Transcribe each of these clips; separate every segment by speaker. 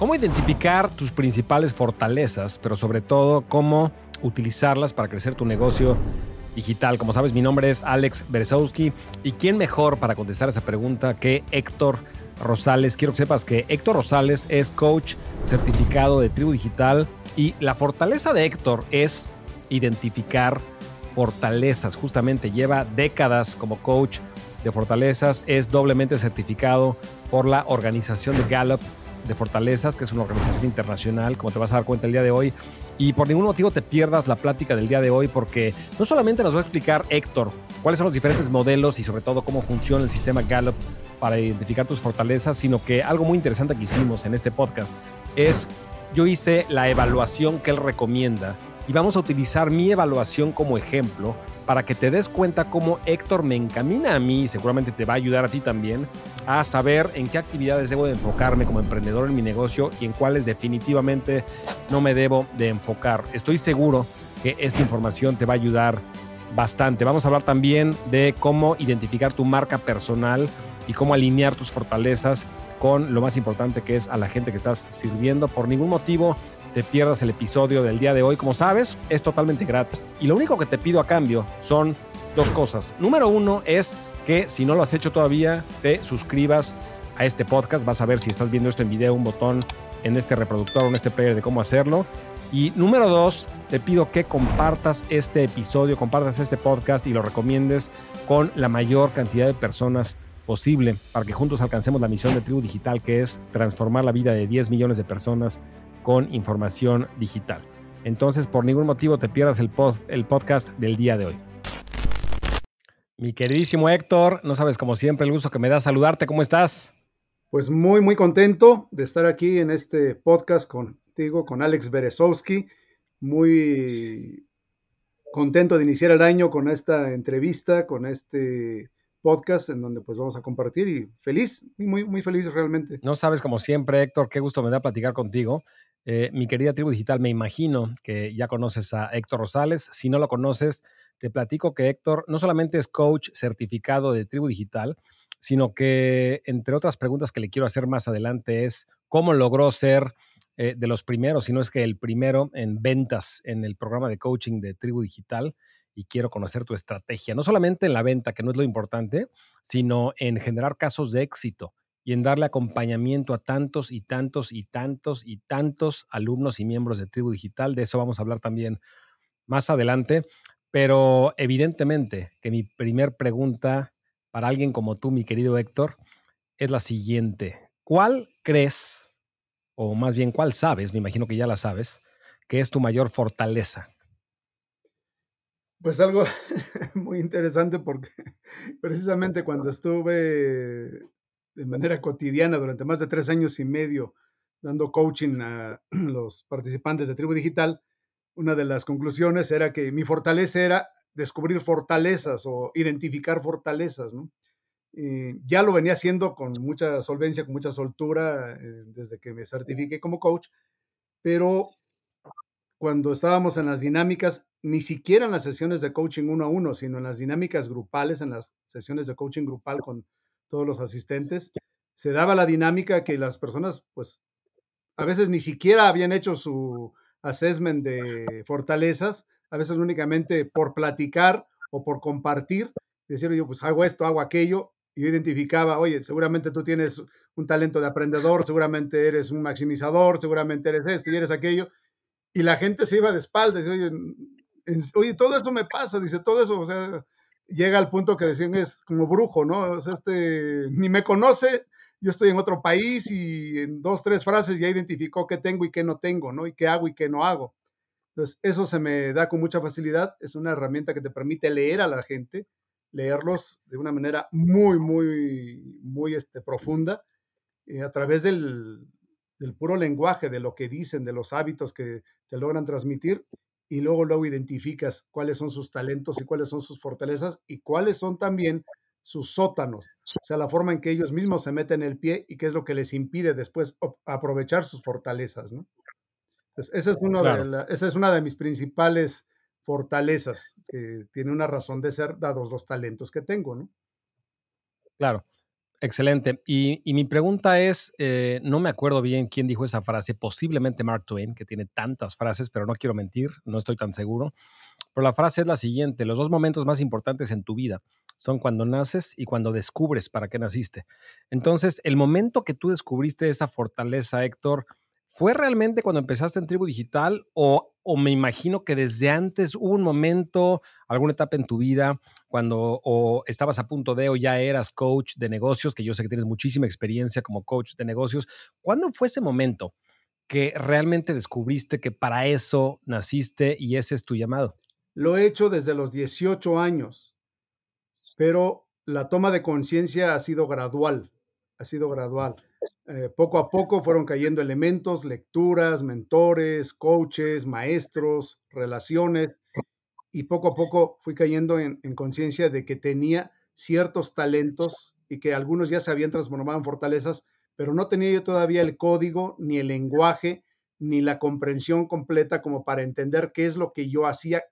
Speaker 1: cómo identificar tus principales fortalezas, pero sobre todo cómo utilizarlas para crecer tu negocio digital. Como sabes, mi nombre es Alex Berezowski y quién mejor para contestar esa pregunta que Héctor Rosales. Quiero que sepas que Héctor Rosales es coach certificado de tribu digital y la fortaleza de Héctor es identificar fortalezas. Justamente lleva décadas como coach de fortalezas, es doblemente certificado por la organización de Gallup de Fortalezas, que es una organización internacional, como te vas a dar cuenta el día de hoy. Y por ningún motivo te pierdas la plática del día de hoy, porque no solamente nos va a explicar Héctor cuáles son los diferentes modelos y sobre todo cómo funciona el sistema Gallup para identificar tus fortalezas, sino que algo muy interesante que hicimos en este podcast es, yo hice la evaluación que él recomienda y vamos a utilizar mi evaluación como ejemplo para que te des cuenta cómo Héctor me encamina a mí y seguramente te va a ayudar a ti también a saber en qué actividades debo de enfocarme como emprendedor en mi negocio y en cuáles definitivamente no me debo de enfocar. Estoy seguro que esta información te va a ayudar bastante. Vamos a hablar también de cómo identificar tu marca personal y cómo alinear tus fortalezas con lo más importante que es a la gente que estás sirviendo. Por ningún motivo te pierdas el episodio del día de hoy. Como sabes, es totalmente gratis. Y lo único que te pido a cambio son dos cosas. Número uno es que si no lo has hecho todavía, te suscribas a este podcast. Vas a ver si estás viendo esto en video, un botón en este reproductor o en este player de cómo hacerlo. Y número dos, te pido que compartas este episodio, compartas este podcast y lo recomiendes con la mayor cantidad de personas posible para que juntos alcancemos la misión de Tribu Digital, que es transformar la vida de 10 millones de personas con información digital. Entonces, por ningún motivo te pierdas el, el podcast del día de hoy. Mi queridísimo Héctor, no sabes como siempre el gusto que me da saludarte, ¿cómo estás?
Speaker 2: Pues muy, muy contento de estar aquí en este podcast contigo, con Alex Berezowski. Muy contento de iniciar el año con esta entrevista, con este podcast en donde pues vamos a compartir y feliz, muy, muy feliz realmente.
Speaker 1: No sabes como siempre, Héctor, qué gusto me da platicar contigo. Eh, mi querida tribu digital, me imagino que ya conoces a Héctor Rosales. Si no lo conoces, te platico que Héctor no solamente es coach certificado de tribu digital, sino que entre otras preguntas que le quiero hacer más adelante es cómo logró ser eh, de los primeros, si no es que el primero en ventas en el programa de coaching de tribu digital y quiero conocer tu estrategia, no solamente en la venta, que no es lo importante, sino en generar casos de éxito y en darle acompañamiento a tantos y tantos y tantos y tantos alumnos y miembros de Tribu Digital. De eso vamos a hablar también más adelante. Pero evidentemente que mi primer pregunta para alguien como tú, mi querido Héctor, es la siguiente. ¿Cuál crees, o más bien cuál sabes, me imagino que ya la sabes, que es tu mayor fortaleza?
Speaker 2: Pues algo muy interesante porque precisamente cuando estuve de manera cotidiana durante más de tres años y medio dando coaching a los participantes de Tribu Digital, una de las conclusiones era que mi fortaleza era descubrir fortalezas o identificar fortalezas, ¿no? ya lo venía haciendo con mucha solvencia, con mucha soltura eh, desde que me certifiqué como coach, pero cuando estábamos en las dinámicas, ni siquiera en las sesiones de coaching uno a uno, sino en las dinámicas grupales, en las sesiones de coaching grupal con todos los asistentes, se daba la dinámica que las personas, pues, a veces ni siquiera habían hecho su assessment de fortalezas, a veces únicamente por platicar o por compartir, decir yo, pues hago esto, hago aquello, y yo identificaba, oye, seguramente tú tienes un talento de aprendedor, seguramente eres un maximizador, seguramente eres esto y eres aquello, y la gente se iba de espaldas, oye, oye, todo esto me pasa, dice, todo eso, o sea, llega al punto que decían es como brujo, ¿no? O sea, este, ni me conoce, yo estoy en otro país y en dos, tres frases ya identificó qué tengo y qué no tengo, ¿no? Y qué hago y qué no hago. Entonces, eso se me da con mucha facilidad. Es una herramienta que te permite leer a la gente, leerlos de una manera muy, muy, muy este, profunda, eh, a través del, del puro lenguaje, de lo que dicen, de los hábitos que te logran transmitir y luego luego identificas cuáles son sus talentos y cuáles son sus fortalezas y cuáles son también sus sótanos, o sea, la forma en que ellos mismos se meten el pie y qué es lo que les impide después aprovechar sus fortalezas, ¿no? esa, es de esa es una de mis principales fortalezas, que tiene una razón de ser dados los talentos que tengo, ¿no?
Speaker 1: Claro. Excelente. Y, mi pregunta es, eh, no me acuerdo bien quién dijo esa frase, posiblemente Mark Twain, que tiene tantas frases, pero no quiero mentir, no estoy tan seguro. Pero la frase es la siguiente, los dos momentos más importantes en tu vida son cuando naces y cuando descubres para qué naciste. Entonces, el momento que tú descubriste esa fortaleza, Héctor, ¿Fue realmente cuando empezaste en Tribu Digital o, o, me imagino que desde antes hubo un momento, alguna etapa en tu vida, cuando o estabas a punto de o ya eras coach de negocios, que yo sé que tienes muchísima experiencia como coach de negocios? ¿Cuándo fue ese momento que realmente descubriste que para eso naciste y ese es tu llamado?
Speaker 2: Lo he hecho desde los 18 años, pero la toma de conciencia ha sido gradual, ha sido gradual eh, poco a poco fueron cayendo elementos, lecturas, mentores, coaches, maestros, relaciones, y poco a poco fui cayendo en, conciencia de que tenía ciertos talentos y que algunos ya se habían transformado en fortalezas, pero no tenía yo todavía el código, ni el lenguaje, ni la comprensión completa como para entender qué es lo que yo hacía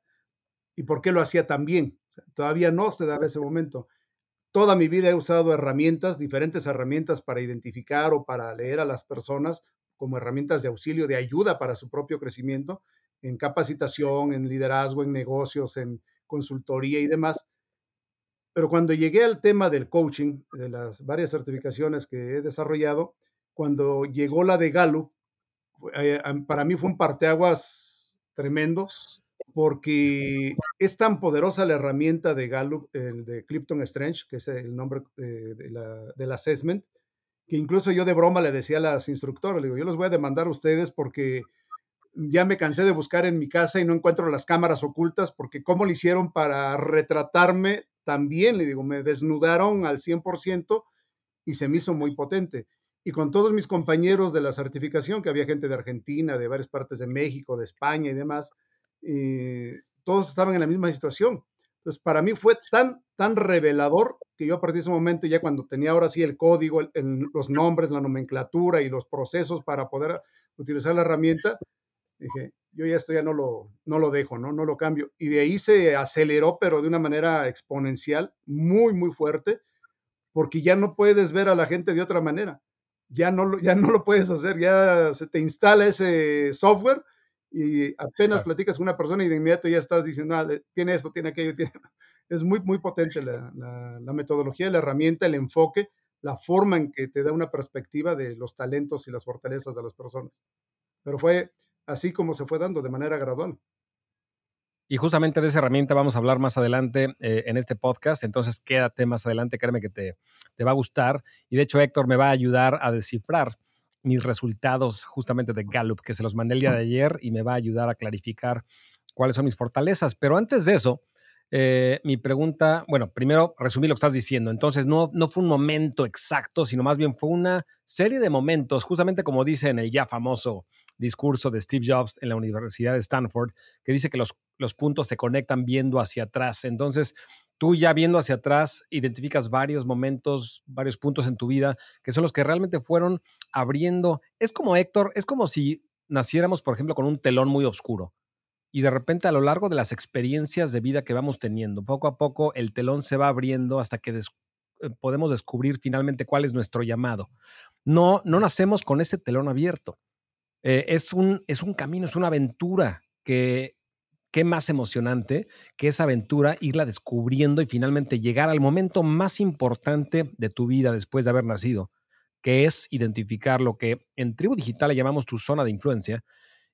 Speaker 2: y por qué lo hacía tan bien. Todavía no se daba ese momento. Toda mi vida he usado herramientas, diferentes herramientas para identificar o para leer a las personas como herramientas de auxilio, de ayuda para su propio crecimiento, en capacitación, en liderazgo, en negocios, en consultoría y demás. Pero cuando llegué al tema del coaching, de las varias certificaciones que he desarrollado, cuando llegó la de Gallup, eh, para mí fue un parteaguas tremendo, porque es tan poderosa la herramienta de Gallup, el de Clifton Strange, que es el nombre eh, del assessment, que incluso yo de broma le decía a las instructoras, digo, yo los voy a demandar a ustedes porque ya me cansé de buscar en mi casa y no encuentro las cámaras ocultas, porque cómo lo hicieron para retratarme también, le digo, me desnudaron al 100% y se me hizo muy potente. Y con todos mis compañeros de la certificación, que había gente de Argentina, de varias partes de México, de España y demás, eh, todos estaban en la misma situación. Entonces, para mí fue tan, tan revelador que yo a partir de ese momento, ya cuando tenía ahora sí el código, los nombres, la nomenclatura y los procesos para poder utilizar la herramienta, dije, yo ya esto ya no lo, no lo dejo, ¿no? no lo cambio. Y de ahí se aceleró, pero de una manera exponencial, muy, muy fuerte, porque ya no puedes ver a la gente de otra manera. Ya no, ya no lo puedes hacer, ya se te instala ese software y apenas platicas con una persona y de inmediato ya estás diciendo, ah, tiene esto, tiene aquello, tiene... Es muy, muy potente la, la, metodología, la herramienta, el enfoque, la forma en que te da una perspectiva de los talentos y las fortalezas de las personas. Pero fue así como se fue dando de manera gradual.
Speaker 1: Y justamente de esa herramienta vamos a hablar más adelante eh, en este podcast, entonces quédate más adelante, créeme que te, te va a gustar. Y de hecho Héctor me va a ayudar a descifrar mis resultados justamente de Gallup, que se los mandé el día de ayer y me va a ayudar a clarificar cuáles son mis fortalezas. Pero antes de eso, eh, mi pregunta, bueno, primero resumí lo que estás diciendo. Entonces, no, no fue un momento exacto, sino más bien fue una serie de momentos, justamente como dice en el ya famoso discurso de Steve Jobs en la Universidad de Stanford, que dice que los, los puntos se conectan viendo hacia atrás. Entonces, tú ya viendo hacia atrás, identificas varios momentos, varios puntos en tu vida que son los que realmente fueron abriendo. Es como Héctor, es como si naciéramos, por ejemplo, con un telón muy oscuro y de repente a lo largo de las experiencias de vida que vamos teniendo, poco a poco el telón se va abriendo hasta que eh, podemos descubrir finalmente cuál es nuestro llamado. No, no nacemos con ese telón abierto. Eh, es, un, es un camino, es una aventura que qué más emocionante que esa aventura, irla descubriendo y finalmente llegar al momento más importante de tu vida después de haber nacido, que es identificar lo que en Tribu Digital le llamamos tu zona de influencia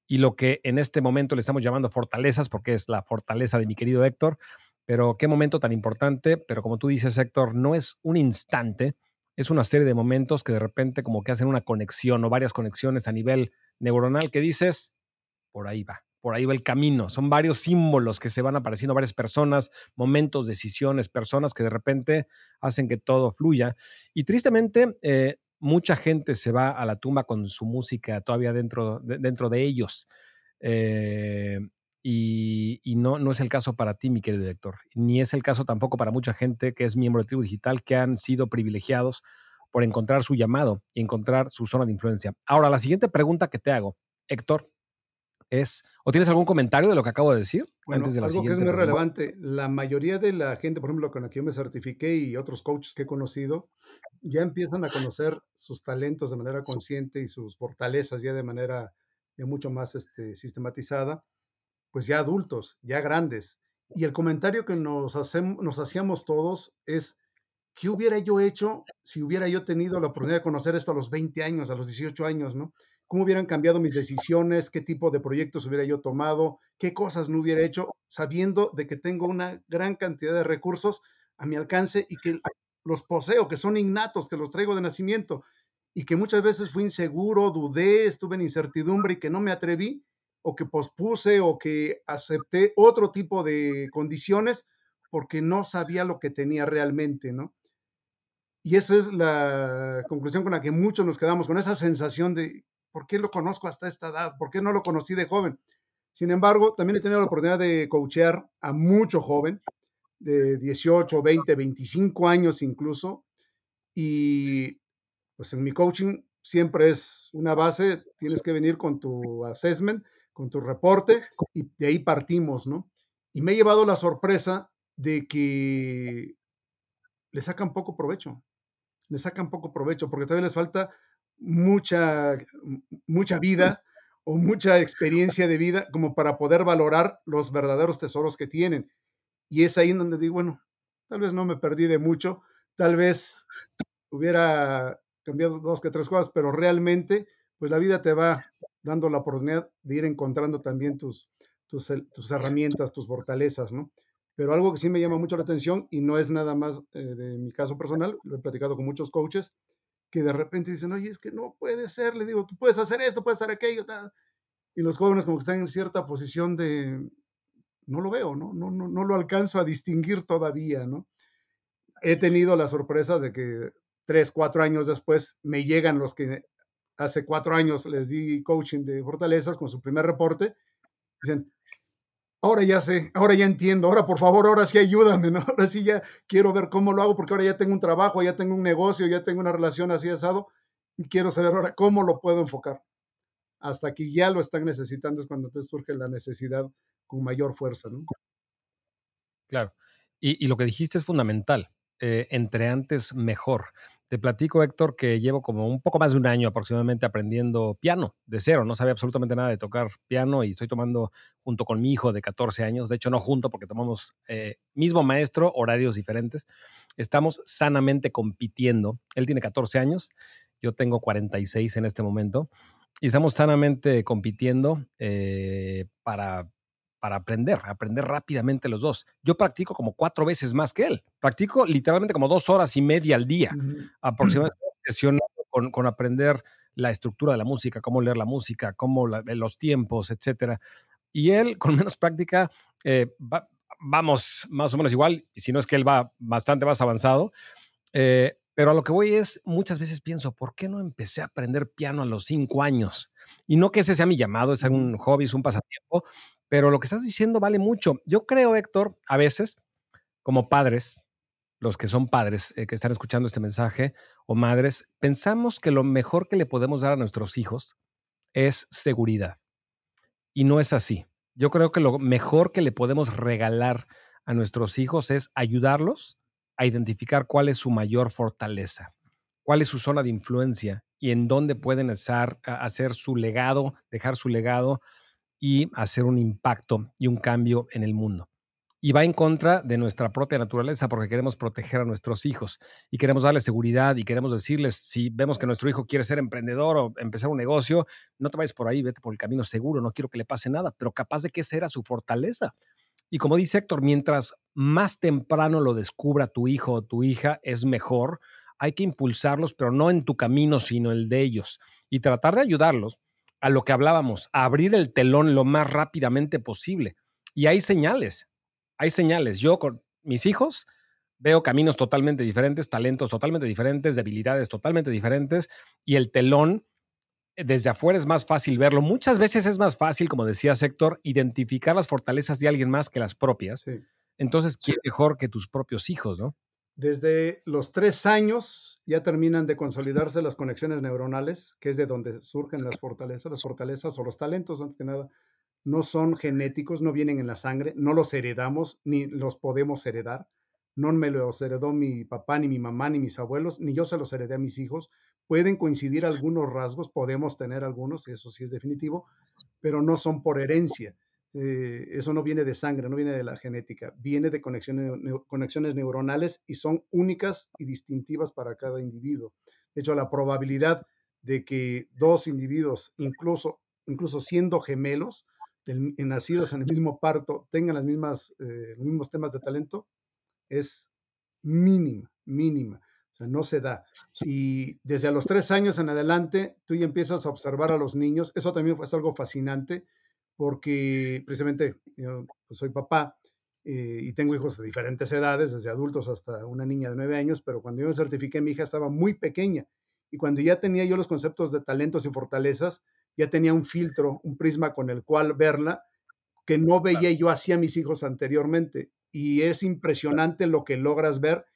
Speaker 1: y lo que en este momento le estamos llamando fortalezas, porque es la fortaleza de mi querido Héctor. Pero qué momento tan importante, pero como tú dices, Héctor, no es un instante, es una serie de momentos que de repente como que hacen una conexión o varias conexiones a nivel neuronal que dices, por ahí va, por ahí va el camino. Son varios símbolos que se van apareciendo, varias personas, momentos, decisiones, personas que de repente hacen que todo fluya. Y tristemente, eh, mucha gente se va a la tumba con su música todavía dentro de, dentro de ellos. Eh, y, no, no es el caso para ti, mi querido director, ni es el caso tampoco para mucha gente que es miembro de Tribu Digital, que han sido privilegiados por encontrar su llamado y encontrar su zona de influencia. Ahora, la siguiente pregunta que te hago, Héctor, es, ¿o tienes algún comentario de lo que acabo de decir?
Speaker 2: Bueno, algo que es muy relevante, la mayoría de la gente, por ejemplo, con la que yo me certifiqué y otros coaches que he conocido, ya empiezan a conocer sus talentos de manera consciente y sus fortalezas ya de manera mucho más este, sistematizada, pues ya adultos, ya grandes. Y el comentario que nos, hacemos, nos hacíamos todos es, ¿qué hubiera yo hecho si hubiera yo tenido la oportunidad de conocer esto a los 20 años, a los 18 años, ¿no? ¿Cómo hubieran cambiado mis decisiones? ¿Qué tipo de proyectos hubiera yo tomado? ¿Qué cosas no hubiera hecho sabiendo de que tengo una gran cantidad de recursos a mi alcance y que los poseo, que son innatos, que los traigo de nacimiento y que muchas veces fui inseguro, dudé, estuve en incertidumbre y que no me atreví o que pospuse o que acepté otro tipo de condiciones porque no sabía lo que tenía realmente, ¿no? Y esa es la conclusión con la que muchos nos quedamos, con esa sensación de, ¿por qué lo conozco hasta esta edad? ¿Por qué no lo conocí de joven? Sin embargo, también he tenido la oportunidad de coachear a mucho joven, de 18, 20, 25 años incluso, y pues en mi coaching siempre es una base, tienes que venir con tu assessment, con tu reporte, y de ahí partimos, ¿no? Y me he llevado la sorpresa de que le sacan poco provecho, le sacan poco provecho, porque todavía les falta mucha, mucha vida o mucha experiencia de vida como para poder valorar los verdaderos tesoros que tienen. Y es ahí donde digo, bueno, tal vez no me perdí de mucho, tal vez hubiera cambiado dos que tres cosas, pero realmente, pues la vida te va dando la oportunidad de ir encontrando también tus, tus, tus herramientas, tus fortalezas, ¿no? Pero algo que sí me llama mucho la atención y no es nada más eh, de mi caso personal, lo he platicado con muchos coaches, que de repente dicen, oye, es que no puede ser, le digo, tú puedes hacer esto, puedes hacer aquello, y los jóvenes como que están en cierta posición de, no lo veo, ¿no? No, no, no lo alcanzo a distinguir todavía, ¿no? He tenido la sorpresa de que tres, cuatro años después me llegan los que hace cuatro años les di coaching de fortalezas con su primer reporte. Dicen, ahora ya sé, ahora ya entiendo, ahora por favor, ahora sí ayúdame, ¿no? Ahora sí ya quiero ver cómo lo hago porque ahora ya tengo un trabajo, ya tengo un negocio, ya tengo una relación así asado y quiero saber ahora cómo lo puedo enfocar. Hasta que ya lo están necesitando es cuando te surge la necesidad con mayor fuerza, ¿no?
Speaker 1: Claro. Y, lo que dijiste es fundamental. Eh, entre antes, mejor. Te platico, Héctor, que llevo como un poco más de un año aproximadamente aprendiendo piano de cero. No sabía absolutamente nada de tocar piano y estoy tomando junto con mi hijo de 14 años. De hecho, no junto porque tomamos eh, mismo maestro, horarios diferentes. Estamos sanamente compitiendo. Él tiene 14 años, yo tengo 46 en este momento y estamos sanamente compitiendo eh, para para aprender, aprender rápidamente los dos. Yo practico como cuatro veces más que él. Practico literalmente como dos horas y media al día, aproximadamente con, con, aprender la estructura de la música, cómo leer la música, cómo los tiempos, etcétera. Y él, con menos práctica, eh, vamos más o menos igual, si no es que él va bastante más avanzado. Eh, pero a lo que voy es, muchas veces pienso, ¿por qué no empecé a aprender piano a los cinco años? Y no que ese sea mi llamado, es un hobby, es un pasatiempo, pero lo que estás diciendo vale mucho. Yo creo, Héctor, a veces, como padres, los que son padres eh, que están escuchando este mensaje, o madres, pensamos que lo mejor que le podemos dar a nuestros hijos es seguridad. Y no es así. Yo creo que lo mejor que le podemos regalar a nuestros hijos es ayudarlos a identificar cuál es su mayor fortaleza, cuál es su zona de influencia y en dónde pueden hacer su legado, dejar su legado y hacer un impacto y un cambio en el mundo. Y va en contra de nuestra propia naturaleza porque queremos proteger a nuestros hijos y queremos darles seguridad y queremos decirles, si vemos que nuestro hijo quiere ser emprendedor o empezar un negocio, no te vayas por ahí, vete por el camino seguro, no quiero que le pase nada, pero capaz de que esa su fortaleza. Y como dice Héctor, mientras más temprano lo descubra tu hijo o tu hija, es mejor. Hay que impulsarlos, pero no en tu camino, sino el de ellos. Y tratar de ayudarlos a lo que hablábamos, a abrir el telón lo más rápidamente posible. Y hay señales, hay señales. Yo con mis hijos veo caminos totalmente diferentes, talentos totalmente diferentes, debilidades totalmente diferentes, y el telón eh, desde afuera es más fácil verlo. Muchas veces es más fácil, como decía Sector, identificar las fortalezas de alguien más que las propias. Entonces, ¿quién mejor que tus propios hijos, no?
Speaker 2: Desde los tres años ya terminan de consolidarse las conexiones neuronales, que es de donde surgen las fortalezas, las fortalezas o los talentos, antes que nada, no son genéticos, no vienen en la sangre, no los heredamos ni los podemos heredar. No me los heredó mi papá, ni mi mamá, ni mis abuelos, ni yo se los heredé a mis hijos. Pueden coincidir algunos rasgos, podemos tener algunos, eso sí es definitivo, pero no son por herencia. Eh, eso no viene de sangre, no viene de la genética, viene de conexiones, neuronales y son únicas y distintivas para cada individuo. De hecho, la probabilidad de que dos individuos, incluso, incluso siendo gemelos, nacidos en el mismo parto, tengan las mismas, eh, los mismos temas de talento, es mínima, mínima. O sea, no se da. Y desde los tres años en adelante, tú ya empiezas a observar a los niños. Eso también es algo fascinante porque precisamente yo pues, soy papá eh, y tengo hijos de diferentes edades, desde adultos hasta una niña de nueve años, pero cuando yo me certifiqué, mi hija estaba muy pequeña. Y cuando ya tenía yo los conceptos de talentos y fortalezas, ya tenía un filtro, un prisma con el cual verla, que no veía yo hacia mis hijos anteriormente. Y es impresionante lo que logras ver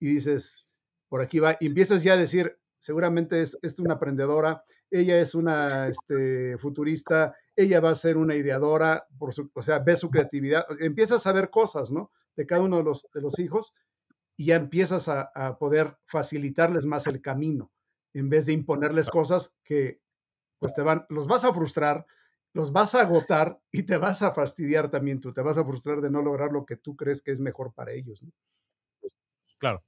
Speaker 2: y dices, por aquí va, y empiezas ya a decir, seguramente es, es una aprendedora, ella es una este, futurista, ella va a ser una ideadora, por su, o sea, ve su creatividad, empiezas a ver cosas, ¿no? De cada uno de los, de los hijos y ya empiezas a, a poder facilitarles más el camino, en vez de imponerles cosas que pues te van, los vas a frustrar, los vas a agotar y te vas a fastidiar también tú, te vas a frustrar de no lograr lo que tú crees que es mejor para ellos.
Speaker 1: Claro.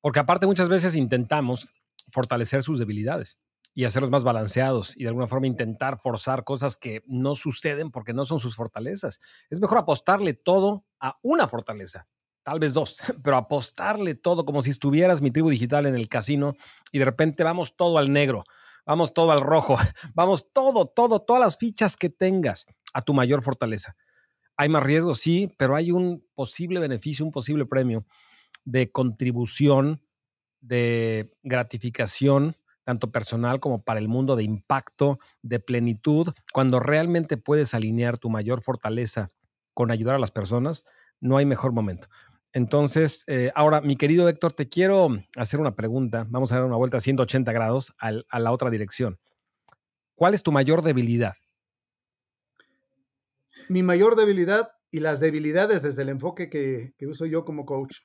Speaker 1: Porque aparte muchas veces intentamos fortalecer sus debilidades y hacerlos más balanceados y de alguna forma intentar forzar cosas que no suceden porque no son sus fortalezas. Es mejor apostarle todo a una fortaleza, tal vez dos, pero apostarle todo como si estuvieras mi tribu digital en el casino y de repente vamos todo al negro vamos todo al rojo, vamos todo, todo, todas las fichas que tengas a tu mayor fortaleza. Hay más riesgo, sí, pero hay un posible beneficio, un posible premio de contribución, de gratificación, tanto personal como para el mundo, de impacto, de plenitud. Cuando realmente puedes alinear tu mayor fortaleza con ayudar a las personas, no hay mejor momento. Entonces, eh, ahora, mi querido Héctor, te quiero hacer una pregunta. Vamos a dar una vuelta a 180 grados a la otra dirección. ¿Cuál es tu mayor debilidad?
Speaker 2: Mi mayor debilidad y las debilidades desde el enfoque que, que uso yo como coach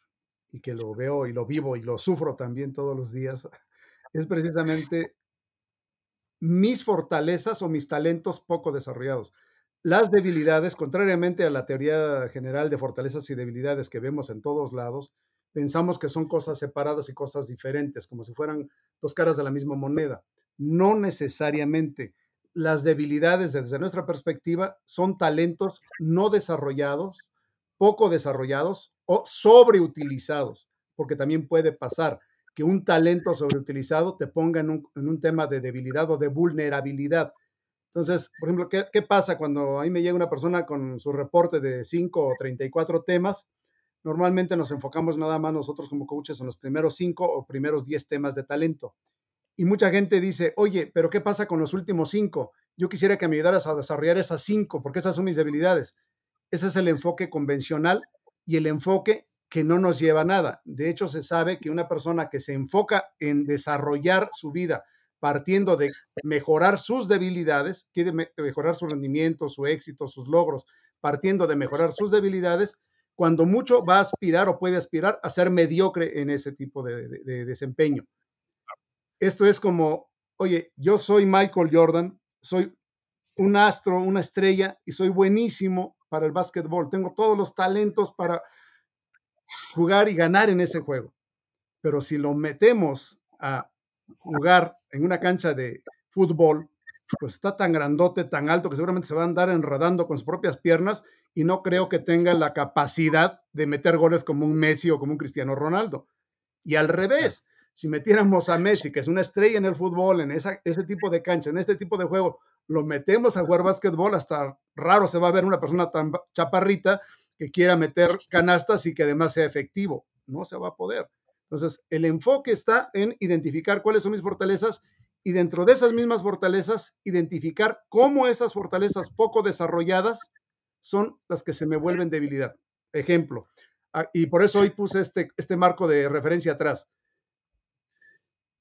Speaker 2: y que lo veo y lo vivo y lo sufro también todos los días, es precisamente mis fortalezas o mis talentos poco desarrollados. Las debilidades, contrariamente a la teoría general de fortalezas y debilidades que vemos en todos lados, pensamos que son cosas separadas y cosas diferentes, como si fueran dos caras de la misma moneda. No necesariamente. Las debilidades, desde nuestra perspectiva, son talentos no desarrollados, poco desarrollados o sobreutilizados, porque también puede pasar que un talento sobreutilizado te ponga en un, en un tema de debilidad o de vulnerabilidad. Entonces, por ejemplo, ¿qué, pasa cuando a mí me llega una persona con su reporte de 5 o 34 temas? Normalmente nos enfocamos nada más nosotros como coaches en los primeros 5 o primeros 10 temas de talento. Y mucha gente dice, oye, pero ¿qué pasa con los últimos 5? Yo quisiera que me ayudaras a desarrollar esas 5 porque esas son mis debilidades. Ese es el enfoque convencional y el enfoque que no nos lleva a nada. De hecho, se sabe que una persona que se enfoca en desarrollar su vida partiendo de mejorar sus debilidades, quiere mejorar su rendimiento, su éxito, sus logros, partiendo de mejorar sus debilidades, cuando mucho va a aspirar o puede aspirar a ser mediocre en ese tipo de, desempeño. Esto es como, oye, yo soy Michael Jordan, soy un astro, una estrella y soy buenísimo para el básquetbol. Tengo todos los talentos para jugar y ganar en ese juego. Pero si lo metemos a jugar en una cancha de fútbol, pues está tan grandote, tan alto, que seguramente se va a andar enredando con sus propias piernas y no creo que tenga la capacidad de meter goles como un Messi o como un Cristiano Ronaldo. Y al revés, si metiéramos a Messi, que es una estrella en el fútbol, en ese tipo de cancha, en este tipo de juego, lo metemos a jugar básquetbol, hasta raro se va a ver una persona tan chaparrita que quiera meter canastas y que además sea efectivo. No se va a poder. Entonces, el enfoque está en identificar cuáles son mis fortalezas y dentro de esas mismas fortalezas, identificar cómo esas fortalezas poco desarrolladas son las que se me vuelven debilidad. Ejemplo, y por eso hoy puse este, este marco de referencia atrás.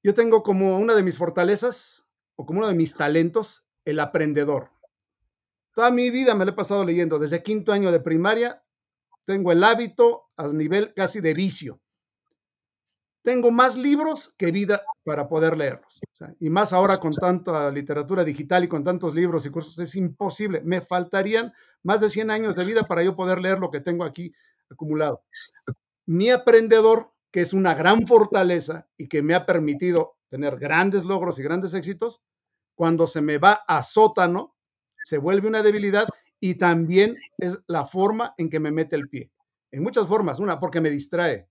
Speaker 2: Yo tengo como una de mis fortalezas o como uno de mis talentos el aprendedor. Toda mi vida me lo he pasado leyendo. Desde quinto año de primaria tengo el hábito a nivel casi de vicio. Tengo más libros que vida para poder leerlos. y más ahora con tanta literatura digital y con tantos libros y cursos, es imposible. Me faltarían más de 100 años de vida para yo poder leer lo que tengo aquí acumulado. Mi aprendedor, que es una gran fortaleza y que me ha permitido tener grandes logros y grandes éxitos, cuando se me va a sótano, se vuelve una debilidad y también es la forma en que me mete el pie. En muchas formas. Una, porque me distrae.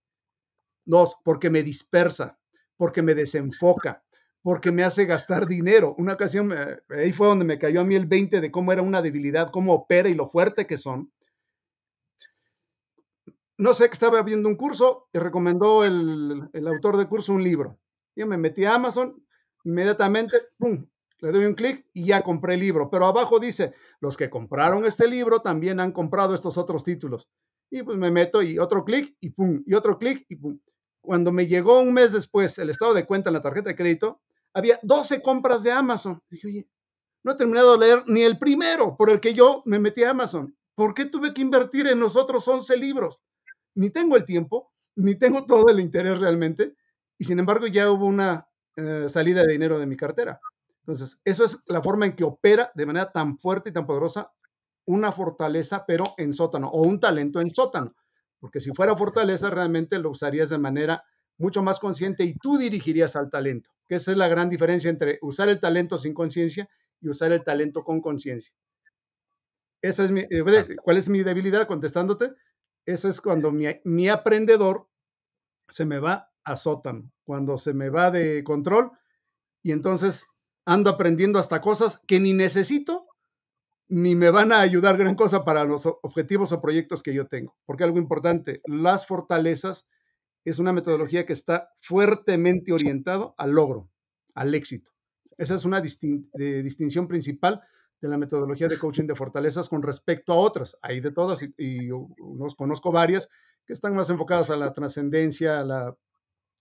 Speaker 2: Dos, porque me dispersa, porque me desenfoca, porque me hace gastar dinero. Una ocasión, ahí fue donde me cayó a mí el 20 de cómo era una debilidad, cómo opera y lo fuerte que son. No sé que estaba viendo un curso y recomendó el, el autor del curso un libro. Yo me metí a Amazon, inmediatamente, ¡pum! Le doy un clic y ya compré el libro. Pero abajo dice, los que compraron este libro también han comprado estos otros títulos. Y pues me meto y otro clic y pum, y otro clic y pum. Cuando me llegó un mes después el estado de cuenta en la tarjeta de crédito, había 12 compras de Amazon. Dije, oye, no he terminado de leer ni el primero por el que yo me metí a Amazon. ¿Por qué tuve que invertir en los otros 11 libros? Ni tengo el tiempo, ni tengo todo el interés realmente. Y sin embargo ya hubo una eh, salida de dinero de mi cartera. Entonces, eso es la forma en que opera de manera tan fuerte y tan poderosa una fortaleza, pero en sótano, o un talento en sótano. Porque si fuera fortaleza, realmente lo usarías de manera mucho más consciente y tú dirigirías al talento, que esa es la gran diferencia entre usar el talento sin conciencia y usar el talento con conciencia. Esa es mi, eh, ¿Cuál es mi debilidad? Contestándote, eso es cuando mi, mi aprendedor se me va a sótano, cuando se me va de control y entonces ando aprendiendo hasta cosas que ni necesito ni me van a ayudar gran cosa para los objetivos o proyectos que yo tengo. Porque algo importante, las fortalezas es una metodología que está fuertemente orientado al logro, al éxito. Esa es una distinción principal de la metodología de coaching de fortalezas con respecto a otras. Hay de todas y, y conozco varias que están más enfocadas a la trascendencia, a la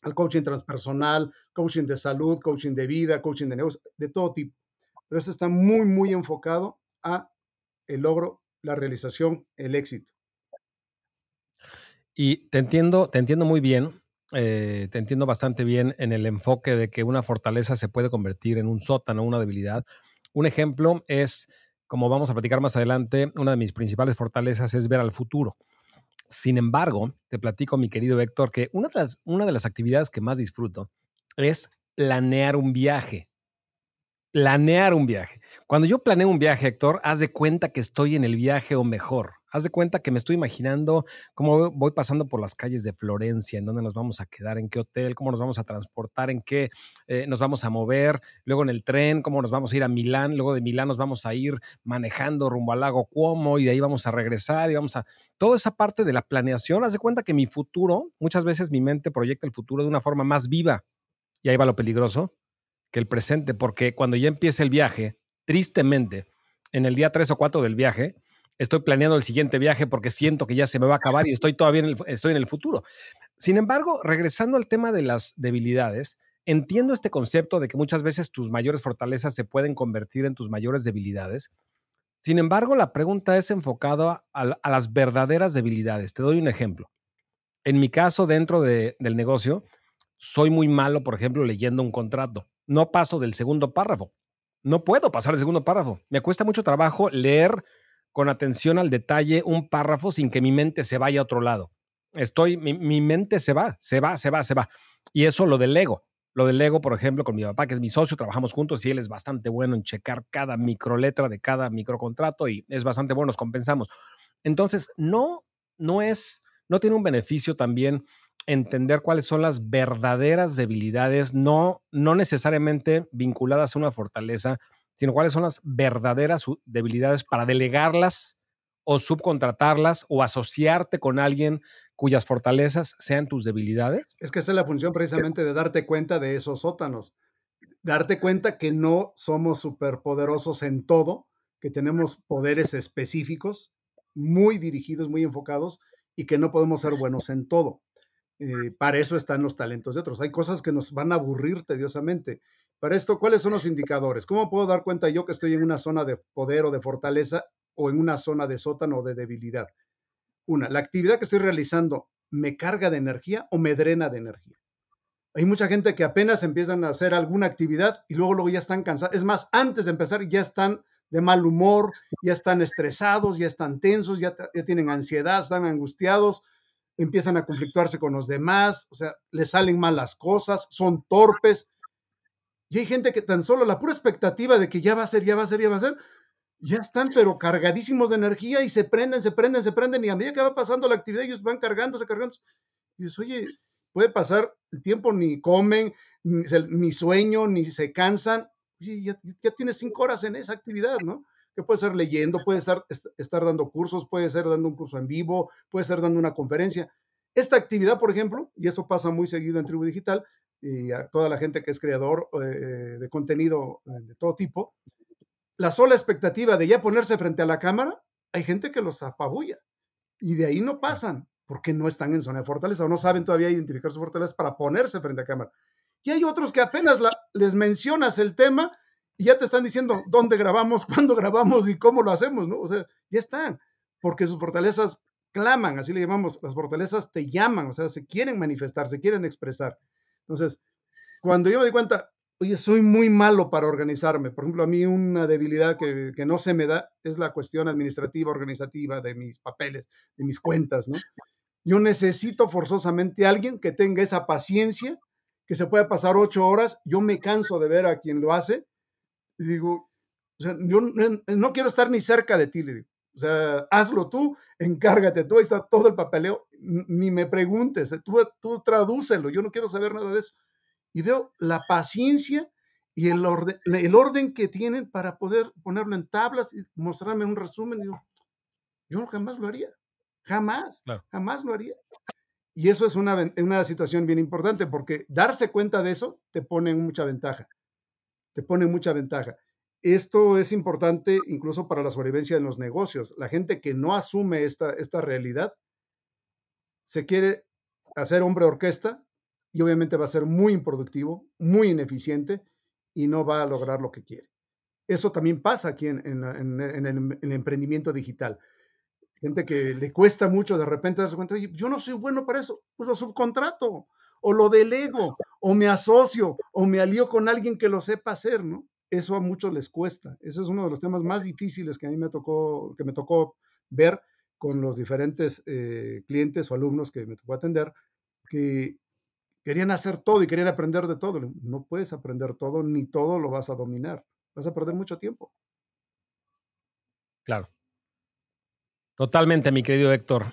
Speaker 2: al coaching transpersonal, coaching de salud, coaching de vida, coaching de negocios, de todo tipo. Pero este está muy, muy enfocado a el logro, la realización, el éxito.
Speaker 1: Y te entiendo, te entiendo muy bien, eh, te entiendo bastante bien en el enfoque de que una fortaleza se puede convertir en un sótano, una debilidad. Un ejemplo es, como vamos a platicar más adelante, una de mis principales fortalezas es ver al futuro. Sin embargo, te platico, mi querido Héctor, que una de, las, una de las actividades que más disfruto es planear un viaje. Planear un viaje. Cuando yo planeo un viaje, Héctor, haz de cuenta que estoy en el viaje o mejor. Haz de cuenta que me estoy imaginando cómo voy pasando por las calles de Florencia, en dónde nos vamos a quedar, en qué hotel, cómo nos vamos a transportar, en qué eh, nos vamos a mover, luego en el tren, cómo nos vamos a ir a Milán, luego de Milán nos vamos a ir manejando rumbo al lago Cuomo y de ahí vamos a regresar y vamos a... Toda esa parte de la planeación, haz de cuenta que mi futuro, muchas veces mi mente proyecta el futuro de una forma más viva. Y ahí va lo peligroso, que el presente, porque cuando ya empiece el viaje, tristemente, en el día 3 o 4 del viaje, estoy planeando el siguiente viaje porque siento que ya se me va a acabar y estoy todavía en el, estoy en el futuro. Sin embargo, regresando al tema de las debilidades, entiendo este concepto de que muchas veces tus mayores fortalezas se pueden convertir en tus mayores debilidades. Sin embargo, la pregunta es enfocada a, las verdaderas debilidades. Te doy un ejemplo. En mi caso, dentro del negocio, soy muy malo, por ejemplo, leyendo un contrato. No paso del segundo párrafo. No puedo pasar el segundo párrafo. Me cuesta mucho trabajo leer con atención al detalle un párrafo sin que mi mente se vaya a otro lado. Estoy, mi, mente se va, se va, se va, se va. Y eso lo delego. Lo delego, por ejemplo, con mi papá, que es mi socio, trabajamos juntos y él es bastante bueno en checar cada microletra de cada microcontrato y es bastante bueno, nos compensamos. Entonces, no, no es, no tiene un beneficio también entender cuáles son las verdaderas debilidades, no, no necesariamente vinculadas a una fortaleza, sino cuáles son las verdaderas debilidades para delegarlas o subcontratarlas o asociarte con alguien cuyas fortalezas sean tus debilidades?
Speaker 2: Es que esa es la función precisamente de darte cuenta de esos sótanos, darte cuenta que no somos superpoderosos en todo, que tenemos poderes específicos, muy dirigidos, muy enfocados y que no podemos ser buenos en todo. Eh, para eso están los talentos de otros. Hay cosas que nos van a aburrir tediosamente Para esto, ¿cuáles son los indicadores? ¿Cómo puedo dar cuenta yo que estoy en una zona de poder o de fortaleza o en una zona de sótano o de debilidad? Una, la actividad que estoy realizando me carga de energía o me drena de energía. Hay mucha gente que apenas empiezan a hacer alguna actividad y luego, luego ya están cansados. Es más, antes de empezar ya están de mal humor, ya están estresados, ya están tensos, ya, ya tienen ansiedad, están angustiados, empiezan a conflictuarse con los demás, o sea, les salen mal las cosas, son torpes. Y hay gente que tan solo la pura expectativa de que ya va a ser, ya va a ser, ya va a ser, ya están pero cargadísimos de energía y se prenden, se prenden, se prenden y a medida que va pasando la actividad ellos van cargándose, cargándose. Y dices, oye, puede pasar el tiempo, ni comen, ni, sueño, ni se cansan. Oye, ya, ya, tienes cinco horas en esa actividad, ¿no? Que puede ser leyendo, puede estar, estar dando cursos, puede ser dando un curso en vivo, puede ser dando una conferencia. Esta actividad, por ejemplo, y eso pasa muy seguido en Tribu Digital, y a toda la gente que es creador eh, de contenido eh, de todo tipo, la sola expectativa de ya ponerse frente a la cámara, hay gente que los apabulla y de ahí no pasan porque no están en zona de fortaleza o no saben todavía identificar su fortaleza para ponerse frente a cámara. Y hay otros que apenas les mencionas el tema y ya te están diciendo dónde grabamos, cuándo grabamos y cómo lo hacemos, ¿no? O sea, ya están, porque sus fortalezas claman, así le llamamos, las fortalezas te llaman, o sea, se quieren manifestar, se quieren expresar. Entonces, cuando yo me di cuenta, oye, soy muy malo para organizarme. Por ejemplo, a mí una debilidad que, no se me da es la cuestión administrativa, organizativa de mis papeles, de mis cuentas, ¿no? Yo necesito forzosamente a alguien que tenga esa paciencia, que se pueda pasar ocho horas. Yo me canso de ver a quien lo hace y digo, o sea, yo no, quiero estar ni cerca de ti, le digo. O sea, hazlo tú, encárgate tú, ahí está todo el papeleo, ni me preguntes, tú, tú tradúcelo, yo no quiero saber nada de eso y veo la paciencia y el orden, el orden que tienen para poder ponerlo en tablas y mostrarme un resumen. Digo, yo jamás lo haría, jamás, jamás lo haría. Y eso es una, una situación bien importante porque darse cuenta de eso te pone en mucha ventaja, te pone en mucha ventaja. Esto es importante incluso para la sobrevivencia en los negocios. La gente que no asume esta, esta realidad se quiere hacer hombre orquesta y obviamente va a ser muy improductivo, muy ineficiente y no va a lograr lo que quiere. Eso también pasa aquí en, el, emprendimiento digital. Gente que le cuesta mucho de repente darse cuenta, yo no soy bueno para eso, pues lo subcontrato, o lo delego, o me asocio, o me alío con alguien que lo sepa hacer, ¿no? Eso a muchos les cuesta. Eso es uno de los temas más difíciles que a mí me tocó, que me tocó ver con los diferentes eh, clientes o alumnos que me tocó atender, que querían hacer todo y querían aprender de todo. No puedes aprender todo, ni todo lo vas a dominar. Vas a perder mucho tiempo.
Speaker 1: Claro. Totalmente, mi querido Héctor.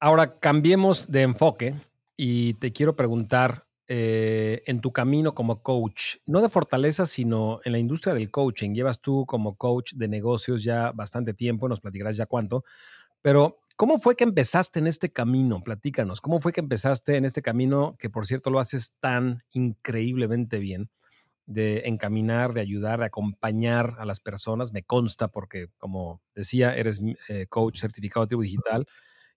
Speaker 1: Ahora cambiemos de enfoque y te quiero preguntar eh, en tu camino como coach, no de fortaleza, sino en la industria del coaching. Llevas tú como coach de negocios ya bastante tiempo, nos platicarás ya cuánto, pero ¿Cómo fue que empezaste en este camino? Platícanos, ¿cómo fue que empezaste en este camino, que por cierto lo haces tan increíblemente bien, de encaminar, de ayudar, de acompañar a las personas? Me consta porque, como decía, eres eh, coach certificado de digital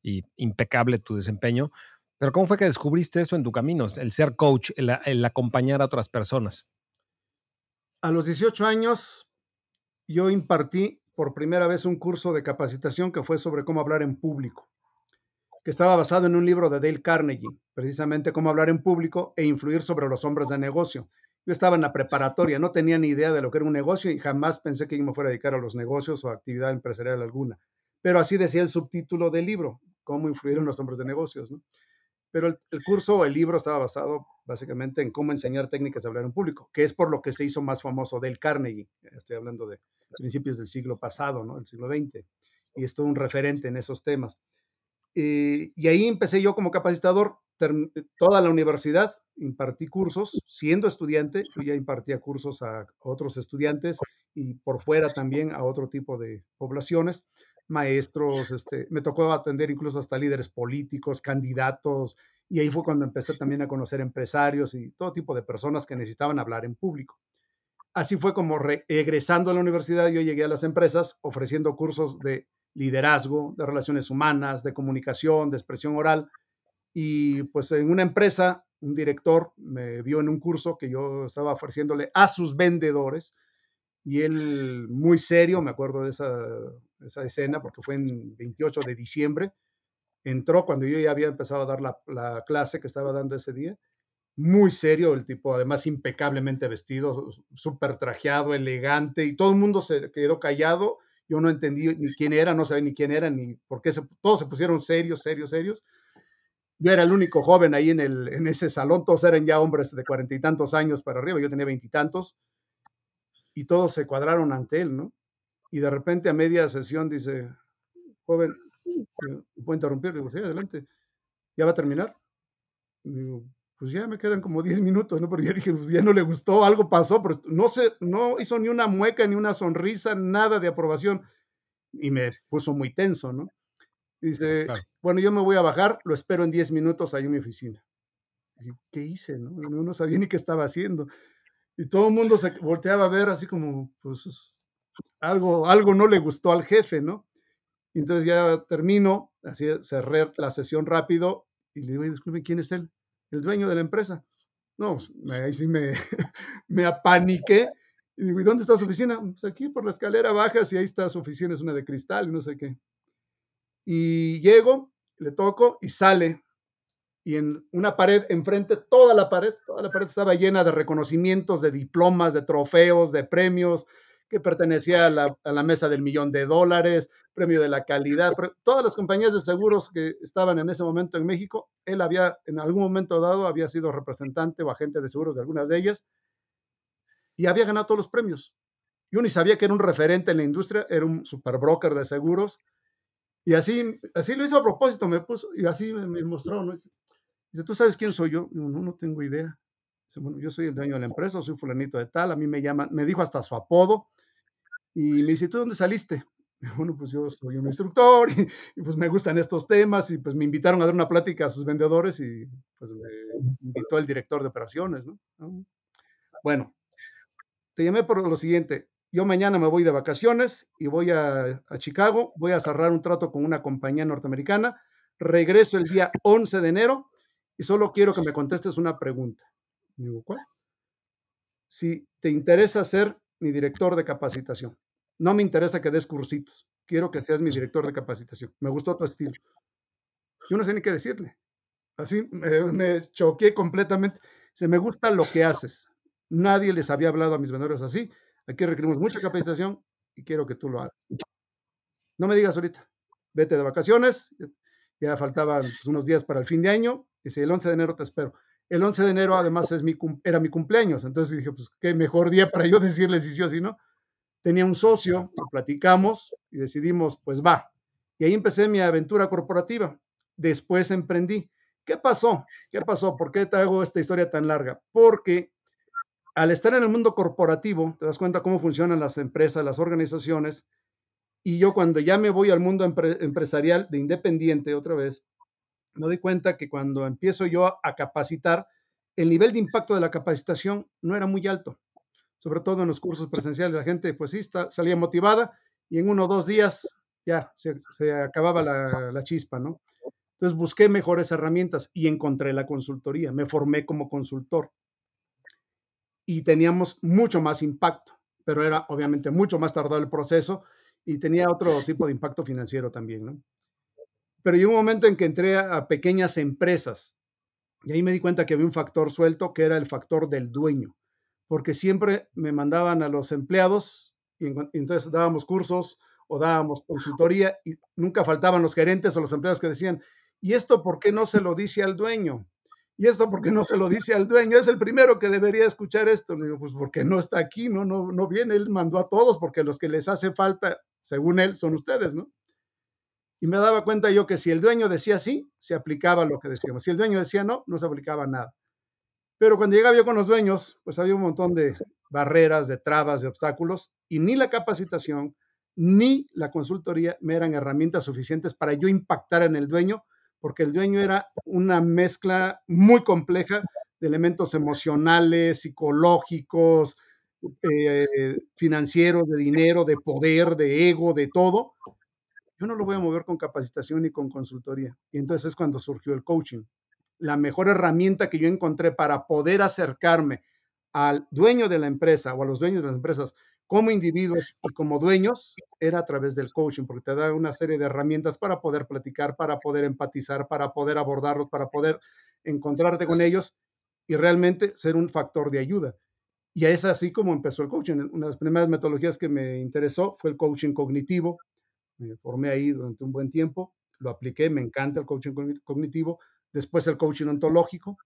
Speaker 1: y impecable tu desempeño. Pero ¿cómo fue que descubriste esto en tu camino, el ser coach, el, acompañar a otras personas?
Speaker 2: A los 18 años yo impartí por primera vez un curso de capacitación que fue sobre cómo hablar en público, que estaba basado en un libro de Dale Carnegie, precisamente cómo hablar en público e influir sobre los hombres de negocio. Yo estaba en la preparatoria, no tenía ni idea de lo que era un negocio y jamás pensé que yo me fuera a dedicar a los negocios o actividad empresarial alguna. Pero así decía el subtítulo del libro, cómo influir en los hombres de negocios. Pero el, el curso o el libro estaba basado básicamente en cómo enseñar técnicas de hablar en público, que es por lo que se hizo más famoso Dale Carnegie. Estoy hablando de principios del siglo pasado, ¿no? El siglo XX. Y es todo un referente en esos temas. Eh, y ahí empecé yo como capacitador, toda la universidad, impartí cursos, siendo estudiante, yo ya impartía cursos a otros estudiantes y por fuera también a otro tipo de poblaciones, maestros, este, me tocó atender incluso hasta líderes políticos, candidatos, y ahí fue cuando empecé también a conocer empresarios y todo tipo de personas que necesitaban hablar en público. Así fue como regresando a la universidad yo llegué a las empresas ofreciendo cursos de liderazgo, de relaciones humanas, de comunicación, de expresión oral. Y pues en una empresa un director me vio en un curso que yo estaba ofreciéndole a sus vendedores y él muy serio, me acuerdo de esa, esa escena porque fue en 28 de diciembre, entró cuando yo ya había empezado a dar la, la clase que estaba dando ese día muy serio, el tipo además impecablemente vestido, súper trajeado, elegante, y todo el mundo se quedó callado. Yo no entendí ni quién era, no sabía ni quién era, ni por qué se, todos se pusieron serios, serios, serios. Yo era el único joven ahí en, el, en ese salón, todos eran ya hombres de cuarenta y tantos años para arriba, yo tenía veintitantos, y, todos se cuadraron ante él, ¿no? Y de repente a media sesión dice, joven, ¿puedo interrumpir? Le digo, sí, adelante, ¿ya va a terminar? digo, pues ya me quedan como 10 minutos, ¿no? Porque ya dije, pues ya no le gustó, algo pasó, pero no se, no hizo ni una mueca, ni una sonrisa, nada de aprobación. Y me puso muy tenso, ¿no? Dice, bueno, yo me voy a bajar, lo espero en 10 minutos ahí en mi oficina. ¿Qué hice, no? No sabía ni qué estaba haciendo. Y todo el mundo se volteaba a ver así como, pues, algo, algo no le gustó al jefe, ¿no? Entonces ya termino, así cerré la sesión rápido y le digo, disculpe, ¿quién es él? el dueño de la empresa. No, pues, ahí sí me, me apaniqué. Y digo, ¿y dónde está su oficina? Pues aquí por la escalera bajas y ahí está su oficina, es una de cristal y no sé qué. Y llego, le toco y sale. Y en una pared enfrente, toda la pared, toda la pared estaba llena de reconocimientos, de diplomas, de trofeos, de premios, que pertenecía a la, mesa del millón de dólares, premio de la calidad, todas las compañías de seguros que estaban en ese momento en México, él había en algún momento dado, había sido representante o agente de seguros de algunas de ellas y había ganado todos los premios. Yo ni sabía que era un referente en la industria, era un super broker de seguros y así, así lo hizo a propósito, me puso y así me, mostró, ¿no? Dice, ¿tú sabes quién soy yo? no, no tengo idea. Dice, bueno, yo soy el dueño de la empresa, soy fulanito de tal, a mí me llaman, me dijo hasta su apodo, y me dice, ¿tú dónde saliste? Bueno, pues yo soy un instructor y, pues me gustan estos temas y pues me invitaron a dar una plática a sus vendedores y pues me invitó el director de operaciones, ¿no? Bueno, te llamé por lo siguiente. Yo mañana me voy de vacaciones y voy a, a Chicago, voy a cerrar un trato con una compañía norteamericana, regreso el día 11 de enero y solo quiero que me contestes una pregunta. Digo, ¿cuál? Si te interesa ser mi director de capacitación. No me interesa que des cursitos. Quiero que seas mi director de capacitación. Me gustó tu estilo. Yo no sé ni qué decirle. Así me, choqué completamente. Se me gusta lo que haces. Nadie les había hablado a mis vendedores así. Aquí requerimos mucha capacitación y quiero que tú lo hagas. No me digas ahorita. Vete de vacaciones. Ya faltaban pues, unos días para el fin de año. Si el 11 de enero te espero. El 11 de enero, además, es mi, era mi cumpleaños. Entonces dije, pues qué mejor día para yo decirle si sí o si no. Tenía un socio, platicamos y decidimos, pues va. Y ahí empecé mi aventura corporativa. Después emprendí. ¿Qué pasó? ¿Qué pasó? ¿Por qué te hago esta historia tan larga? Porque al estar en el mundo corporativo, te das cuenta cómo funcionan las empresas, las organizaciones, y yo cuando ya me voy al mundo empresarial de independiente otra vez, me doy cuenta que cuando empiezo yo a capacitar, el nivel de impacto de la capacitación no era muy alto, sobre todo en los cursos presenciales. La gente, pues sí, salía motivada y en uno o dos días ya se, acababa la, la, chispa, ¿no? Entonces busqué mejores herramientas y encontré la consultoría. Me formé como consultor y teníamos mucho más impacto, pero era obviamente mucho más tardado el proceso y tenía otro tipo de impacto financiero también, ¿no? Pero llegó un momento en que entré a pequeñas empresas y ahí me di cuenta que había un factor suelto que era el factor del dueño, porque siempre me mandaban a los empleados y entonces dábamos cursos o dábamos consultoría y nunca faltaban los gerentes o los empleados que decían, ¿y esto por qué no se lo dice al dueño? ¿Y esto por qué no se lo dice al dueño? Es el primero que debería escuchar esto. Le digo, pues porque no está aquí, ¿no? No, no viene, él mandó a todos porque los que les hace falta, según él, son ustedes, ¿no? Y me daba cuenta yo que si el dueño decía sí, se aplicaba lo que decíamos. Si el dueño decía no, no se aplicaba nada. Pero cuando llegaba yo con los dueños, pues había un montón de barreras, de trabas, de obstáculos, y ni la capacitación ni la consultoría me eran herramientas suficientes para yo impactar en el dueño, porque el dueño era una mezcla muy compleja de elementos emocionales, psicológicos, eh, financieros, de dinero, de poder, de ego, de todo, yo no lo voy a mover con capacitación ni con consultoría. Y entonces es cuando surgió el coaching. la mejor herramienta que yo encontré para poder acercarme al dueño de la empresa o a los dueños de las empresas como individuos y como dueños era a través del coaching, porque te da una serie de herramientas para poder platicar, para poder empatizar, para poder abordarlos, para poder encontrarte con ellos y realmente ser un factor de ayuda. Y es así como empezó el coaching. Una de las primeras metodologías que me interesó fue el coaching cognitivo. Me formé ahí durante un buen tiempo, lo apliqué, me encanta el coaching cognitivo. Después el coaching ontológico.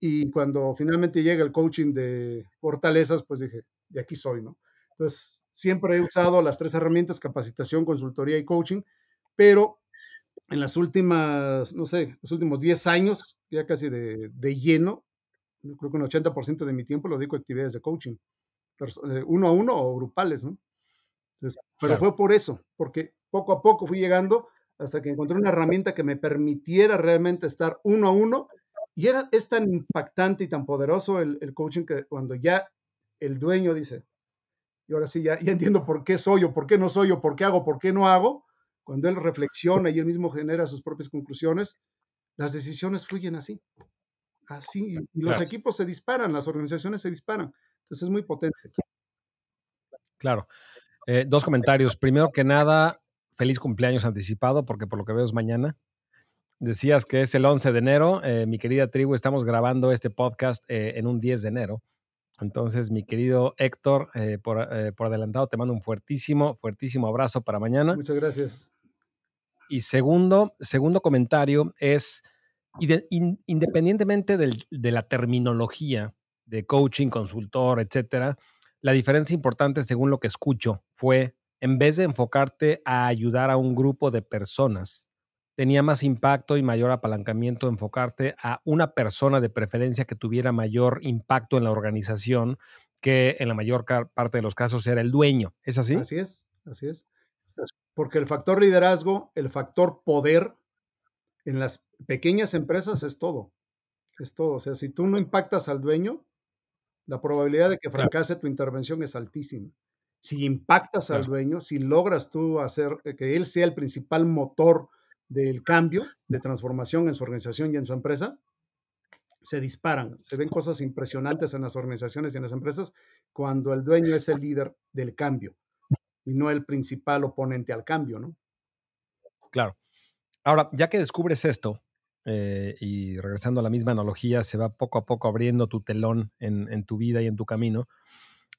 Speaker 2: Y cuando finalmente llega el coaching de fortalezas, pues dije, de aquí soy, ¿no? Entonces, siempre he usado las tres herramientas, capacitación, consultoría y coaching, pero en las últimas, no sé, los últimos 10 años, ya casi de, de lleno, yo creo que un 80% de mi tiempo lo dedico a actividades de coaching, eh, uno a uno o grupales, ¿no? Entonces, pero fue por eso, porque poco a poco fui llegando hasta que encontré una herramienta que me permitiera realmente estar uno a uno y era, es tan impactante y tan poderoso el, el coaching que cuando ya el dueño dice, y ahora sí, ya, ya entiendo por qué soy o por qué no soy o por qué hago, por qué no hago, cuando él reflexiona y él mismo genera sus propias conclusiones, las decisiones fluyen así. Así, y los equipos se disparan, las organizaciones se disparan. Entonces es muy potente.
Speaker 1: Claro. Eh, dos comentarios. Primero que nada, feliz cumpleaños anticipado, porque por lo que veo es mañana. Decías que es el 11 de enero. Eh, mi querida tribu, estamos grabando este podcast eh, en un 10 de enero. Entonces, mi querido Héctor, eh, por, por, adelantado, te mando un fuertísimo, fuertísimo abrazo para mañana.
Speaker 2: Muchas gracias.
Speaker 1: Y segundo, segundo comentario es, independientemente del, de la terminología de coaching, consultor, etcétera, la diferencia importante, según lo que escucho, fue en vez de enfocarte a ayudar a un grupo de personas, tenía más impacto y mayor apalancamiento enfocarte a una persona de preferencia que tuviera mayor impacto en la organización, que en la mayor parte de los casos era el dueño. ¿Es así?
Speaker 2: Así es, así es. Porque el factor liderazgo, el factor poder en las pequeñas empresas es todo. Es todo. O sea, si tú no impactas al dueño, la probabilidad de que fracase tu intervención es altísima. Si impactas al dueño, si logras tú hacer que él sea el principal motor del cambio, de transformación en su organización y en su empresa, se disparan. Se ven cosas impresionantes en las organizaciones y en las empresas cuando el dueño es el líder del cambio y no el principal oponente al cambio, ¿no?
Speaker 1: Claro. Ahora, ya que descubres esto, eh, y regresando a la misma analogía, se va poco a poco abriendo tu telón en tu vida y en tu camino.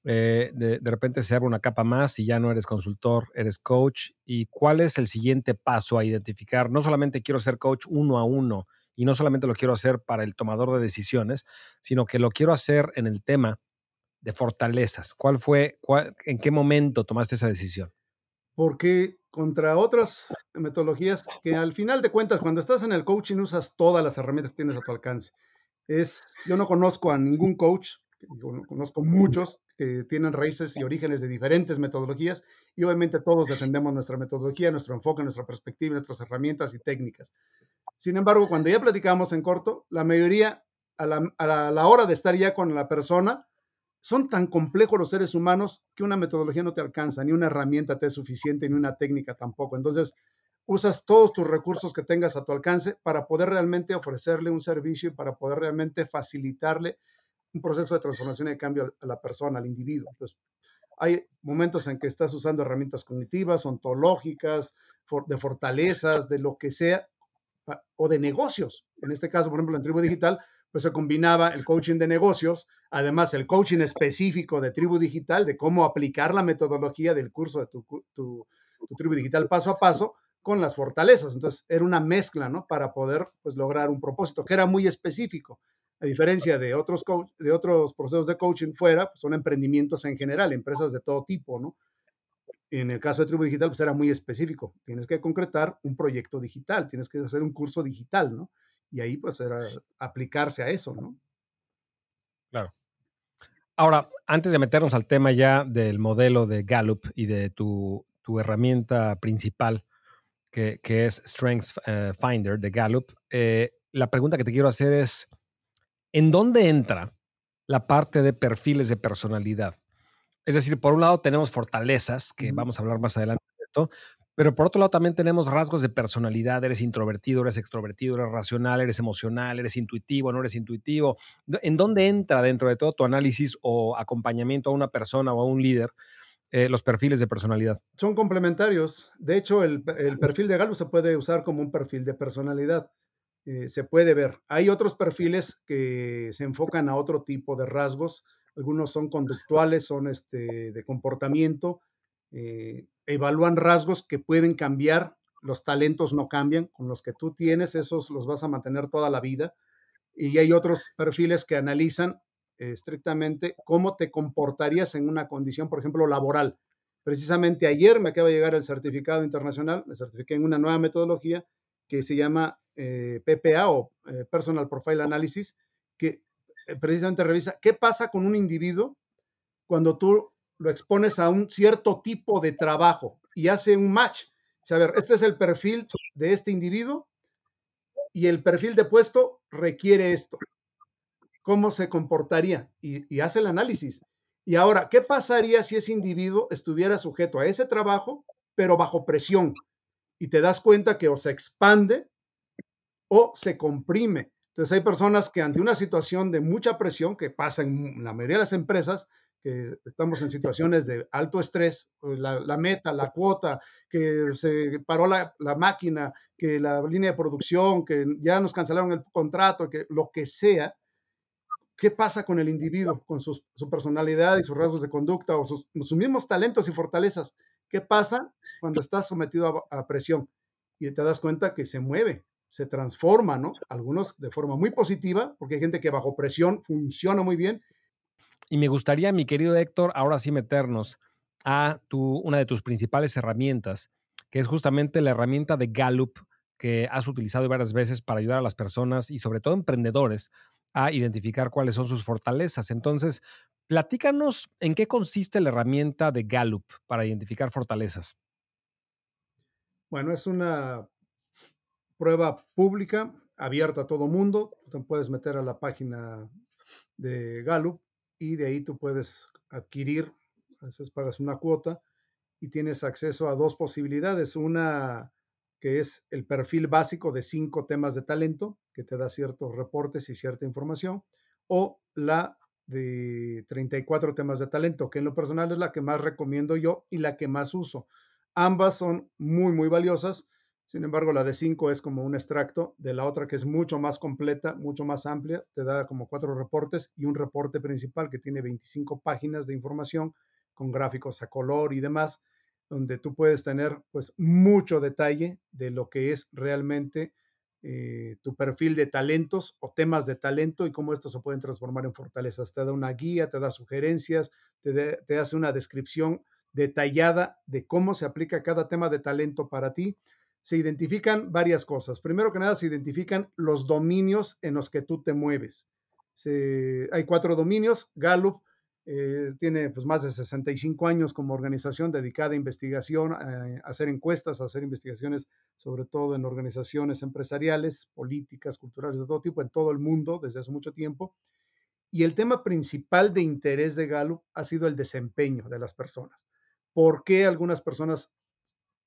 Speaker 1: Eh, de, repente se abre una capa más y ya no eres consultor, eres coach. ¿Y cuál es el siguiente paso a identificar? No solamente quiero ser coach uno a uno y no solamente lo quiero hacer para el tomador de decisiones, sino que lo quiero hacer en el tema de fortalezas. ¿Cuál fue, en qué momento tomaste esa decisión?
Speaker 2: Porque contra otras metodologías que al final de cuentas, cuando estás en el coaching usas todas las herramientas que tienes a tu alcance. Es, yo no conozco a ningún coach, conozco muchos que tienen raíces y orígenes de diferentes metodologías y obviamente todos defendemos nuestra metodología, nuestro enfoque, nuestra perspectiva, nuestras herramientas y técnicas. Sin embargo, cuando ya platicamos en corto, la mayoría a la, hora de estar ya con la persona, son tan complejos los seres humanos que una metodología no te alcanza, ni una herramienta te es suficiente, ni una técnica tampoco. Entonces, usas todos tus recursos que tengas a tu alcance para poder realmente ofrecerle un servicio y para poder realmente facilitarle un proceso de transformación y de cambio a la persona, al individuo. Entonces, hay momentos en que estás usando herramientas cognitivas, ontológicas, de fortalezas, de lo que sea, o de negocios. En este caso, por ejemplo, en Tribu Digital, pues se combinaba el coaching de negocios, además el coaching específico de Tribu Digital, de cómo aplicar la metodología del curso de tu, tu, Tribu Digital paso a paso con las fortalezas. Entonces, era una mezcla, ¿no? Para poder, pues, lograr un propósito que era muy específico a diferencia de otros, de otros procesos de coaching fuera, pues, son emprendimientos en general, empresas de todo tipo, ¿no? En el caso de Tribu Digital, pues era muy específico. Tienes que concretar un proyecto digital, tienes que hacer un curso digital, ¿no? Y ahí, pues, era aplicarse a eso, ¿no?
Speaker 1: Claro. Ahora, antes de meternos al tema ya del modelo de Gallup y de tu, tu herramienta principal, que, que es Strengths eh, Finder de Gallup, eh, la pregunta que te quiero hacer es, ¿en dónde entra la parte de perfiles de personalidad? Es decir, por un lado tenemos fortalezas, que vamos a hablar más adelante de esto, Pero por otro lado también tenemos rasgos de personalidad, eres introvertido, eres extrovertido, eres racional, eres emocional, eres intuitivo, no eres intuitivo. ¿En dónde entra dentro de todo tu análisis o acompañamiento a una persona o a un líder eh, los perfiles de personalidad?
Speaker 2: Son complementarios. De hecho, el, perfil de Gallup se puede usar como un perfil de personalidad. Eh, se puede ver. Hay otros perfiles que se enfocan a otro tipo de rasgos. Algunos son conductuales, son este, de comportamiento. Eh, evalúan rasgos que pueden cambiar, los talentos no cambian, con los que tú tienes, esos los vas a mantener toda la vida. Y hay otros perfiles que analizan estrictamente cómo te comportarías en una condición, por ejemplo, laboral. Precisamente ayer me acaba de llegar el certificado internacional, me certifiqué en una nueva metodología que se llama eh, PPA o eh, Personal Profile Analysis, que eh, precisamente revisa qué pasa con un individuo cuando tú lo expones a un cierto tipo de trabajo y hace un match. O a ver, este es el perfil de este individuo y el perfil de puesto requiere esto. ¿Cómo se comportaría? Y, y hace el análisis. Y ahora, ¿qué pasaría si ese individuo estuviera sujeto a ese trabajo, pero bajo presión? Y te das cuenta que o se expande o se comprime. Entonces hay personas que ante una situación de mucha presión, que pasa en la mayoría de las empresas, que estamos en situaciones de alto estrés, la, meta, la cuota, que se paró la, máquina, que la línea de producción, que ya nos cancelaron el contrato, que lo que sea, ¿qué pasa con el individuo, con su personalidad y sus rasgos de conducta o sus, mismos talentos y fortalezas? ¿Qué pasa cuando estás sometido a, a presión? Y te das cuenta que se mueve, se transforma, ¿no? Algunos de forma muy positiva, porque hay gente que bajo presión funciona muy bien
Speaker 1: y me gustaría, mi querido Héctor, ahora sí meternos a tu, una de tus principales herramientas, que es justamente la herramienta de Gallup que has utilizado varias veces para ayudar a las personas y sobre todo emprendedores a identificar cuáles son sus fortalezas. Entonces, platícanos en qué consiste la herramienta de Gallup para identificar fortalezas.
Speaker 2: Bueno, es una prueba pública, abierta a todo mundo. Te puedes meter a la página de Gallup y de ahí tú puedes adquirir, a veces pagas una cuota y tienes acceso a dos posibilidades. Una que es el perfil básico de cinco temas de talento, que te da ciertos reportes y cierta información, o la de 34 temas de talento, que en lo personal es la que más recomiendo yo y la que más uso. Ambas son muy, muy valiosas sin embargo, la de 5 es como un extracto de la otra que es mucho más completa, mucho más amplia, te da como cuatro reportes y un reporte principal que tiene 25 páginas de información con gráficos a color y demás, donde tú puedes tener pues mucho detalle de lo que es realmente eh, tu perfil de talentos o temas de talento y cómo estos se pueden transformar en fortalezas. Te da una guía, te da sugerencias, te, te hace una descripción detallada de cómo se aplica cada tema de talento para ti se identifican varias cosas. Primero que nada, se identifican los dominios en los que tú te mueves. hay cuatro dominios. Gallup eh, tiene pues, más de 65 años como organización dedicada a investigación, a, hacer encuestas, a hacer investigaciones, sobre todo en organizaciones empresariales, políticas, culturales de todo tipo, en todo el mundo desde hace mucho tiempo. Y el tema principal de interés de Gallup ha sido el desempeño de las personas. ¿Por qué algunas personas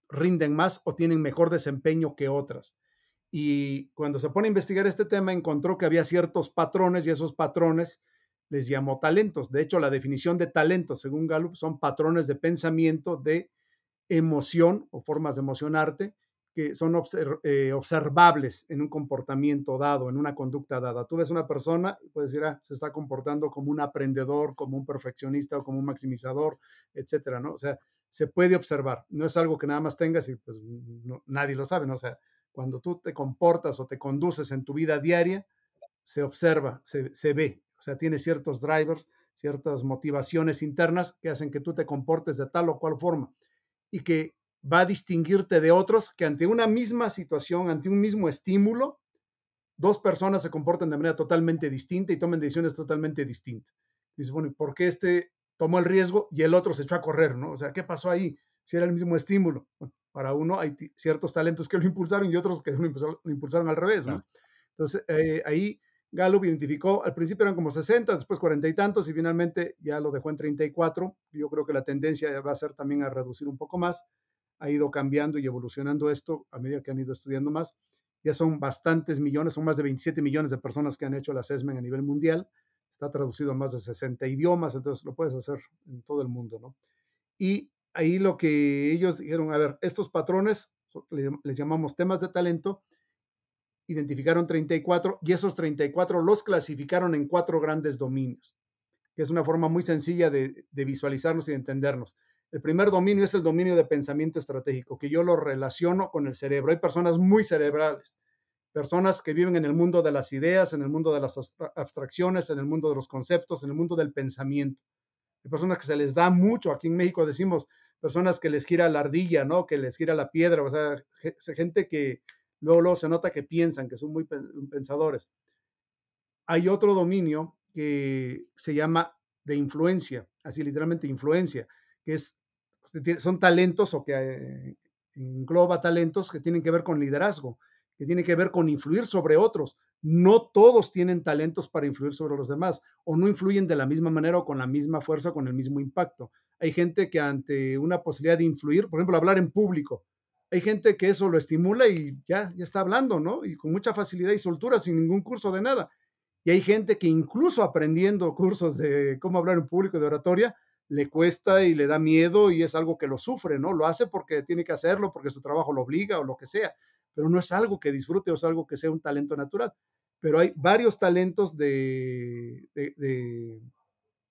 Speaker 2: rinden más o tienen mejor desempeño que otras. Y cuando se pone a investigar este tema, encontró que había ciertos patrones y esos patrones les llamó talentos. De hecho, la definición de talento, según Gallup, son patrones de pensamiento, de emoción o formas de emocionarte que son eh, observables en un comportamiento dado, en una conducta dada. Tú ves una persona, puedes decir, ah, se está comportando como un aprendedor, como un perfeccionista o como un maximizador, etcétera, ¿no? O sea, se puede observar. No es algo que nada más tengas y pues nadie lo sabe, ¿no? O sea, cuando tú te comportas o te conduces en tu vida diaria, se observa, se, se ve. O sea, tiene ciertos drivers, ciertas motivaciones internas que hacen que tú te comportes de tal o cual forma y que va a distinguirte de otros que ante una misma situación, ante un mismo estímulo, dos personas se comportan de manera totalmente distinta y toman decisiones totalmente distintas. Dices, bueno, ¿por qué este tomó el riesgo y el otro se echó a correr, ¿no? O sea, ¿qué pasó ahí? Si era el mismo estímulo. para uno hay ciertos talentos que lo impulsaron y otros que lo impulsaron, al revés, ¿no? Entonces, eh, ahí Gallup identificó, al principio eran como 60, después 40 y tantos y finalmente ya lo dejó en 34. Yo creo que la tendencia va a ser también a reducir un poco más. ha ido cambiando y evolucionando esto a medida que han ido estudiando más. Ya son bastantes millones, son más de 27 millones de personas que han hecho el assessment a nivel mundial. Está traducido a más de 60 idiomas, entonces lo puedes hacer en todo el mundo, ¿no? Y ahí lo que ellos dijeron, a ver, estos patrones les llamamos temas de talento, identificaron 34 y esos 34 los clasificaron en cuatro grandes dominios, que es una forma muy sencilla de, de visualizarnos y de entendernos. El primer dominio es el dominio de pensamiento estratégico, que yo lo relaciono con el cerebro. Hay personas muy cerebrales, personas que viven en el mundo de las ideas, en el mundo de las abstracciones, en el mundo de los conceptos, en el mundo del pensamiento. Hay personas que se les da mucho, aquí en México decimos personas que les gira la ardilla, ¿no? Que les gira la piedra, o sea, gente que luego, luego se nota que piensan, que son muy pensadores. Hay otro dominio que se llama de influencia, así literalmente influencia, que es son talentos o que eh, engloba talentos que tienen que ver con liderazgo, que tienen que ver con influir sobre otros. No todos tienen talentos para influir sobre los demás o no influyen de la misma manera o con la misma fuerza, con el mismo impacto. Hay gente que ante una posibilidad de influir, por ejemplo, hablar en público, hay gente que eso lo estimula y ya, está hablando, ¿no? Y con mucha facilidad y soltura, sin ningún curso de nada. Y hay gente que incluso aprendiendo cursos de cómo hablar en público, de oratoria, le cuesta y le da miedo y es algo que lo sufre, ¿no? Lo hace porque tiene que hacerlo, porque su trabajo lo obliga o lo que sea, pero no es algo que disfrute o es algo que sea un talento natural. Pero hay varios talentos de, de,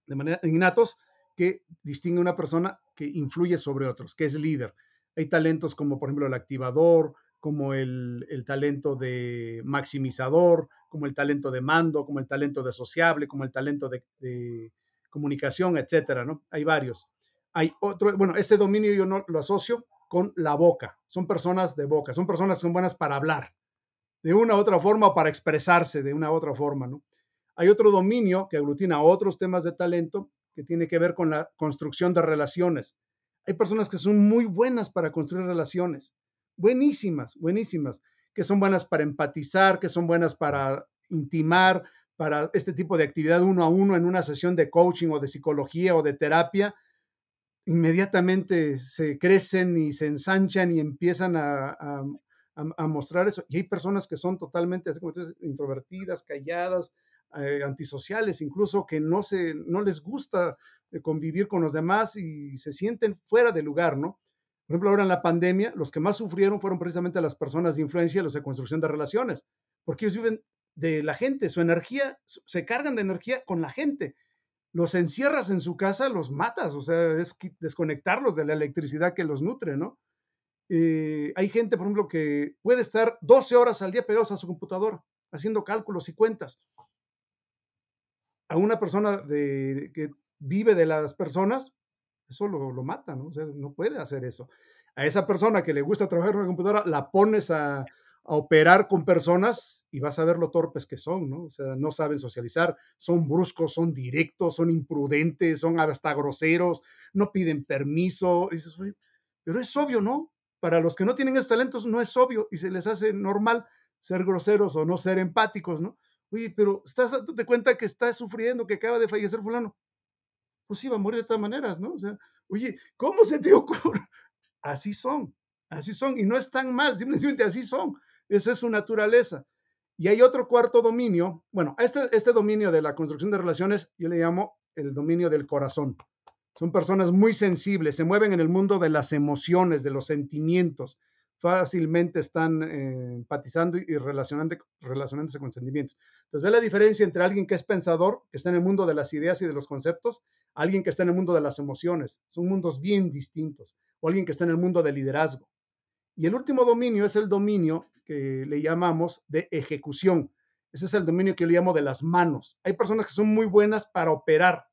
Speaker 2: manera innatos que distingue a una persona que influye sobre otros, que es líder. Hay talentos como, por ejemplo, el activador, como el, el, talento de maximizador, como el talento de mando, como el talento de sociable, como el talento de, comunicación, etcétera, ¿no? Hay varios. Hay otro, bueno, ese dominio yo no lo asocio con la boca. Son personas de boca, son personas que son buenas para hablar, de una u otra forma, o para expresarse de una u otra forma, ¿no? Hay otro dominio que aglutina otros temas de talento que tiene que ver con la construcción de relaciones. Hay personas que son muy buenas para construir relaciones, buenísimas, buenísimas, que son buenas para empatizar, que son buenas para intimar, para este tipo de actividad uno a uno en una sesión de coaching o de psicología o de terapia, inmediatamente se crecen y se ensanchan y empiezan a, mostrar eso. Y hay personas que son totalmente así como introvertidas, calladas, eh, antisociales, incluso que no, se, no les gusta eh, convivir con los demás y se sienten fuera de lugar, ¿no? Por ejemplo, ahora en la pandemia, los que más sufrieron fueron precisamente las personas de influencia, los de construcción de relaciones, porque ellos viven de la gente, su energía, se cargan de energía con la gente. Los encierras en su casa, los matas, o sea, es desconectarlos de la electricidad que los nutre, ¿no? Eh, hay gente, por ejemplo, que puede estar 12 horas al día pegados a su computadora, haciendo cálculos y cuentas. A una persona que vive de las personas, eso lo, lo mata, ¿no? O sea, no puede hacer eso. A esa persona que le gusta trabajar en una computadora, la pones a, a operar con personas y vas a ver lo torpes que son, ¿no? O sea, no saben socializar, son bruscos, son directos, son imprudentes, son hasta groseros, no piden permiso. dices, pero es obvio, ¿no? Para los que no tienen estos talentos no es obvio y se les hace normal ser groseros o no ser empáticos, ¿no? Oye, pero estás dándote cuenta que está sufriendo, que acaba de fallecer fulano. Pues sí, va a morir de todas maneras, ¿no? O sea, oye, ¿cómo se te ocurre? Así son, así son, y no es tan mal, simplemente así son. Esa es su naturaleza. Y hay otro cuarto dominio, bueno, este, este dominio de la construcción de relaciones yo le llamo el dominio del corazón. Son personas muy sensibles, se mueven en el mundo de las emociones, de los sentimientos, fácilmente están eh, empatizando y relacionándose con sentimientos. Entonces, ve la diferencia entre alguien que es pensador, que está en el mundo de las ideas y de los conceptos, alguien que está en el mundo de las emociones. Son mundos bien distintos. O alguien que está en el mundo del liderazgo. Y el último dominio es el dominio que le llamamos de ejecución. Ese es el dominio que yo le llamo de las manos. Hay personas que son muy buenas para operar.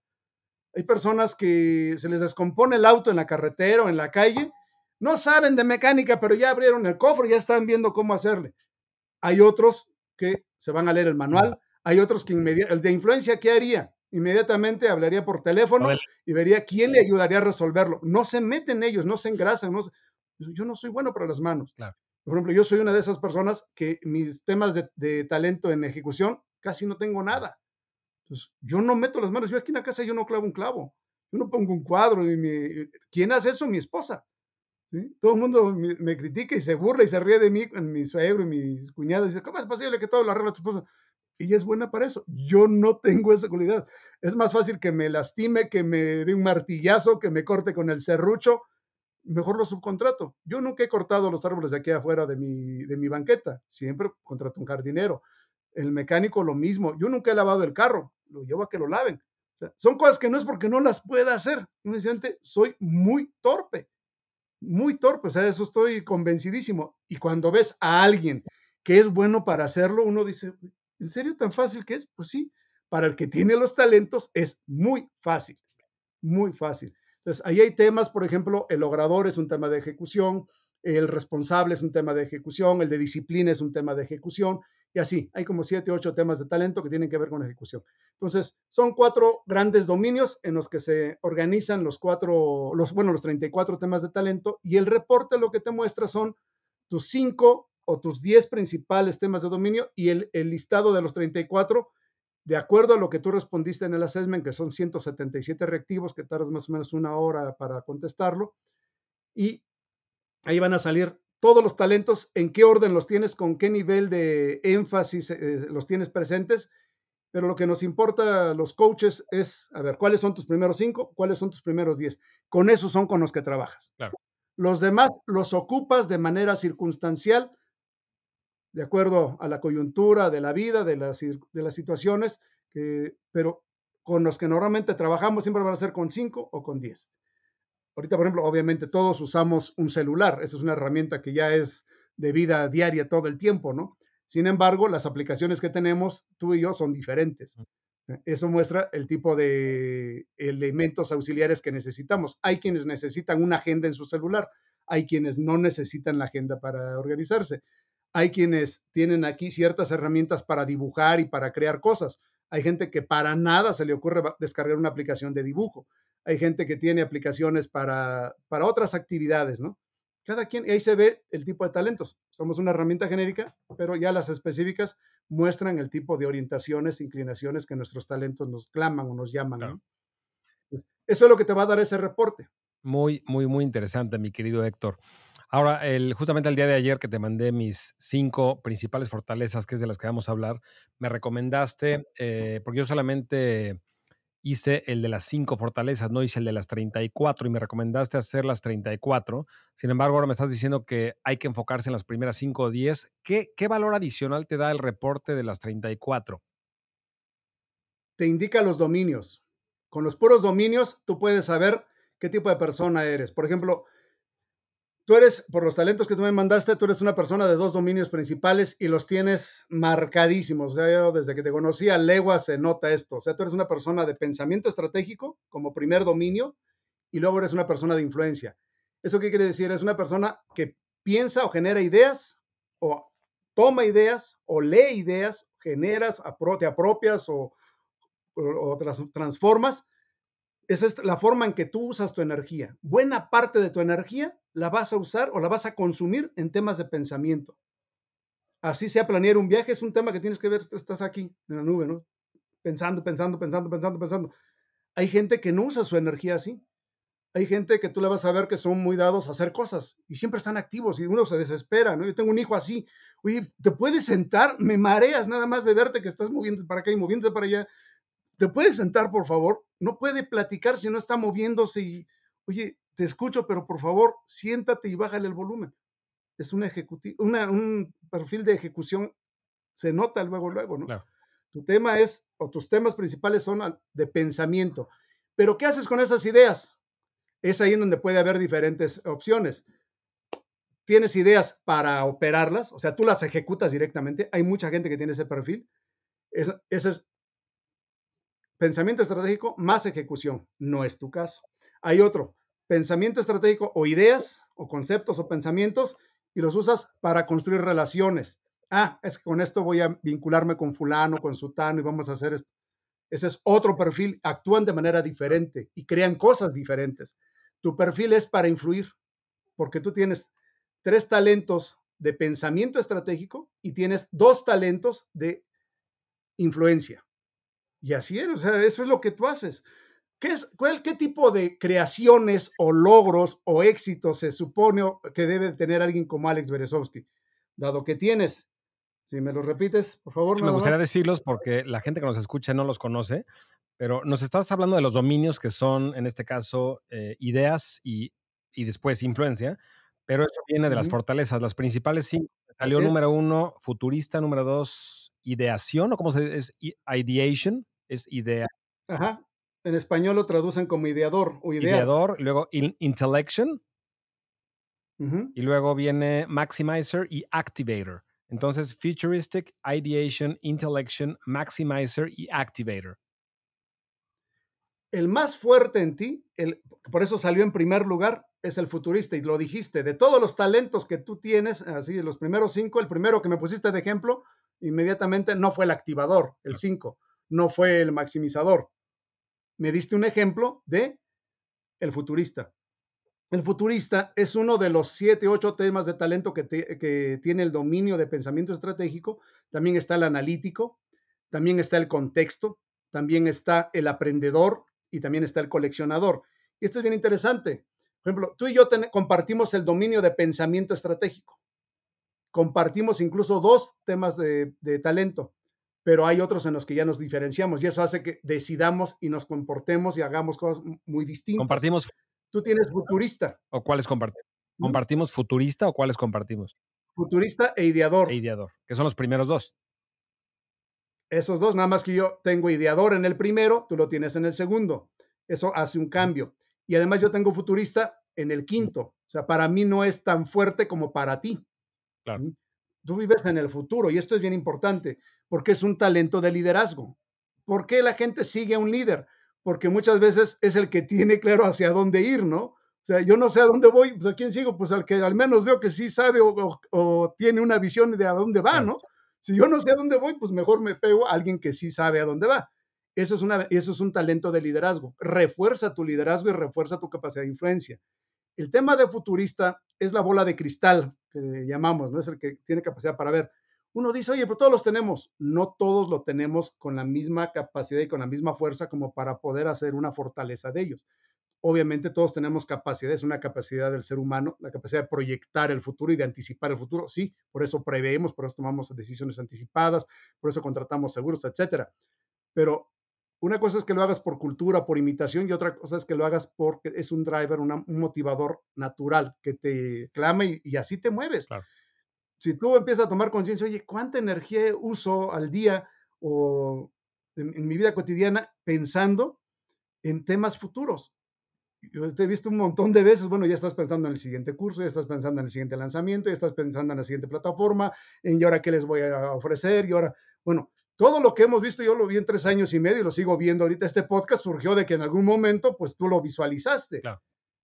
Speaker 2: Hay personas que se les descompone el auto en la carretera o en la calle. No saben de mecánica, pero ya abrieron el cofre ya están viendo cómo hacerle. Hay otros que se van a leer el manual. Hay otros que el de influencia, ¿qué haría? Inmediatamente hablaría por teléfono y vería quién le ayudaría a resolverlo. No se meten ellos, no se engrasan. No Yo no soy bueno para las manos. Claro. Por ejemplo, yo soy una de esas personas que mis temas de, talento en ejecución casi no tengo nada. Entonces, yo no meto las manos. Yo aquí en la casa yo no clavo un clavo. Yo no pongo un cuadro. Y ¿Quién hace eso? Mi esposa. Todo el mundo me, critica y se burla y se ríe de mí, mi suegro y mis cuñados. Dice, ¿cómo es posible que todo lo arregla tu esposa? Y es buena para eso. Yo no tengo esa cualidad. Es más fácil que me lastime, que me dé un martillazo, que me corte con el serrucho. Mejor lo subcontrato. Yo nunca he cortado los árboles de aquí afuera de mi, de mi banqueta. Siempre contrato un jardinero. El mecánico lo mismo. Yo nunca he lavado el carro. Lo llevo a que lo laven. son cosas que no es porque no las pueda hacer. Un soy muy torpe muy torpe, o sea, eso estoy convencidísimo. Y cuando ves a alguien que es bueno para hacerlo, uno dice, ¿en serio tan fácil que es? Pues sí, para el que tiene los talentos es muy fácil, muy fácil. Entonces, ahí hay temas, por ejemplo, el logrador es un tema de ejecución, el responsable es un tema de ejecución, el de disciplina es un tema de ejecución, y así, hay como siete, ocho temas de talento que tienen que ver con ejecución. Entonces, son cuatro grandes dominios en los que se organizan los cuatro, los, bueno, los 34 temas de talento y el reporte lo que te muestra son tus cinco o tus diez principales temas de dominio y el, el listado de los 34 de acuerdo a lo que tú respondiste en el assessment, que son 177 reactivos, que tardas más o menos una hora para contestarlo, y ahí van a salir todos los talentos, en qué orden los tienes, con qué nivel de énfasis eh, los tienes presentes, pero lo que nos importa a los coaches es, a ver, ¿cuáles son tus primeros cinco? ¿Cuáles son tus primeros diez? Con esos son con los que trabajas. Los demás los ocupas de manera circunstancial, de acuerdo a la coyuntura de la vida, de las, de las situaciones, pero con los que normalmente trabajamos siempre van a ser con cinco o con diez. Ahorita, por ejemplo, obviamente todos usamos un celular, esa es una herramienta que ya es de vida diaria todo el tiempo, ¿no? Sin embargo, las aplicaciones que tenemos, tú y yo, son diferentes. Eso muestra el tipo de elementos auxiliares que necesitamos. Hay quienes necesitan una agenda en su celular, hay quienes no necesitan la agenda para organizarse, hay quienes tienen aquí ciertas herramientas para dibujar y para crear cosas. Hay gente que para nada se le ocurre descargar una aplicación de dibujo hay gente que tiene aplicaciones para, para otras actividades, ¿no? Cada quien, y ahí se ve el tipo de talentos. Somos una herramienta genérica, pero ya las específicas muestran el tipo de orientaciones, inclinaciones que nuestros talentos nos claman o nos llaman. ¿no? Eso es lo que te va a dar ese reporte.
Speaker 1: Muy, muy, muy interesante, mi querido Héctor. Ahora, el, justamente el día de ayer que te mandé mis cinco principales fortalezas, que es de las que vamos a hablar, me recomendaste, eh, porque yo solamente hice el de las cinco fortalezas, no hice el de las 34 y me recomendaste hacer las 34. Sin embargo, ahora me estás diciendo que hay que enfocarse en las primeras 5 o 10. ¿Qué, ¿Qué valor adicional te da el reporte de las 34?
Speaker 2: Te indica los dominios. Con los puros dominios, tú puedes saber qué tipo de persona eres. Por ejemplo, Tú eres, por los talentos que tú me mandaste, tú eres una persona de dos dominios principales y los tienes marcadísimos. O sea, yo desde que te conocí a legua se nota esto. O sea, tú eres una persona de pensamiento estratégico como primer dominio y luego eres una persona de influencia. ¿Eso qué quiere decir? Es una persona que piensa o genera ideas o toma ideas o lee ideas, generas, te apropias o, o, transformas esa es la forma en que tú usas tu energía. Buena parte de tu energía la vas a usar o la vas a consumir en temas de pensamiento. Así sea planear un viaje, es un tema que tienes que ver, estás aquí en la nube, ¿no? Pensando, pensando, pensando, pensando, pensando. Hay gente que no usa su energía así. Hay gente que tú le vas a ver que son muy dados a hacer cosas y siempre están activos y uno se desespera, ¿no? Yo tengo un hijo así, oye, ¿te puedes sentar? Me mareas nada más de verte que estás moviendo para acá y moviéndote para allá. ¿te puedes sentar, por favor? No puede platicar si no está moviéndose y, oye, te escucho, pero por favor, siéntate y bájale el volumen. Es un ejecutivo, un perfil de ejecución, se nota luego, luego, ¿no? Tu tema es, o tus temas principales son de pensamiento. Pero ¿qué haces con esas ideas? Es ahí en donde puede haber diferentes opciones. Tienes ideas para operarlas, o sea, tú las ejecutas directamente. Hay mucha gente que tiene ese perfil. ese es pensamiento estratégico más ejecución. No es tu caso. Hay otro, pensamiento estratégico o ideas o conceptos o pensamientos y los usas para construir relaciones. Ah, es que con esto voy a vincularme con fulano, con sutano y vamos a hacer esto. Ese es otro perfil. Actúan de manera diferente y crean cosas diferentes. Tu perfil es para influir, porque tú tienes tres talentos de pensamiento estratégico y tienes dos talentos de influencia. Y así es, o sea, eso es lo que tú haces. ¿Qué, es, cuál, ¿qué tipo de creaciones o logros o éxitos se supone que debe tener alguien como Alex Berezovsky? Dado que tienes, si me los repites, por favor.
Speaker 1: Me gustaría decirlos porque la gente que nos escucha no los conoce, pero nos estás hablando de los dominios que son, en este caso, eh, ideas y, y, después influencia, pero eso viene de las fortalezas. Las principales cinco. Salió número uno, futurista, número dos, ideación, o cómo se dice, es ideation, es idea.
Speaker 2: Ajá. En español lo traducen como ideador o idear.
Speaker 1: Ideador, luego intellection, y luego viene maximizer y activator. Entonces, futuristic, ideation, intellection, maximizer y activator.
Speaker 2: El más fuerte en ti, el, por eso salió en primer lugar, es el futurista. Y lo dijiste, de todos los talentos que tú tienes, así, los primeros cinco, el primero que me pusiste de ejemplo, inmediatamente no fue el activador, el cinco, no fue el maximizador. Me diste un ejemplo de el futurista. El futurista es uno de los siete, ocho temas de talento que, tiene el dominio de pensamiento estratégico. También está el analítico, también está el contexto, también está el aprendedor y también está el coleccionador. Y esto es bien interesante. Por ejemplo, tú y yo compartimos el dominio de pensamiento estratégico. Compartimos incluso dos temas de talento, pero hay otros en los que ya nos diferenciamos y eso hace que decidamos y nos comportemos y hagamos cosas muy distintas.
Speaker 1: Compartimos
Speaker 2: Tú tienes futurista.
Speaker 1: ¿O cuáles compartimos? ¿Compartimos futurista o cuáles compartimos?
Speaker 2: Futurista e ideador.
Speaker 1: E ideador, que son los primeros dos.
Speaker 2: Esos dos, nada más que yo tengo ideador en el primero, tú lo tienes en el segundo. Eso hace un cambio. Y además yo tengo futurista en el quinto. O sea, para mí no es tan fuerte como para ti.
Speaker 1: Claro.
Speaker 2: Tú vives en el futuro y esto es bien importante porque es un talento de liderazgo. ¿Por qué la gente sigue a un líder? porque muchas veces es el que tiene claro hacia dónde ir, ¿no? O sea, yo no sé a dónde voy, pues a quién sigo, pues al que al menos veo que sí sabe o, tiene una visión de a dónde va, ¿no? Si yo no sé a dónde voy, pues mejor me pego a alguien que sí sabe a dónde va. Eso es, una, eso es un talento de liderazgo. Refuerza tu liderazgo y refuerza tu capacidad de influencia. El tema de futurista es la bola de cristal, llamamos, ¿no? Es el que tiene capacidad para ver uno dice, oye, pero todos los tenemos. No todos lo tenemos con la misma capacidad y con la misma fuerza como para poder hacer una fortaleza de ellos. Obviamente todos tenemos capacidad, es una capacidad del ser humano, la capacidad de proyectar el futuro y de anticipar el futuro. Sí, por eso preveemos, por eso tomamos decisiones anticipadas, por eso contratamos seguros, etcétera. Pero una cosa es que lo hagas por cultura, por imitación, y otra cosa es que lo hagas porque es un driver, un motivador natural que te clama y, y así te mueves. Claro si tú empiezas a tomar conciencia, oye, ¿cuánta energía uso al día o en, mi vida cotidiana pensando en temas futuros? Yo te he visto un montón de veces, bueno, ya estás pensando en el siguiente curso, ya estás pensando en el siguiente lanzamiento, ya estás pensando en la siguiente plataforma, en y ahora qué les voy a ofrecer, y ahora, bueno, todo lo que hemos visto, yo lo vi en tres años y medio y lo sigo viendo ahorita. Este podcast surgió de que en algún momento, pues tú lo visualizaste.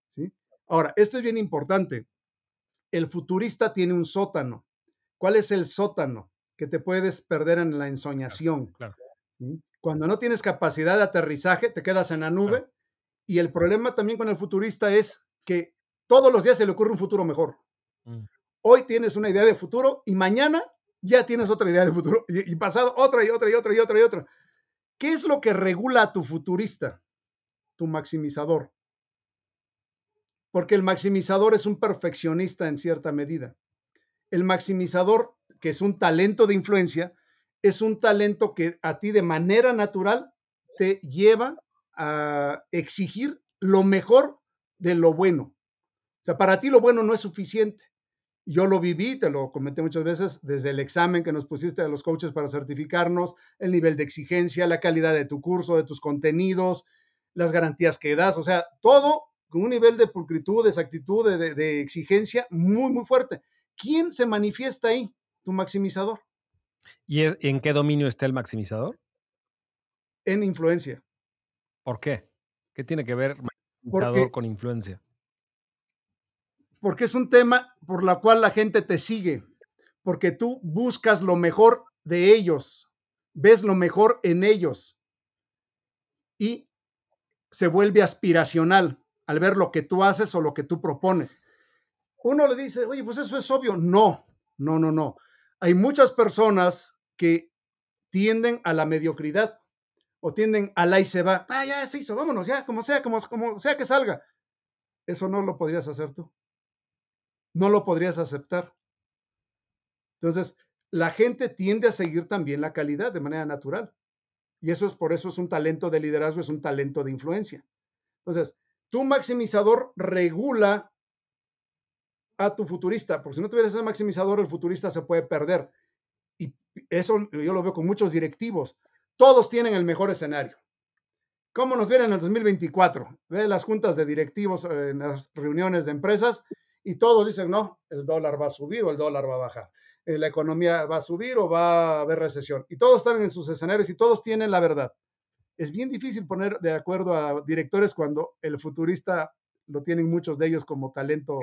Speaker 2: ¿sí? Ahora, esto es bien importante. El futurista tiene un sótano. ¿Cuál es el sótano que te puedes perder en la ensoñación? Cuando no tienes capacidad de aterrizaje, te quedas en la nube. Y el problema también con el futurista es que todos los días se le ocurre un futuro mejor. Mm. Hoy tienes una idea de futuro y mañana ya tienes otra idea de futuro y, pasado otra y otra y otra y otra y otra. ¿Qué es lo que regula a tu futurista? Tu maximizador. Porque el maximizador es un perfeccionista en cierta medida el maximizador, que es un talento de influencia, es un talento que a ti de manera natural te lleva a exigir lo mejor de lo bueno. O sea, para ti lo bueno no es suficiente. Yo lo viví, te lo comenté muchas veces, desde el examen que nos pusiste a los coaches para certificarnos, el nivel de exigencia, la calidad de tu curso, de tus contenidos, las garantías que das, o sea, todo con un nivel de pulcritud, de exactitud, de, de exigencia muy, muy fuerte. ¿quién se manifiesta ahí? Tu maximizador.
Speaker 1: ¿Y en qué dominio está el maximizador?
Speaker 2: En influencia.
Speaker 1: ¿Por qué? ¿Qué tiene que ver maximizador con influencia?
Speaker 2: Porque es un tema por la cual la gente te sigue, porque tú buscas lo mejor de ellos, ves lo mejor en ellos y se vuelve aspiracional al ver lo que tú haces o lo que tú propones uno le dice, oye, pues eso es obvio. No, no, no, no. Hay muchas personas que tienden a la mediocridad. o tienden al ahí se va. Ah, ya se hizo, vámonos, ya, como sea, como, como sea que salga. Eso no lo podrías hacer tú. No lo podrías aceptar. Entonces, la gente tiende a seguir también la calidad de manera natural. Y eso es por eso es un talento de liderazgo, es un talento de influencia. Entonces, tu maximizador regula a tu futurista, porque si no tuvieras ese maximizador, el futurista se puede perder. Y eso yo lo veo con muchos directivos. Todos tienen el mejor escenario. ¿Cómo nos viene en el 2024? Ve las juntas de directivos en las reuniones de empresas y todos dicen, no, el dólar va a subir o el dólar va a bajar. Eh, la economía va a subir o va a haber recesión. Y todos están en sus escenarios y todos tienen la verdad. Es bien difícil poner de acuerdo a directores cuando el futurista lo tienen muchos de ellos como talento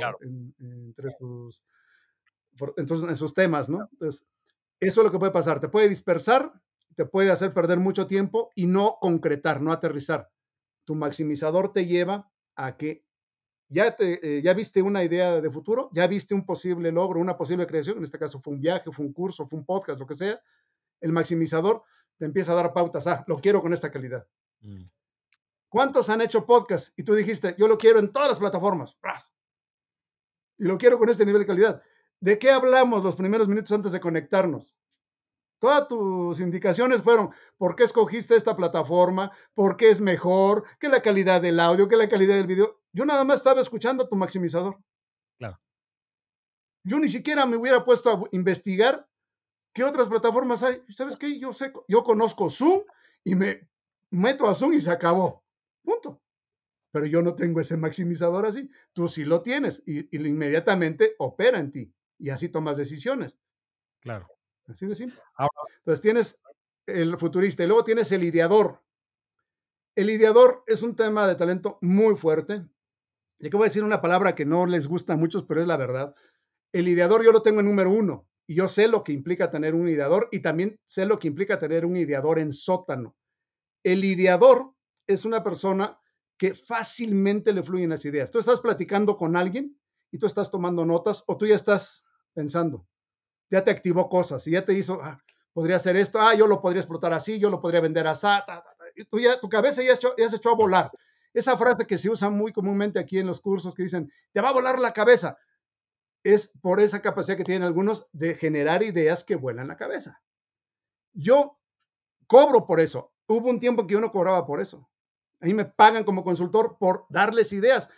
Speaker 2: entre sus, entonces, en sus temas, ¿no? Entonces, eso es lo que puede pasar. Te puede dispersar, te puede hacer perder mucho tiempo y no concretar, no aterrizar. Tu maximizador te lleva a que ya, te, eh, ya viste una idea de futuro, ya viste un posible logro, una posible creación, en este caso fue un viaje, fue un curso, fue un podcast, lo que sea, el maximizador te empieza a dar pautas, ah, lo quiero con esta calidad. Mm. ¿Cuántos han hecho podcast? Y tú dijiste, yo lo quiero en todas las plataformas. Y lo quiero con este nivel de calidad. ¿De qué hablamos los primeros minutos antes de conectarnos? Todas tus indicaciones fueron por qué escogiste esta plataforma, por qué es mejor, qué la calidad del audio, qué la calidad del video. Yo nada más estaba escuchando tu maximizador.
Speaker 1: Claro.
Speaker 2: Yo ni siquiera me hubiera puesto a investigar qué otras plataformas hay. ¿Sabes qué? Yo sé, yo conozco Zoom y me meto a Zoom y se acabó. Punto. Pero yo no tengo ese maximizador así. Tú sí lo tienes y, y inmediatamente opera en ti y así tomas decisiones.
Speaker 1: Claro.
Speaker 2: Así de simple. Entonces tienes el futurista y luego tienes el ideador. El ideador es un tema de talento muy fuerte. Y que voy a decir una palabra que no les gusta a muchos, pero es la verdad. El ideador yo lo tengo en número uno y yo sé lo que implica tener un ideador y también sé lo que implica tener un ideador en sótano. El ideador es una persona que fácilmente le fluyen las ideas. Tú estás platicando con alguien y tú estás tomando notas o tú ya estás pensando, ya te activó cosas y ya te hizo, ah, podría hacer esto, ah, yo lo podría explotar así, yo lo podría vender así, tú tu cabeza ya, ya se echó a volar. Esa frase que se usa muy comúnmente aquí en los cursos que dicen, te va a volar la cabeza, es por esa capacidad que tienen algunos de generar ideas que vuelan la cabeza. Yo cobro por eso. Hubo un tiempo que yo no cobraba por eso. A mí me pagan como consultor por darles ideas.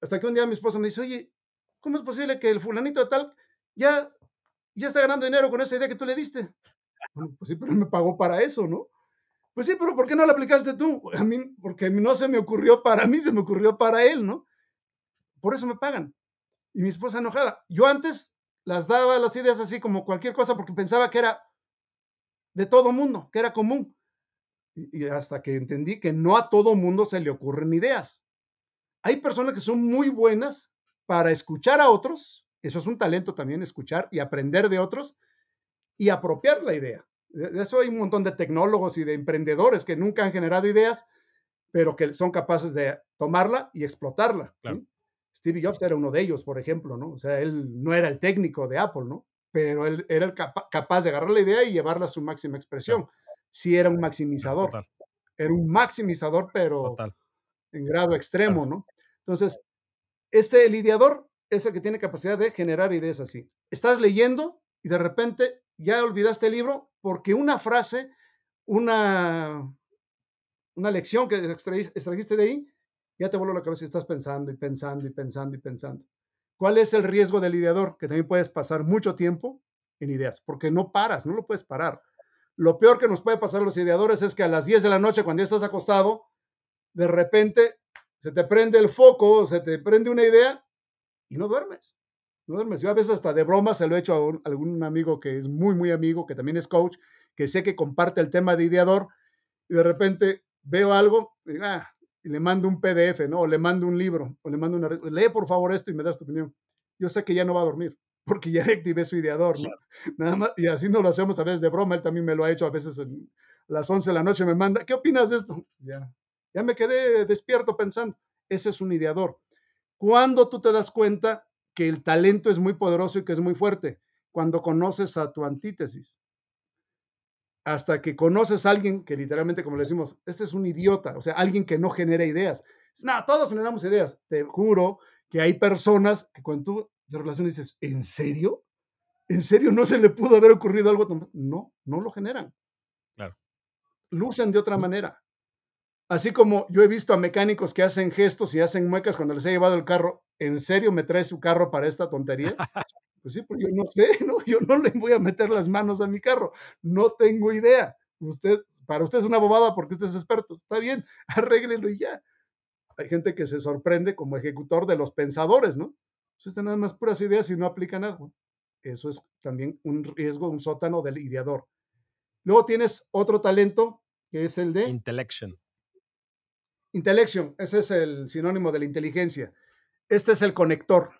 Speaker 2: Hasta que un día mi esposa me dice, oye, ¿cómo es posible que el fulanito de tal ya ya está ganando dinero con esa idea que tú le diste. Bueno, pues sí, pero él me pagó para eso, ¿no? Pues sí, pero ¿por qué no la aplicaste tú? A mí, porque no se me ocurrió para mí, se me ocurrió para él, ¿no? Por eso me pagan. Y mi esposa enojada. Yo antes las daba las ideas así como cualquier cosa porque pensaba que era de todo mundo, que era común. Y, y hasta que entendí que no a todo mundo se le ocurren ideas. Hay personas que son muy buenas para escuchar a otros eso es un talento también, escuchar y aprender de otros y apropiar la idea. De eso hay un montón de tecnólogos y de emprendedores que nunca han generado ideas, pero que son capaces de tomarla y explotarla. Steve Jobs era uno de ellos, por ejemplo, ¿no? O sea, él no era el técnico de Apple, ¿no? Pero él era el capaz de agarrar la idea y llevarla a su máxima expresión. Sí era un maximizador. Era un maximizador, pero en grado extremo, ¿no? Entonces, este lidiador es el que tiene capacidad de generar ideas así. Estás leyendo y de repente ya olvidaste el libro porque una frase, una, una lección que extrajiste de ahí, ya te voló la cabeza y estás pensando y pensando y pensando y pensando. ¿Cuál es el riesgo del ideador? Que también puedes pasar mucho tiempo en ideas, porque no paras, no lo puedes parar. Lo peor que nos puede pasar a los ideadores es que a las 10 de la noche, cuando ya estás acostado, de repente se te prende el foco, se te prende una idea y no duermes. No duermes. Yo a veces hasta de broma se lo he hecho a, algún amigo que es muy, muy amigo, que también es coach, que sé que comparte el tema de ideador, y de repente veo algo y, ah, le mando un PDF, ¿no? O le mando un libro, o le mando una... Lee por favor esto y me das tu opinión. Yo sé que ya no va a dormir, porque ya activé su ideador, ¿no? Nada más, y así no lo hacemos a veces de broma, él también me lo ha hecho a veces a las 11 de la noche, me manda, ¿qué opinas de esto? Ya, ya me quedé despierto pensando. Ese es un ideador. ¿Cuándo tú te das cuenta que el talento es muy poderoso y que es muy fuerte? Cuando conoces a tu antítesis. hasta que conoces a alguien que literalmente, como le decimos, este es un idiota, o sea, alguien que no genera ideas. No, todos generamos ideas. Te juro que hay personas que cuando tú te relacionas dices, ¿en serio? ¿En serio no se le pudo haber ocurrido algo? No, no lo generan.
Speaker 1: Claro.
Speaker 2: Lucen de otra manera. Así como yo he visto a mecánicos que hacen gestos y hacen muecas cuando les he llevado el carro, ¿en serio me trae su carro para esta tontería? Pues sí, porque yo no sé, ¿no? Yo no le voy a meter las manos a mi carro, no tengo idea. Usted, para usted es una bobada porque usted es experto. Está bien, arréglelo y ya. Hay gente que se sorprende como ejecutor de los pensadores, ¿no? Usted está nada más puras ideas y no aplica nada. Eso es también un riesgo, un sótano del ideador. Luego tienes otro talento que es el de...
Speaker 1: Intellection.
Speaker 2: Intellection, ese es el sinónimo de la inteligencia. Este es el conector.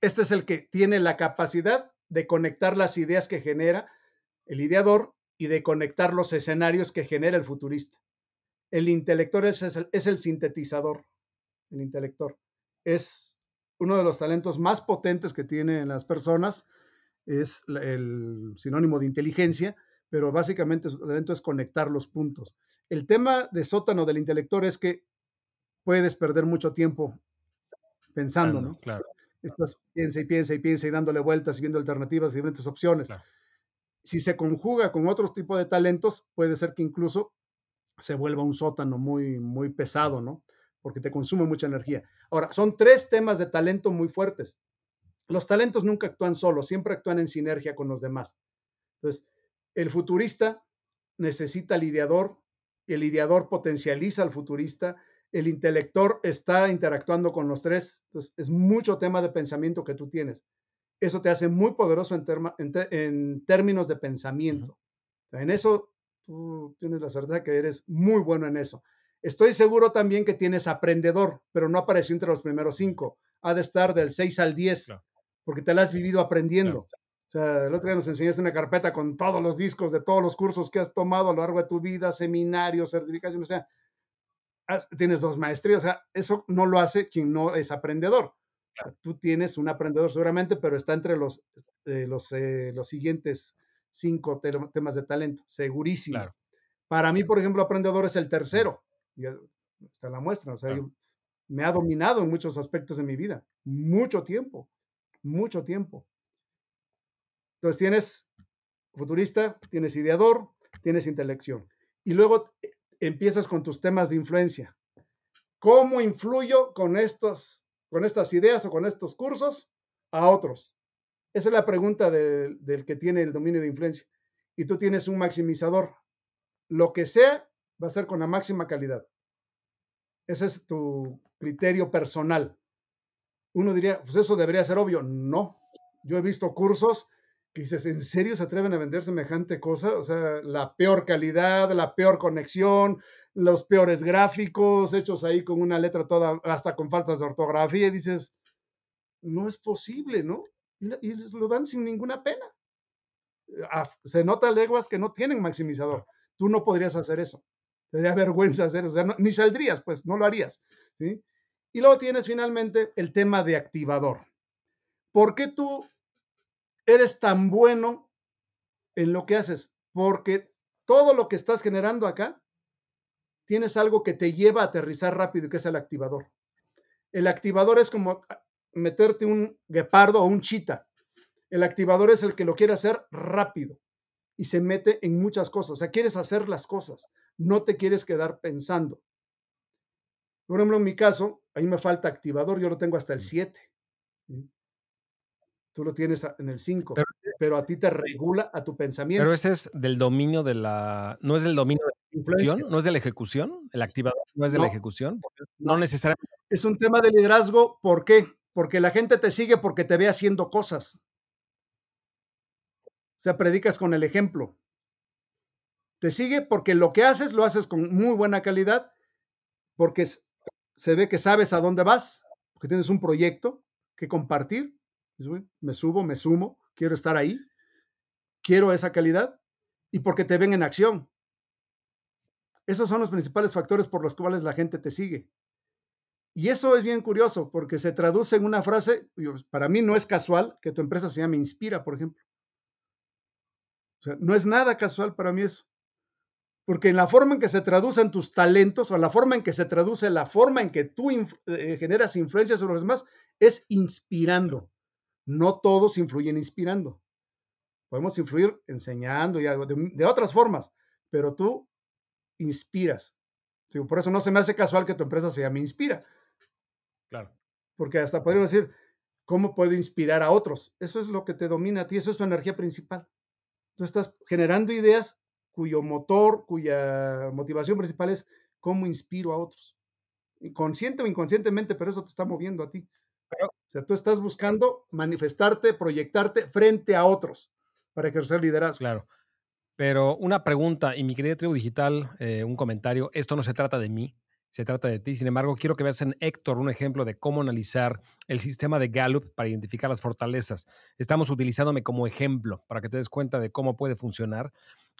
Speaker 2: Este es el que tiene la capacidad de conectar las ideas que genera el ideador y de conectar los escenarios que genera el futurista. El intelector es, el, es el sintetizador. El intelector es uno de los talentos más potentes que tienen las personas. Es el sinónimo de inteligencia pero básicamente su talento es conectar los puntos. El tema de sótano del intelector es que puedes perder mucho tiempo pensando, ¿no?
Speaker 1: Claro.
Speaker 2: Estás piensa y piensa y piensa y dándole vueltas y viendo alternativas, diferentes opciones. Si se conjuga con otro tipo de talentos, puede ser que incluso se vuelva un sótano muy, muy pesado, ¿no? Porque te consume mucha energía. Ahora, son tres temas de talento muy fuertes. Los talentos nunca actúan solos, siempre actúan en sinergia con los demás. Entonces, el futurista necesita el ideador, el ideador potencializa al futurista, el intelector está interactuando con los tres, entonces es mucho tema de pensamiento que tú tienes. Eso te hace muy poderoso en, términos de pensamiento. en eso tú tienes la certeza que eres muy bueno en eso. Estoy seguro también que tienes aprendedor, pero no apareció entre los primeros cinco. Ha de estar del 6 al 10, porque te la has vivido aprendiendo. Sea, el otro día nos enseñaste una carpeta con todos los discos de todos los cursos que has tomado a lo largo de tu vida, seminarios, certificaciones, o sea, tienes dos maestrías, o sea, eso no lo hace quien no es aprendedor. tú tienes un aprendedor seguramente, pero está entre los, eh, los, eh, los siguientes cinco temas de talento, segurísimo. Para mí, por ejemplo, aprendedor es el tercero. Y está la muestra, o sea, me ha dominado en muchos aspectos de mi vida, mucho tiempo, mucho tiempo. Entonces tienes futurista, tienes ideador, tienes intelección. Y luego eh, empiezas con tus temas de influencia. ¿Cómo influyo con, estos, con estas ideas o con estos cursos a otros? Esa es la pregunta del, del que tiene el dominio de influencia. Y tú tienes un maximizador. Lo que sea va a ser con la máxima calidad. Ese es tu criterio personal. Uno diría, pues eso debería ser obvio. No. Yo he visto cursos que dices, ¿en serio se atreven a vender semejante cosa? O sea, la peor calidad, la peor conexión, los peores gráficos, hechos ahí con una letra toda, hasta con faltas de ortografía, y dices, no es posible, ¿no? Y, lo dan sin ninguna pena. Ah, se nota leguas que no tienen maximizador. Tú no podrías hacer eso. Te daría vergüenza hacer eso. O sea, ni saldrías, pues, no lo harías. ¿sí? Y luego tienes finalmente el tema de activador. ¿Por qué tú eres tan bueno en lo que haces, porque todo lo que estás generando acá, tienes algo que te lleva a aterrizar rápido, que es el activador. El activador es como meterte un guepardo o un chita. El activador es el que lo quiere hacer rápido y se mete en muchas cosas. O sea, quieres hacer las cosas, no te quieres quedar pensando. Por ejemplo, en mi caso, a mí me falta activador, yo lo tengo hasta el 7 tú lo tienes en el 5, pero, a ti te regula a tu pensamiento.
Speaker 1: Pero ese es del dominio de la, no es del dominio de la ejecución, no es de la ejecución, el activador no es de la ejecución, no, necesariamente.
Speaker 2: Es un tema de liderazgo, ¿por qué? Porque la gente te sigue porque te ve haciendo cosas. O sea, predicas con el ejemplo. Te sigue porque lo que haces lo haces con muy buena calidad, porque se ve que sabes a dónde vas, porque tienes un proyecto que compartir me subo, me sumo, quiero estar ahí, quiero esa calidad y porque te ven en acción. Esos son los principales factores por los cuales la gente te sigue. Y eso es bien curioso porque se traduce en una frase, para mí no es casual que tu empresa se llame Inspira, por ejemplo. O sea, no es nada casual para mí eso. Porque en la forma en que se traducen tus talentos o la forma en que se traduce la forma en que tú eh, generas influencia sobre los demás es inspirando. No todos influyen inspirando. Podemos influir enseñando y algo de, otras formas, pero tú inspiras. por eso no se me hace casual que tu empresa se llame Inspira.
Speaker 1: Claro.
Speaker 2: Porque hasta podemos decir, ¿cómo puedo inspirar a otros? Eso es lo que te domina a ti, eso es tu energía principal. Tú estás generando ideas cuyo motor, cuya motivación principal es cómo inspiro a otros. Consciente o inconscientemente, pero eso te está moviendo a ti. O sea, tú estás buscando manifestarte, proyectarte frente a otros para ejercer liderazgo.
Speaker 1: Claro. Pero una pregunta, y mi querida tribu digital, eh, un comentario, esto no se trata de mí, se trata de ti. Sin embargo, quiero que veas en Héctor un ejemplo de cómo analizar el sistema de Gallup para identificar las fortalezas. Estamos utilizándome como ejemplo para que te des cuenta de cómo puede funcionar.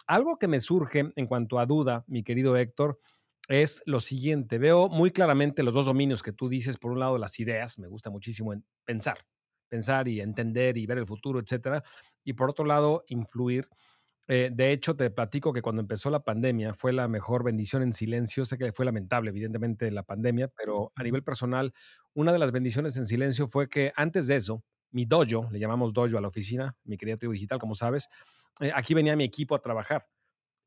Speaker 1: Algo que me surge en cuanto a duda, mi querido Héctor, es lo siguiente. Veo muy claramente los dos dominios que tú dices. Por un lado, las ideas. Me gusta muchísimo pensar, pensar y entender y ver el futuro, etcétera. Y por otro lado, influir eh, de hecho, te platico que cuando empezó la pandemia fue la mejor bendición en silencio. Sé que fue lamentable, evidentemente, la pandemia, pero a nivel personal, una de las bendiciones en silencio fue que antes de eso, mi dojo, le llamamos dojo a la oficina, mi querida tribu digital, como sabes, eh, aquí venía mi equipo a trabajar.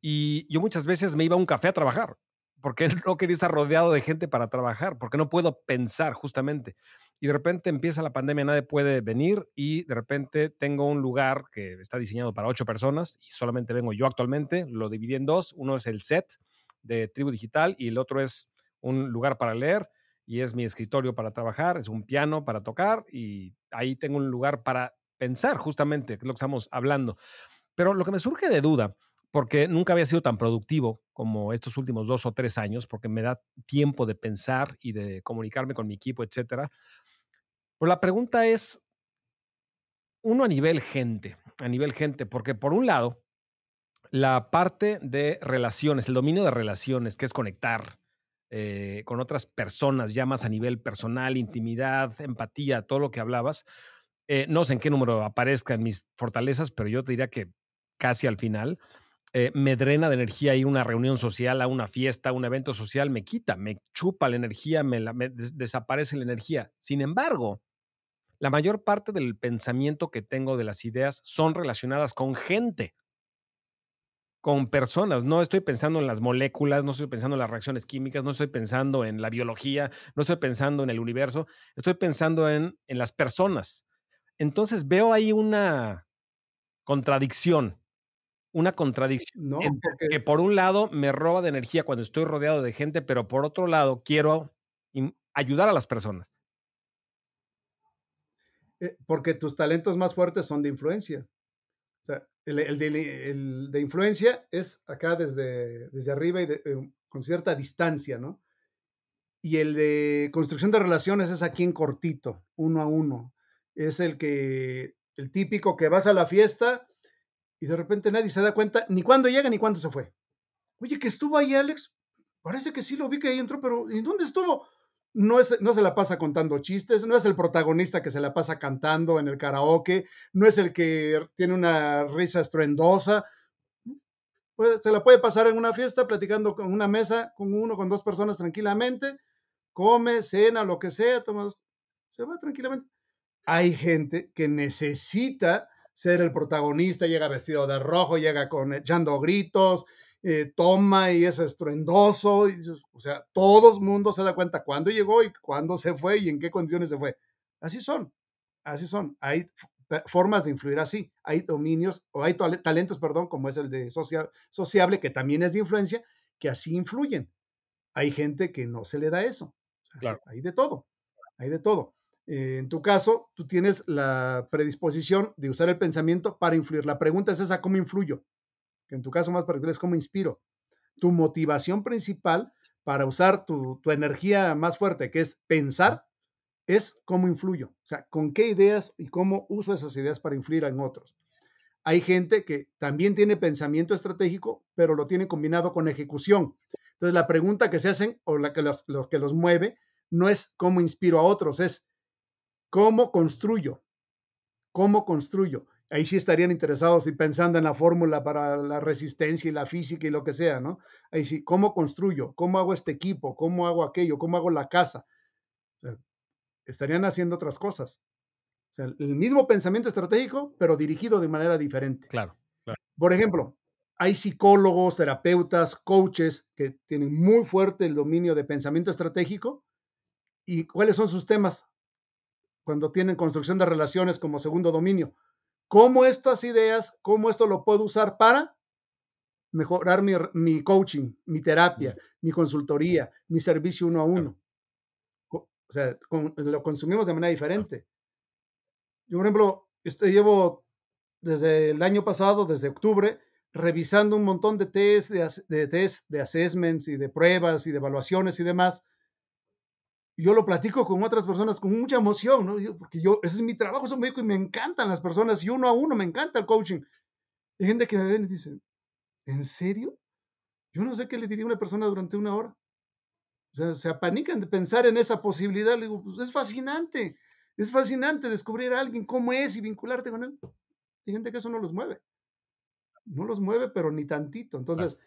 Speaker 1: Y yo muchas veces me iba a un café a trabajar porque no quería estar rodeado de gente para trabajar, porque no puedo pensar justamente. Y de repente empieza la pandemia, nadie puede venir y de repente tengo un lugar que está diseñado para ocho personas y solamente vengo yo actualmente, lo dividí en dos, uno es el set de Tribu Digital y el otro es un lugar para leer y es mi escritorio para trabajar, es un piano para tocar y ahí tengo un lugar para pensar justamente, que es lo que estamos hablando. Pero lo que me surge de duda porque nunca había sido tan productivo como estos últimos dos o tres años, porque me da tiempo de pensar y de comunicarme con mi equipo, etcétera. Pero la pregunta es, uno a nivel gente, a nivel gente, porque por un lado, la parte de relaciones, el dominio de relaciones, que es conectar eh, con otras personas, ya más a nivel personal, intimidad, empatía, todo lo que hablabas, eh, no sé en qué número aparezca en mis fortalezas, pero yo te diría que casi al final. Eh, me drena de energía ir una reunión social, a una fiesta, a un evento social, me quita, me chupa la energía, me, desaparece la energía. Sin embargo, la mayor parte del pensamiento que tengo de las ideas son relacionadas con gente, con personas. No estoy pensando en las moléculas, no estoy pensando en las reacciones químicas, no estoy pensando en la biología, no estoy pensando en el universo, estoy pensando en, en las personas. Entonces veo ahí una contradicción una contradicción.
Speaker 2: No,
Speaker 1: Que por un lado me roba de energía cuando estoy rodeado de gente, pero por otro lado quiero ayudar a las personas.
Speaker 2: Eh, porque tus talentos más fuertes son de influencia. O sea, el, de, influencia es acá desde, desde arriba y eh, con cierta distancia, ¿no? Y el de construcción de relaciones es aquí en cortito, uno a uno. Es el que, el típico que vas a la fiesta y de repente nadie se da cuenta ni cuándo llega ni cuándo se fue. Oye, que estuvo ahí Alex. Parece que sí lo vi que ahí entró, pero ¿en dónde estuvo? No, es, no se la pasa contando chistes, no es el protagonista que se la pasa cantando en el karaoke, no es el que tiene una risa estruendosa. se la puede pasar en una fiesta platicando con una mesa, con uno, con dos personas tranquilamente, come, cena, lo que sea, toma, se va tranquilamente. Hay gente que necesita ser el protagonista, llega vestido de rojo, llega con echando gritos, eh, toma y es estruendoso, o sea, todo el mundo se da cuenta cuándo llegó y cuándo se fue y en qué condiciones se fue. Así son, así son. Hay formas de influir así, hay dominios o hay talentos, perdón, como es el de sociable, que también es de influencia, que así influyen. Hay gente que no se le da eso.
Speaker 1: claro.
Speaker 2: Hay de todo, hay de todo. Eh, en tu caso, tú tienes la predisposición de usar el pensamiento para influir. La pregunta es esa, ¿cómo influyo? Que en tu caso más particular es cómo inspiro. Tu motivación principal para usar tu, tu energía más fuerte, que es pensar, es cómo influyo. O sea, con qué ideas y cómo uso esas ideas para influir en otros. Hay gente que también tiene pensamiento estratégico, pero lo tiene combinado con ejecución. Entonces, la pregunta que se hacen o la que los, lo que los mueve no es cómo inspiro a otros, es ¿Cómo construyo? ¿Cómo construyo? ahí sí estarían interesados y pensando en la fórmula para la resistencia y la física y lo que sea, ¿no? Ahí sí, ¿cómo construyo? ¿Cómo hago este equipo? ¿Cómo hago aquello? ¿Cómo hago la casa? estarían haciendo otras cosas. O sea, el mismo pensamiento estratégico, pero dirigido de manera diferente.
Speaker 1: Claro,
Speaker 2: Por ejemplo, hay psicólogos, terapeutas, coaches que tienen muy fuerte el dominio de pensamiento estratégico. ¿Y cuáles son sus temas? Cuando tienen construcción de relaciones como segundo dominio cómo estas ideas, cómo esto lo puedo usar para mejorar mi, coaching, mi terapia, mi consultoría, mi servicio uno a uno. O sea, lo consumimos de manera diferente. Yo, por ejemplo, este, llevo desde el año pasado, desde octubre, revisando un montón de test, de, de test, de assessments y de pruebas y de evaluaciones y demás, yo lo platico con otras personas con mucha emoción, ¿no? Porque yo, ese es mi trabajo, soy médico y me encantan las personas y uno a uno me encanta el coaching. Hay gente que me ven y dice, ¿en serio? Yo no sé qué le diría a una persona durante una hora. O sea, se apanican de pensar en esa posibilidad. Le digo, pues es fascinante, es fascinante descubrir a alguien cómo es y vincularte con él. Hay gente que eso no los mueve. No los mueve, pero ni tantito. Entonces,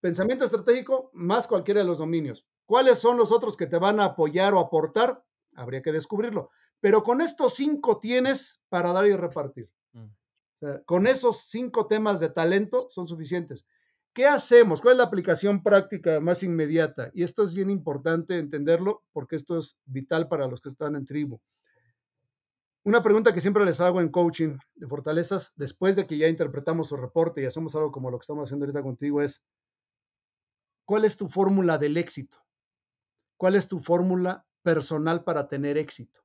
Speaker 2: pensamiento estratégico más cualquiera de los dominios. ¿Cuáles son los otros que te van a apoyar o aportar? Habría que descubrirlo. Pero con estos cinco tienes para dar y repartir. Mm. con esos cinco temas de talento son suficientes. ¿Qué hacemos? ¿Cuál es la aplicación práctica más inmediata? Y esto es bien importante entenderlo porque esto es vital para los que están en tribu. Una pregunta que siempre les hago en coaching de fortalezas, después de que ya interpretamos su reporte y hacemos algo como lo que estamos haciendo ahorita contigo, es, ¿cuál es tu fórmula del éxito? ¿Cuál es tu fórmula personal para tener éxito?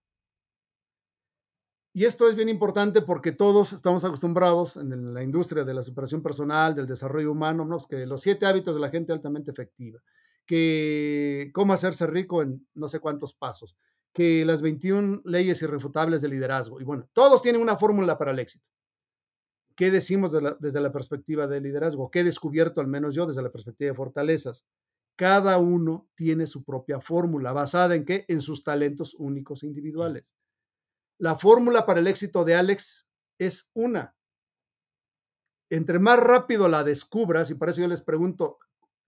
Speaker 2: Y esto es bien importante porque todos estamos acostumbrados en la industria de la superación personal, del desarrollo humano, ¿no? que los siete hábitos de la gente altamente efectiva, que cómo hacerse rico en no sé cuántos pasos, que las 21 leyes irrefutables de liderazgo. Y bueno, todos tienen una fórmula para el éxito. ¿Qué decimos desde la perspectiva del liderazgo? ¿Qué he descubierto, al menos yo, desde la perspectiva de fortalezas? Cada uno tiene su propia fórmula, basada en qué? En sus talentos únicos e individuales. La fórmula para el éxito de Alex es una. Entre más rápido la descubras, y por eso yo les pregunto,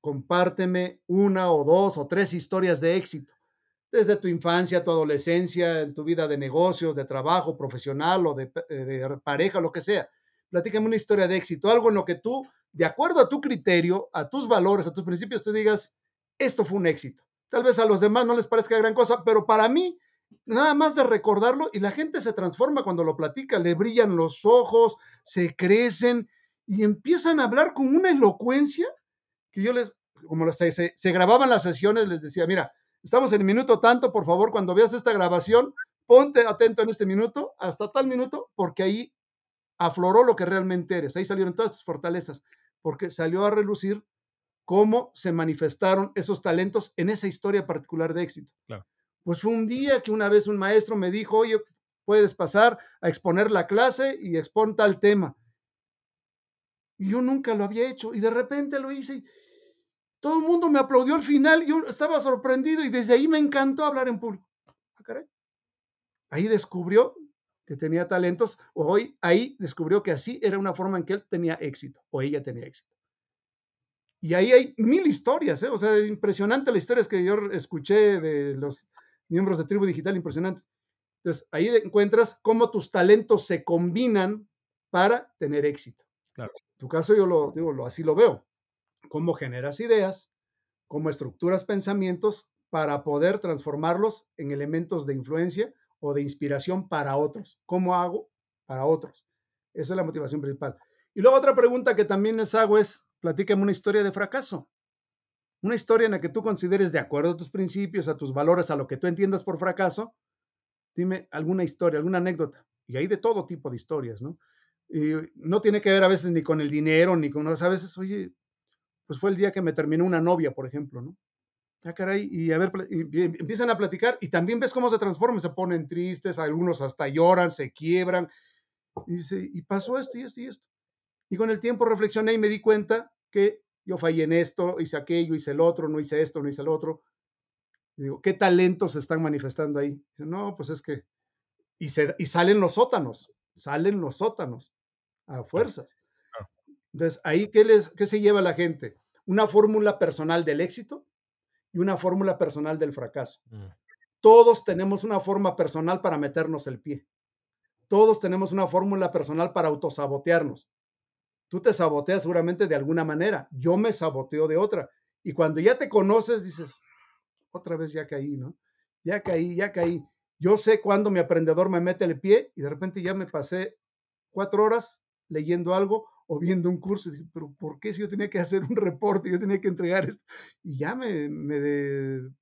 Speaker 2: compárteme una o dos o tres historias de éxito, desde tu infancia, tu adolescencia, en tu vida de negocios, de trabajo, profesional o de, eh, de pareja, lo que sea. Platícame una historia de éxito, algo en lo que tú, de acuerdo a tu criterio, a tus valores, a tus principios, tú digas, esto fue un éxito. Tal vez a los demás no les parezca gran cosa, pero para mí, nada más de recordarlo y la gente se transforma cuando lo platica, le brillan los ojos, se crecen y empiezan a hablar con una elocuencia que yo les, como se, se grababan las sesiones, les decía, mira, estamos en el minuto tanto, por favor, cuando veas esta grabación, ponte atento en este minuto, hasta tal minuto, porque ahí afloró lo que realmente eres, ahí salieron todas tus fortalezas, porque salió a relucir cómo se manifestaron esos talentos en esa historia particular de éxito. Pues fue un día que una vez un maestro me dijo, oye, puedes pasar a exponer la clase y expon tal tema. Y yo nunca lo había hecho y de repente lo hice y todo el mundo me aplaudió al final. Yo estaba sorprendido y desde ahí me encantó hablar en público. Ah, ahí descubrió que tenía talentos, o hoy ahí descubrió que así era una forma en que él tenía éxito o ella tenía éxito. Y ahí hay mil historias, ¿eh? o sea, impresionante las historias que yo escuché de los miembros de Tribu Digital, impresionantes. Entonces, ahí encuentras cómo tus talentos se combinan para tener éxito.
Speaker 1: Claro.
Speaker 2: En tu caso, yo lo digo, lo, así lo veo. Cómo generas ideas, cómo estructuras pensamientos para poder transformarlos en elementos de influencia o de inspiración para otros. ¿Cómo hago para otros? Esa es la motivación principal. Y luego otra pregunta que también les hago es, platícame una historia de fracaso. Una historia en la que tú consideres de acuerdo a tus principios, a tus valores, a lo que tú entiendas por fracaso. Dime alguna historia, alguna anécdota. Y hay de todo tipo de historias, ¿no? Y no tiene que ver a veces ni con el dinero, ni con... A veces, oye, pues fue el día que me terminó una novia, por ejemplo, ¿no? Ah, caray, y a ver, empiezan a platicar y también ves cómo se transforman, se ponen tristes, algunos hasta lloran, se quiebran, y dice, y pasó esto y esto y esto. Y con el tiempo reflexioné y me di cuenta que yo fallé en esto, hice aquello, hice el otro, no hice esto, no hice el otro. Y digo, ¿qué talentos se están manifestando ahí? Dice, no, pues es que... Y, se, y salen los sótanos, salen los sótanos. a fuerzas. Entonces, ahí, ¿qué, les, ¿qué se lleva la gente? Una fórmula personal del éxito y una fórmula personal del fracaso. Mm. Todos tenemos una forma personal para meternos el pie. Todos tenemos una fórmula personal para autosabotearnos. Tú te saboteas seguramente de alguna manera. Yo me saboteo de otra. Y cuando ya te conoces, dices, otra vez ya caí, ¿no? Ya caí, ya caí. Yo sé cuándo mi aprendedor me mete el pie y de repente ya me pasé cuatro horas leyendo algo o viendo un curso. Y dije, pero ¿por qué si yo tenía que hacer un reporte, yo tenía que entregar esto? Y ya me, me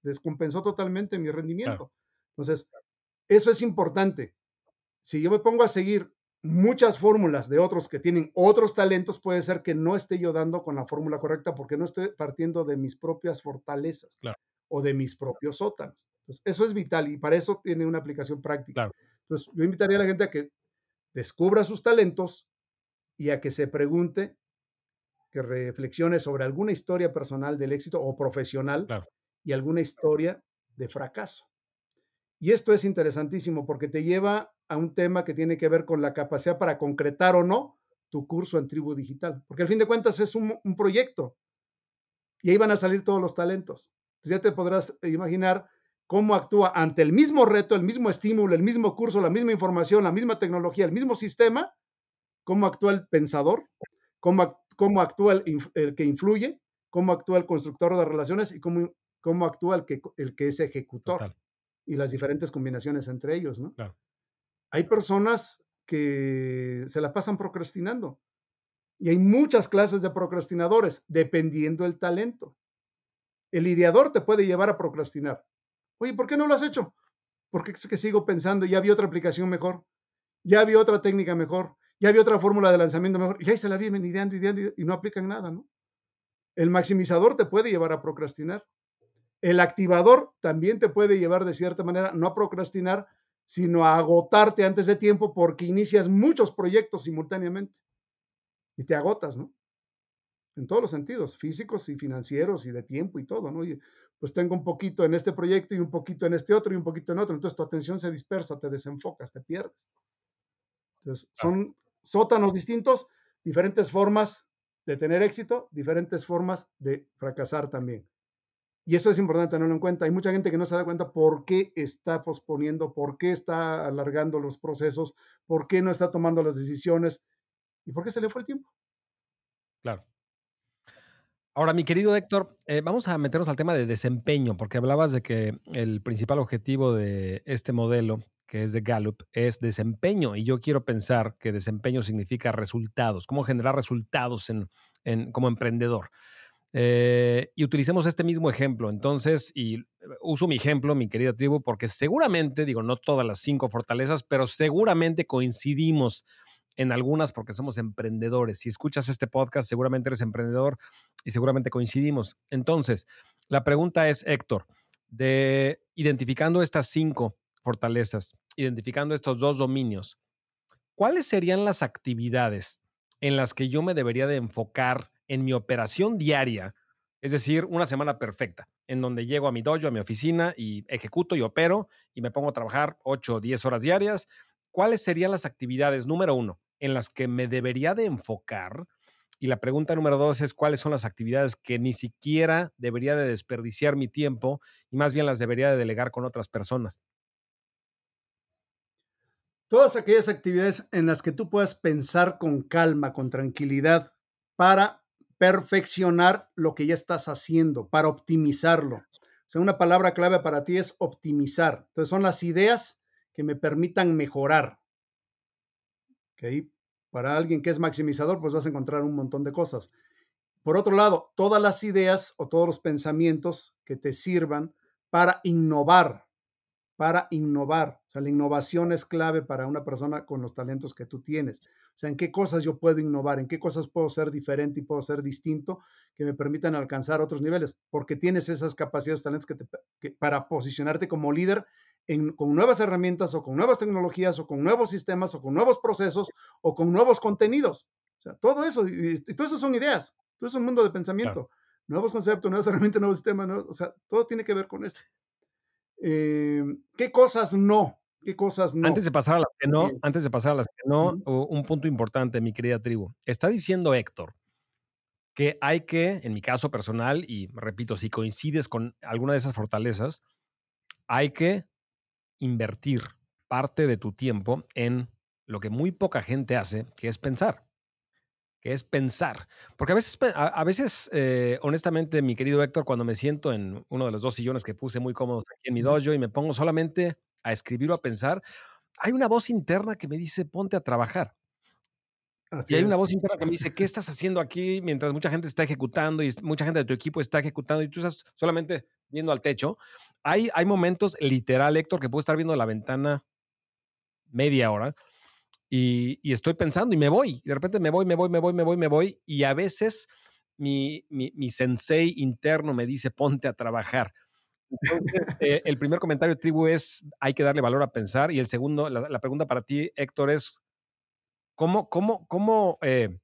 Speaker 2: descompensó totalmente mi rendimiento. Entonces, eso es importante. Si yo me pongo a seguir muchas fórmulas de otros que tienen otros talentos, puede ser que no esté yo dando con la fórmula correcta porque no estoy partiendo de mis propias fortalezas o de mis propios sótanos. Entonces, eso es vital y para eso tiene una aplicación práctica. Entonces, yo invitaría a la gente a que descubra sus talentos y a que se pregunte, que reflexione sobre alguna historia personal del éxito o profesional y alguna historia de fracaso. Y esto es interesantísimo porque te lleva a un tema que tiene que ver con la capacidad para concretar o no tu curso en tribu digital. Porque al fin de cuentas es un, proyecto y ahí van a salir todos los talentos. Entonces ya te podrás imaginar cómo actúa ante el mismo reto, el mismo estímulo, el mismo curso, la misma información, la misma tecnología, el mismo sistema, cómo actúa el pensador, cómo, actúa el, que influye, cómo actúa el constructor de relaciones y cómo, cómo actúa el que, el que es ejecutor y las diferentes combinaciones entre ellos, ¿no? Hay personas que se la pasan procrastinando y hay muchas clases de procrastinadores, dependiendo del talento. El ideador te puede llevar a procrastinar. Oye, ¿por qué no lo has hecho? Porque es que sigo pensando, ya había otra aplicación mejor, ya había otra técnica mejor, ya había otra fórmula de lanzamiento mejor, y ahí se la vienen ideando, ideando, y no aplican nada, ¿no? El maximizador te puede llevar a procrastinar. El activador también te puede llevar de cierta manera no a procrastinar, sino a agotarte antes de tiempo porque inicias muchos proyectos simultáneamente y te agotas, ¿no? En todos los sentidos, físicos y financieros y de tiempo y todo, ¿no? pues tengo un poquito en este proyecto y un poquito en este otro y un poquito en otro, entonces tu atención se dispersa, te desenfocas, te pierdes. Entonces, son sótanos distintos, diferentes formas de tener éxito, diferentes formas de fracasar también. Y eso es importante tenerlo en cuenta. Hay mucha gente que no se da cuenta por qué está posponiendo, por qué está alargando los procesos, por qué no está tomando las decisiones y por qué se le fue el tiempo.
Speaker 1: Claro. Ahora, mi querido Héctor, eh, vamos a meternos al tema de desempeño, porque hablabas de que el principal objetivo de este modelo, que es de Gallup, es desempeño. Y yo quiero pensar que desempeño significa resultados, cómo generar resultados en, como emprendedor. Eh, y utilicemos este mismo ejemplo. Entonces, y uso mi ejemplo, mi querida tribu, porque seguramente, digo, no todas las cinco fortalezas, pero seguramente coincidimos en algunas porque somos emprendedores. Si escuchas este podcast, seguramente eres emprendedor y seguramente coincidimos. Entonces, la pregunta es, Héctor, de identificando estas cinco fortalezas, identificando estos dos dominios, ¿cuáles serían las actividades en las que yo me debería de enfocar en mi operación diaria, es decir, una semana perfecta, en donde llego a mi dojo, a mi oficina y ejecuto y opero y me pongo a trabajar 8 o 10 horas diarias. ¿Cuáles serían las actividades, número uno, en las que me debería de enfocar? Y la pregunta número dos es cuáles son las actividades que ni siquiera debería de desperdiciar mi tiempo y más bien las debería de delegar con otras personas.
Speaker 2: Todas aquellas actividades en las que tú puedas pensar con calma, con tranquilidad, para perfeccionar lo que ya estás haciendo, para optimizarlo. O sea, una palabra clave para ti es optimizar. Entonces, son las ideas que me permitan mejorar. ¿Okay? Para alguien que es maximizador, pues vas a encontrar un montón de cosas. Por otro lado, todas las ideas o todos los pensamientos que te sirvan para innovar, para innovar. O sea, la innovación es clave para una persona con los talentos que tú tienes. O sea, en qué cosas yo puedo innovar, en qué cosas puedo ser diferente y puedo ser distinto que me permitan alcanzar otros niveles, porque tienes esas capacidades, talentos que, te, para posicionarte como líder con nuevas herramientas o con nuevas tecnologías o con nuevos sistemas o con nuevos procesos o con nuevos contenidos. O sea, todo eso, y, todo eso son ideas, todo eso es un mundo de pensamiento. Nuevos conceptos, nuevas herramientas, nuevos sistemas, o sea, todo tiene que ver con esto. Eh, ¿Qué cosas no? qué cosas no.
Speaker 1: Antes de pasar a las que no, antes de pasar a las que no, un punto importante, mi querida tribu. Está diciendo Héctor que hay que, en mi caso personal, y repito, si coincides con alguna de esas fortalezas, hay que invertir parte de tu tiempo en lo que muy poca gente hace, que es pensar que es pensar. Porque a veces, a, veces eh, honestamente, mi querido Héctor, cuando me siento en uno de los dos sillones que puse muy cómodos aquí en mi dojo y me pongo solamente a escribir o a pensar, hay una voz interna que me dice, ponte a trabajar. y hay una voz interna que me dice, ¿qué estás haciendo aquí mientras mucha gente está ejecutando y mucha gente de tu equipo está ejecutando y tú estás solamente viendo al techo? Hay, hay momentos, literal, Héctor, que puedo estar viendo la ventana media hora y, estoy pensando y me voy. Y de repente me voy, me voy, me voy, me voy, me voy. Y a veces mi, mi, sensei interno me dice, ponte a trabajar. Eh, el primer comentario de tribu es, hay que darle valor a pensar. Y el segundo, la, pregunta para ti, Héctor, es, ¿cómo, cómo, cómo eh,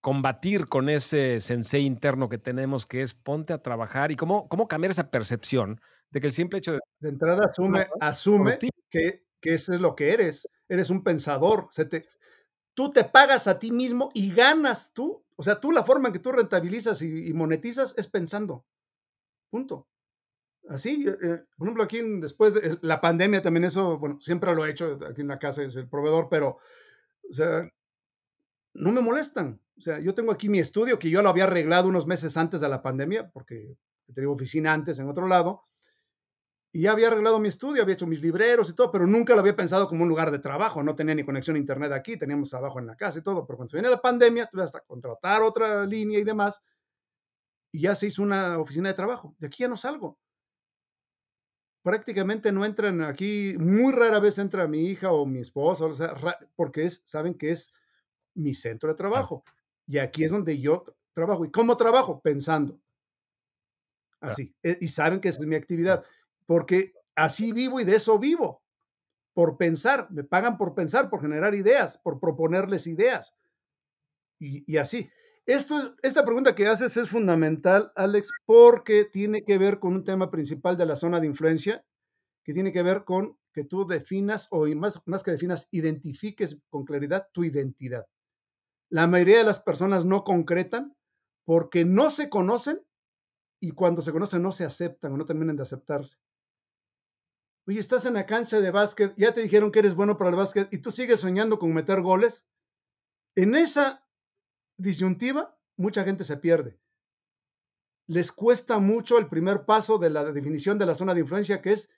Speaker 1: combatir con ese sensei interno que tenemos, que es ponte a trabajar? ¿Y cómo, cómo cambiar esa percepción de que el simple hecho de...
Speaker 2: De entrada asume, asume que, que eso es lo que eres eres un pensador, se te, tú te pagas a ti mismo y ganas tú. O sea, tú la forma en que tú rentabilizas y, monetizas es pensando. Punto. Así, eh, eh, por ejemplo, aquí después de la pandemia también eso, bueno, siempre lo he hecho, aquí en la casa es el proveedor, pero, o sea, no me molestan. O sea, yo tengo aquí mi estudio que yo lo había arreglado unos meses antes de la pandemia, porque tenía oficina antes en otro lado, y ya había arreglado mi estudio, había hecho mis libreros y todo, pero nunca lo había pensado como un lugar de trabajo. No tenía ni conexión a internet aquí, teníamos trabajo en la casa y todo. Pero cuando se viene la pandemia, tuve hasta contratar otra línea y demás. Y ya se hizo una oficina de trabajo. De aquí ya no salgo. Prácticamente no entran aquí, muy rara vez entra mi hija o mi esposa, o sea, porque es, saben que es mi centro de trabajo. Y aquí es donde yo trabajo. ¿Y cómo trabajo? Pensando. Así. E, y saben que esa es mi actividad porque así vivo y de eso vivo, por pensar, me pagan por pensar, por generar ideas, por proponerles ideas. Y, así. Esta pregunta que haces es fundamental, Alex, porque tiene que ver con un tema principal de la zona de influencia, que tiene que ver con que tú definas, o más, más que definas, identifiques con claridad tu identidad. La mayoría de las personas no concretan porque no se conocen y cuando se conocen no se aceptan o no terminan de aceptarse. Oye, estás en la cancha de básquet, ya te dijeron que eres bueno para el básquet y tú sigues soñando con meter goles. En esa disyuntiva, mucha gente se pierde. Les cuesta mucho el primer paso de la definición de la zona de influencia, que es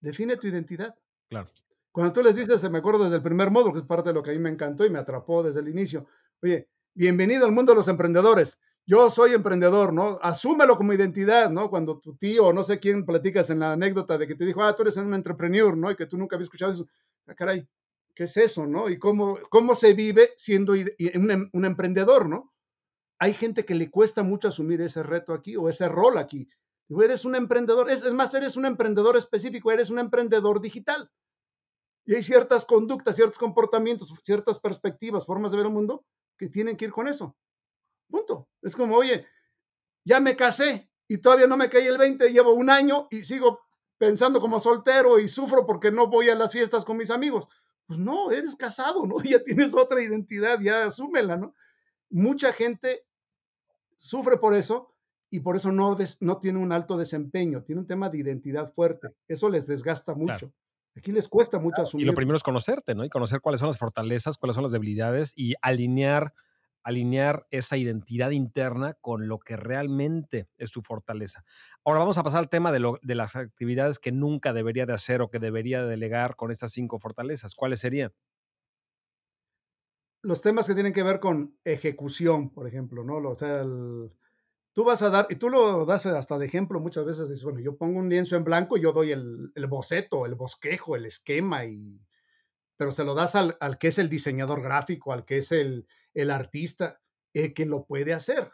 Speaker 2: define tu identidad.
Speaker 1: Claro.
Speaker 2: Cuando tú les dices, me acuerdo desde el primer módulo, que es parte de lo que a mí me encantó y me atrapó desde el inicio. Oye, bienvenido al mundo de los emprendedores yo soy emprendedor, ¿no? Asúmelo como identidad, ¿no? Cuando tu tío o no sé quién platicas en la anécdota de que te dijo, ah, tú eres un entrepreneur, ¿no? Y que tú nunca habías escuchado eso. Ah, caray, ¿qué es eso, no? Y cómo, cómo se vive siendo un, em, un, emprendedor, ¿no? Hay gente que le cuesta mucho asumir ese reto aquí o ese rol aquí. eres un emprendedor, es, es más, eres un emprendedor específico, eres un emprendedor digital. Y hay ciertas conductas, ciertos comportamientos, ciertas perspectivas, formas de ver el mundo que tienen que ir con eso. Punto. Es como, oye, ya me casé y todavía no me caí el 20, llevo un año y sigo pensando como soltero y sufro porque no voy a las fiestas con mis amigos. Pues no, eres casado, ¿no? Ya tienes otra identidad, ya asúmela, ¿no? Mucha gente sufre por eso y por eso no, no tiene un alto desempeño, tiene un tema de identidad fuerte. Eso les desgasta mucho. Aquí les cuesta mucho asumir.
Speaker 1: Y lo primero es conocerte, ¿no? Y conocer cuáles son las fortalezas, cuáles son las debilidades y alinear alinear esa identidad interna con lo que realmente es su fortaleza. Ahora vamos a pasar al tema de, de las actividades que nunca debería de hacer o que debería delegar con estas cinco fortalezas. ¿Cuáles serían?
Speaker 2: Los temas que tienen que ver con ejecución, por ejemplo, ¿no? O sea, tú vas a dar, y tú lo das hasta de ejemplo muchas veces, dices, bueno, yo pongo un lienzo en blanco, y yo doy el, el boceto, el bosquejo, el esquema, y, pero se lo das al que es el diseñador gráfico, al que es el, el artista, el que lo puede hacer.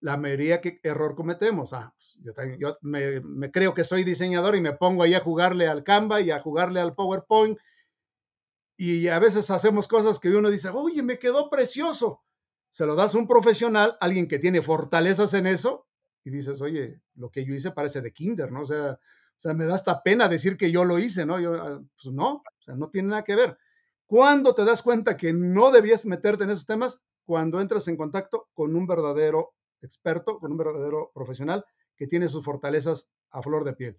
Speaker 2: La mayoría que error cometemos. Ah, pues, yo, me, creo que soy diseñador y me pongo ahí a jugarle al Canva y a jugarle al PowerPoint. Y a veces hacemos cosas que uno dice, oye, me quedó precioso. Se lo das a un profesional, alguien que tiene fortalezas en eso, y dices, oye, lo que yo hice parece de kinder, ¿no? O sea, O sea, me da hasta pena decir que yo lo hice, ¿no? Yo, ah, pues no, o sea, no tiene nada que ver. ¿Cuándo te das cuenta que no debías meterte en esos temas? Cuando entras en contacto con un verdadero experto, con un verdadero profesional que tiene sus fortalezas a flor de piel.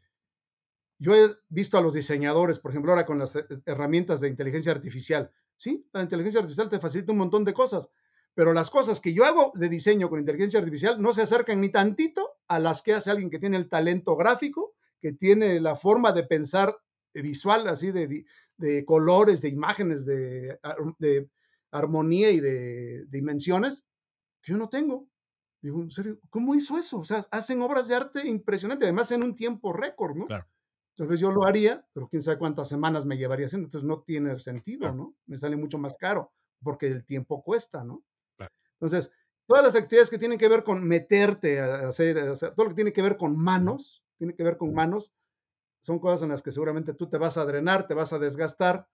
Speaker 2: Yo he visto a los diseñadores, por ejemplo, ahora con las herramientas de inteligencia artificial. Sí, la inteligencia artificial te facilita un montón de cosas, pero las cosas que yo hago de diseño con inteligencia artificial no se acercan ni tantito a las que hace alguien que tiene el talento gráfico, que tiene la forma de pensar visual, así de, de colores, de imágenes, de, de armonía y de, dimensiones, que yo no tengo. Digo, en serio, ¿cómo hizo eso? O sea, hacen obras de arte impresionantes, además en un tiempo récord, ¿no? Claro. Entonces yo lo haría, pero quién sabe cuántas semanas me llevaría haciendo, entonces no tiene sentido, ¿no? Me sale mucho más caro porque el tiempo cuesta, ¿no? Entonces, todas las actividades que tienen que ver con meterte a hacer, todo lo que tiene que ver con manos, tiene que ver con manos, son cosas en las que seguramente tú te vas a drenar, te vas a desgastar,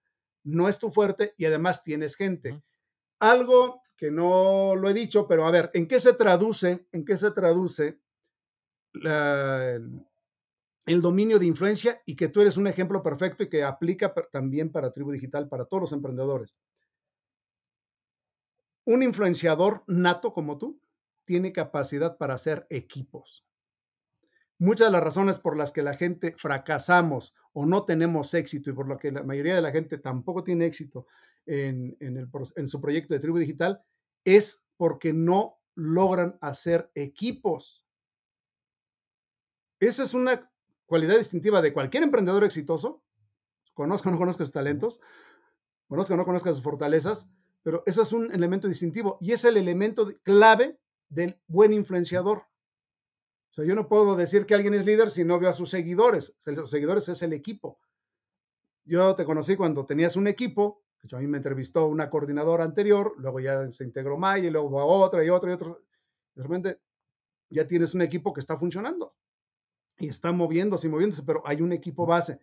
Speaker 2: no es tu fuerte y además tienes gente. Algo que no lo he dicho, pero a ver, ¿en qué se traduce, en qué se traduce el dominio de influencia y que tú eres un ejemplo perfecto y que aplica también para Tribu Digital, para todos los emprendedores? Un influenciador nato como tú tiene capacidad para hacer equipos. Muchas de las razones por las que la gente fracasamos o no tenemos éxito y por lo que la mayoría de la gente tampoco tiene éxito en, en su proyecto de tribu digital es porque no logran hacer equipos. Esa es una cualidad distintiva de cualquier emprendedor exitoso. Conozca o no conozca sus talentos, conozca o no conozca sus fortalezas, pero eso es un elemento distintivo y es el elemento clave del buen influenciador. O sea, yo no puedo decir que alguien es líder si no veo a sus seguidores. Los seguidores es el equipo. Yo te conocí cuando tenías un equipo, a mí me entrevistó una coordinadora anterior, luego ya se integró Maya, y luego a otra y otra y otra. De repente ya tienes un equipo que está funcionando y está moviéndose y moviéndose, pero hay un equipo base.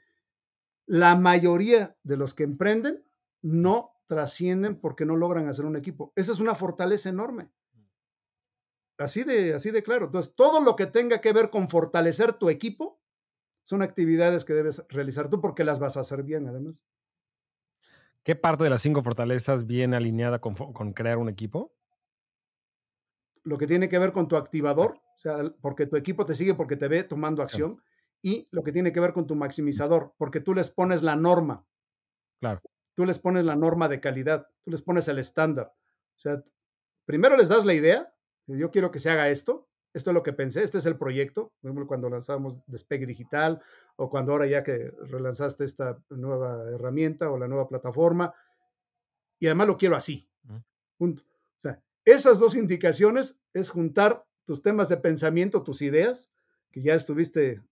Speaker 2: La mayoría de los que emprenden no trascienden porque no logran hacer un equipo. Esa es una fortaleza enorme. Así de, así de claro. Entonces, todo lo que tenga que ver con fortalecer tu equipo son actividades que debes realizar tú porque las vas a hacer bien, además.
Speaker 1: ¿Qué parte de las cinco fortalezas viene alineada con, crear un equipo?
Speaker 2: Lo que tiene que ver con tu activador, o sea, porque tu equipo te sigue porque te ve tomando acción, y lo que tiene que ver con tu maximizador, porque tú les pones la norma.
Speaker 1: Claro
Speaker 2: tú les pones la norma de calidad, tú les pones el estándar. O sea, primero les das la idea, yo quiero que se haga esto, esto es lo que pensé, este es el proyecto, por ejemplo, cuando lanzamos Despegue Digital o cuando ahora ya que relanzaste esta nueva herramienta o la nueva plataforma, y además lo quiero así. Punto. O sea, esas dos indicaciones es juntar tus temas de pensamiento, tus ideas, que ya estuviste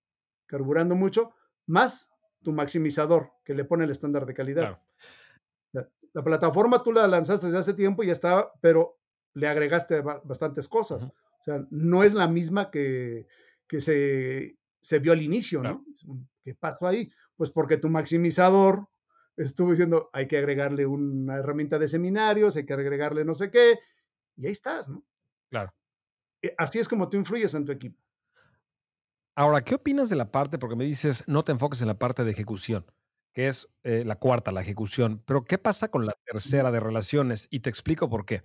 Speaker 2: carburando mucho, más tu maximizador que le pone el estándar de calidad. La, plataforma tú la lanzaste desde hace tiempo y ya estaba, pero le agregaste bastantes cosas. O sea, no es la misma que, que se, se vio al inicio, ¿no? ¿Qué pasó ahí? Pues porque tu maximizador estuvo diciendo, hay que agregarle una herramienta de seminarios, hay que agregarle no sé qué, y ahí estás, ¿no?
Speaker 1: Claro.
Speaker 2: Eh, así es como tú influyes en tu equipo.
Speaker 1: Ahora, ¿qué opinas de la parte? Porque me dices, no te enfoques en la parte de ejecución, que es eh, la cuarta, la ejecución. Pero, ¿qué pasa con la tercera de relaciones? Y te explico por qué.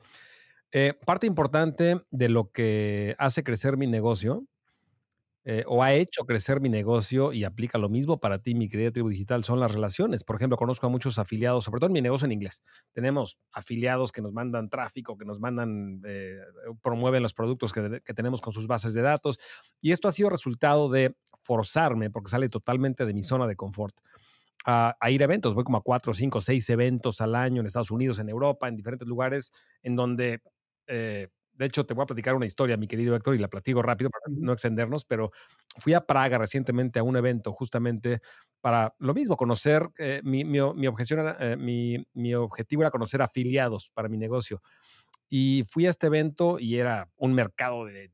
Speaker 1: Eh, parte importante de lo que hace crecer mi negocio eh, o ha hecho crecer mi negocio y aplica lo mismo para ti, mi querida tribu digital, son las relaciones. Por ejemplo, conozco a muchos afiliados, sobre todo en mi negocio en inglés. Tenemos afiliados que nos mandan tráfico, que nos mandan, eh, promueven los productos que, tenemos con sus bases de datos. Y esto ha sido resultado de forzarme, porque sale totalmente de mi zona de confort. A, ir a eventos. Voy como a cuatro, cinco, seis eventos al año en Estados Unidos, en Europa, en diferentes lugares, en donde eh, de hecho, te voy a platicar una historia, mi querido Héctor, y la platico rápido para no extendernos, pero fui a Praga recientemente a un evento justamente para lo mismo, conocer, eh, mi, mi, objeción eh, mi, mi objetivo era conocer afiliados para mi negocio. Y fui a este evento y era un mercado de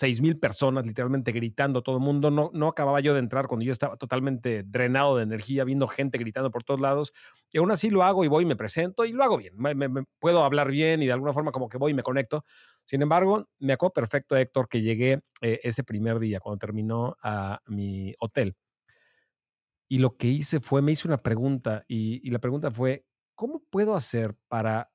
Speaker 1: seis mil personas literalmente gritando todo el mundo. No, no acababa yo de entrar cuando yo estaba totalmente drenado de energía, viendo gente gritando por todos lados. Y aún así lo hago y voy y me presento y lo hago bien. Me, puedo hablar bien y de alguna forma como que voy y me conecto. Sin embargo, me acuerdo perfecto, Héctor, que llegué eh, ese primer día cuando terminó a mi hotel. y lo que hice fue, me hice una pregunta y, y la pregunta fue, ¿cómo puedo hacer para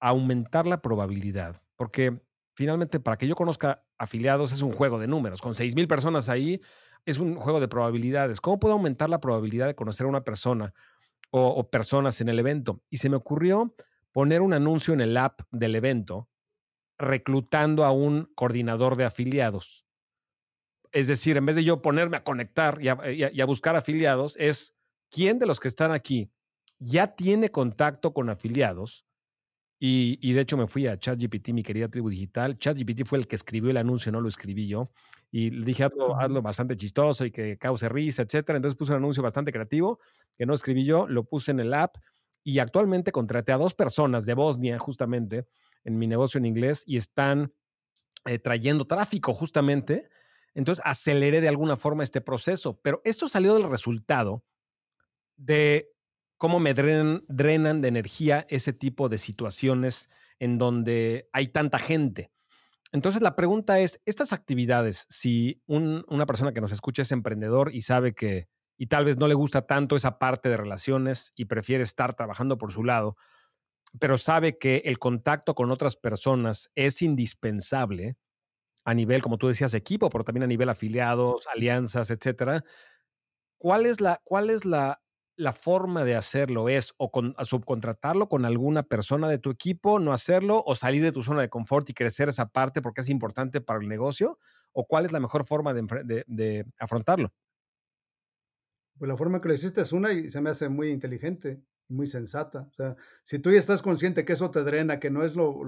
Speaker 1: aumentar la probabilidad? Porque finalmente, para que yo conozca afiliados, es un juego de números. Con 6,000 personas ahí, es un juego de probabilidades. ¿Cómo puedo aumentar la probabilidad de conocer a una persona o, personas en el evento? Y se me ocurrió poner un anuncio en el app del evento reclutando a un coordinador de afiliados. Es decir, en vez de yo ponerme a conectar y a- y a buscar afiliados, es quién de los que están aquí ya tiene contacto con afiliados. Y, y de hecho me fui a ChatGPT, mi querida tribu digital. ChatGPT fue el que escribió el anuncio, no lo escribí yo. Y le dije, hazlo, hazlo bastante chistoso y que cause risa, etcétera. Entonces puse un anuncio bastante creativo que no escribí yo, lo puse en el app y actualmente contraté a dos personas de Bosnia, justamente, en mi negocio en inglés y están eh, trayendo tráfico justamente. Entonces aceleré de alguna forma este proceso, pero esto salió del resultado de cómo me drenan, drenan de energía ese tipo de situaciones en donde hay tanta gente. Entonces la pregunta es, estas actividades, si un- una persona que nos escucha es emprendedor y sabe que, y tal vez no le gusta tanto esa parte de relaciones y prefiere estar trabajando por su lado, pero sabe que el contacto con otras personas es indispensable a nivel, como tú decías, equipo, pero también a nivel afiliados, alianzas, etcétera. ¿Cuál es la, cuál es la, la forma de hacerlo? ¿Es o con, subcontratarlo con alguna persona de tu equipo, no hacerlo, o salir de tu zona de confort y crecer esa parte porque es importante para el negocio? ¿O cuál es la mejor forma de, afrontarlo?
Speaker 2: Pues la forma que lo hiciste es una y se me hace muy inteligente, muy sensata. O sea, si tú ya estás consciente que eso te drena, que no es lo,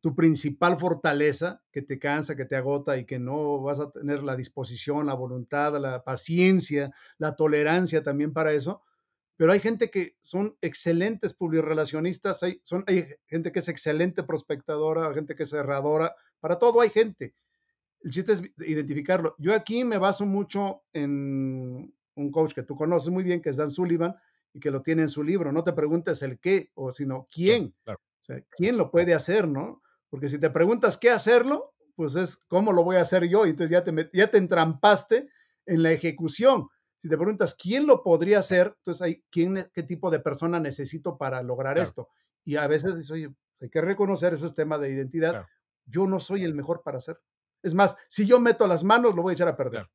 Speaker 2: tu principal fortaleza, que te cansa, que te agota y que no vas a tener la disposición, la voluntad, la paciencia, la tolerancia también para eso. Pero hay gente que son excelentes publirelacionistas, hay, son, hay gente que es excelente prospectadora, gente que es cerradora, para todo hay gente. El chiste es identificarlo. Yo aquí me baso mucho en un coach que tú conoces muy bien, que es Dan Sullivan, y que lo tiene en su libro. No te preguntes el qué, o sino quién.
Speaker 1: claro,
Speaker 2: O sea, quién lo puede hacer, ¿no? Porque si te preguntas qué hacerlo, pues es cómo lo voy a hacer yo. Y entonces ya te, ya te entrampaste en la ejecución. Si te preguntas quién lo podría hacer, entonces hay, quién, qué tipo de persona necesito para lograr
Speaker 1: claro,
Speaker 2: esto. Y a veces dices, oye, hay que reconocer, eso es tema de identidad.
Speaker 1: claro,
Speaker 2: Yo no soy el mejor para hacerlo. Es más, si yo meto las manos, lo voy a echar a perder.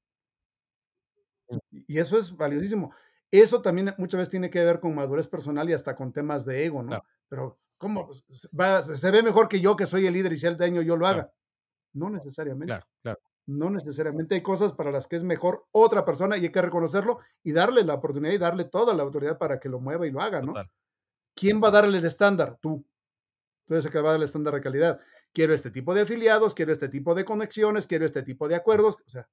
Speaker 1: claro.
Speaker 2: Y eso es valiosísimo. Eso también muchas veces tiene que ver con madurez personal y hasta con temas de ego, ¿no? Pero, ¿cómo? Pues, va- se ve mejor que yo, que soy el líder y si el daño yo lo
Speaker 1: claro,
Speaker 2: haga. No necesariamente.
Speaker 1: claro, claro,
Speaker 2: No necesariamente hay cosas para las que es mejor otra persona y hay que reconocerlo y darle la oportunidad y darle toda la autoridad para que lo mueva y lo haga, ¿no?
Speaker 1: total.
Speaker 2: ¿Quién va a darle el estándar? Tú. Tú eres el que va a dar el estándar de calidad. Quiero este tipo de afiliados, quiero este tipo de conexiones, quiero este tipo de acuerdos. O sea,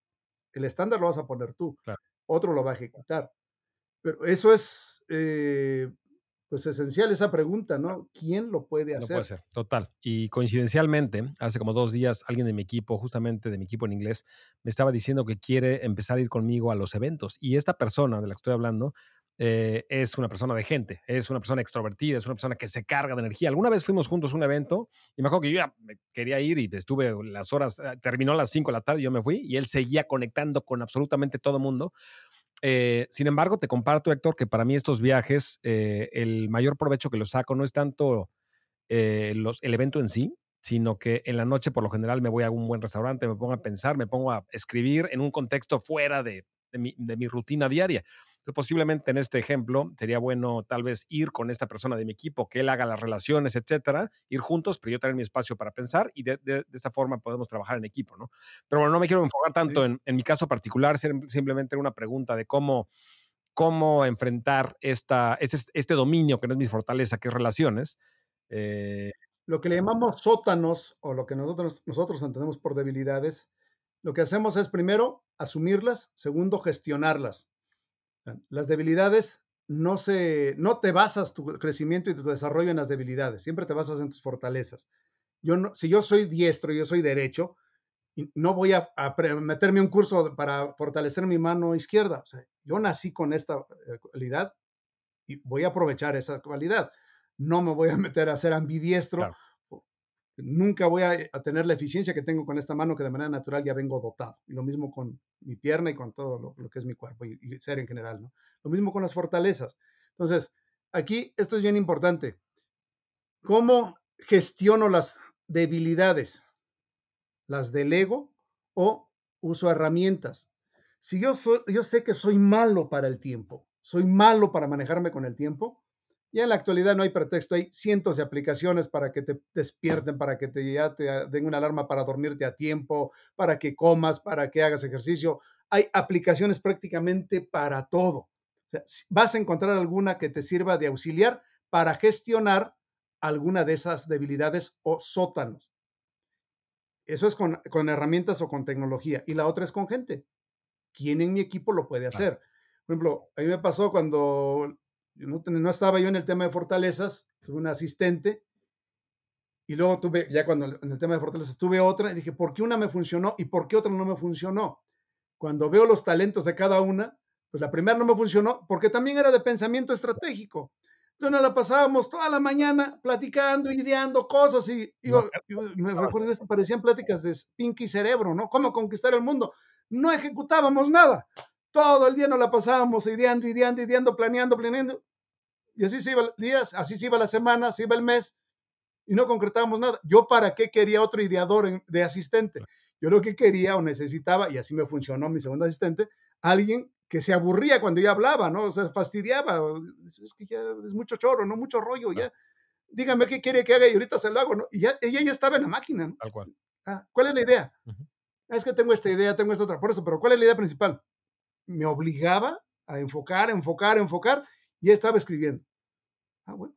Speaker 2: el estándar lo vas a poner tú,
Speaker 1: Claro,
Speaker 2: otro lo va a ejecutar. Pero eso es, eh, pues, esencial, esa pregunta, ¿no? ¿Quién lo puede
Speaker 1: lo puede
Speaker 2: hacer?
Speaker 1: ser, total. Y coincidencialmente, hace como dos días, alguien de mi equipo, justamente de mi equipo en inglés, me estaba diciendo que quiere empezar a ir conmigo a los eventos. Y esta persona de la que estoy hablando eh, es una persona de gente, es una persona extrovertida, es una persona que se carga de energía. Alguna vez fuimos juntos a un evento y me acuerdo que yo ya me quería ir y estuve las horas, eh, terminó a las 5 de la tarde y yo me fui y él seguía conectando con absolutamente todo el mundo. Eh, sin embargo, te comparto, Héctor, que para mí estos viajes, eh, el mayor provecho que los saco no es tanto eh, los, el evento en sí, sino que en la noche por lo general me voy a un buen restaurante, me pongo a pensar, me pongo a escribir en un contexto fuera de, mi, de mi rutina diaria. Entonces, posiblemente en este ejemplo sería bueno tal vez ir con esta persona de mi equipo, que él haga las relaciones, etcétera, ir juntos, pero yo tener mi espacio para pensar y de, de, de esta forma podemos trabajar en equipo, ¿no? Pero bueno, no me quiero enfocar tanto
Speaker 2: Sí.
Speaker 1: en, en mi caso particular, sim- simplemente una pregunta de cómo, cómo enfrentar esta, este, este dominio que no es mi fortaleza, que es relaciones. Eh,
Speaker 2: Lo que le llamamos sótanos o lo que nosotros, nosotros entendemos por debilidades, lo que hacemos es primero asumirlas, segundo gestionarlas. Las debilidades no se, no te basas tu crecimiento y tu desarrollo en las debilidades, siempre te basas en tus fortalezas. Yo no, si yo soy diestro, yo soy derecho, no voy a, a meterme un curso para fortalecer mi mano izquierda. Yo nací con esta eh, cualidad y voy a aprovechar esa cualidad. No me voy a meter a ser ambidiestro. Nunca voy a, tener la eficiencia que tengo con esta mano que de manera natural ya vengo dotado. Y lo mismo con mi pierna y con todo lo, que es mi cuerpo y, y, ser en general. ¿no? Lo mismo con las fortalezas. Entonces, aquí esto es bien importante. ¿Cómo gestiono las debilidades? ¿Las delego o uso herramientas? Si yo, yo sé que soy malo para el tiempo, soy malo para manejarme con el tiempo, ya en la actualidad no hay pretexto, hay cientos de aplicaciones para que te despierten, para que te, ya te den una alarma para dormirte a tiempo, para que comas, para que hagas ejercicio. Hay aplicaciones prácticamente para todo. vas a encontrar alguna que te sirva de auxiliar para gestionar alguna de esas debilidades o sótanos. Eso es con, herramientas o con tecnología. Y la otra es con gente. ¿Quién en mi equipo lo puede hacer? Por ejemplo, a mí me pasó cuando no, estaba yo en el tema de fortalezas, tuve un asistente y luego tuve, ya cuando en el tema de fortalezas, tuve otra y dije, ¿por qué una me funcionó y por qué otra no me funcionó? Cuando veo los talentos de cada una, pues la primera no me funcionó porque también era de pensamiento estratégico. Entonces nos la pasábamos toda la mañana platicando, ideando cosas y, me recuerdo que parecían pláticas de Pinky Cerebro, ¿no? ¿Cómo conquistar el mundo? No ejecutábamos nada. Todo el día nos la pasábamos ideando, ideando, ideando, planeando, planeando. Y así se iba días, así se iba la semana, así iba el mes y no concretábamos nada. Yo para qué quería otro ideador de asistente. Yo lo que quería o necesitaba, y así me funcionó mi segundo asistente, alguien que se aburría cuando yo hablaba, ¿no? O sea, fastidiaba. Es que ya es mucho choro, ¿no? Mucho rollo, ya. Dígame qué quiere que haga y ahorita se lo hago, ¿no? Y ya, ella ya estaba en la máquina, ¿no?
Speaker 1: Tal cual.
Speaker 2: Ah, ¿Cuál es la idea? Ah, es que tengo esta idea, tengo esta otra. Por eso, pero ¿cuál es la idea principal? Me obligaba a enfocar, enfocar, enfocar, ya estaba escribiendo. Ah, bueno,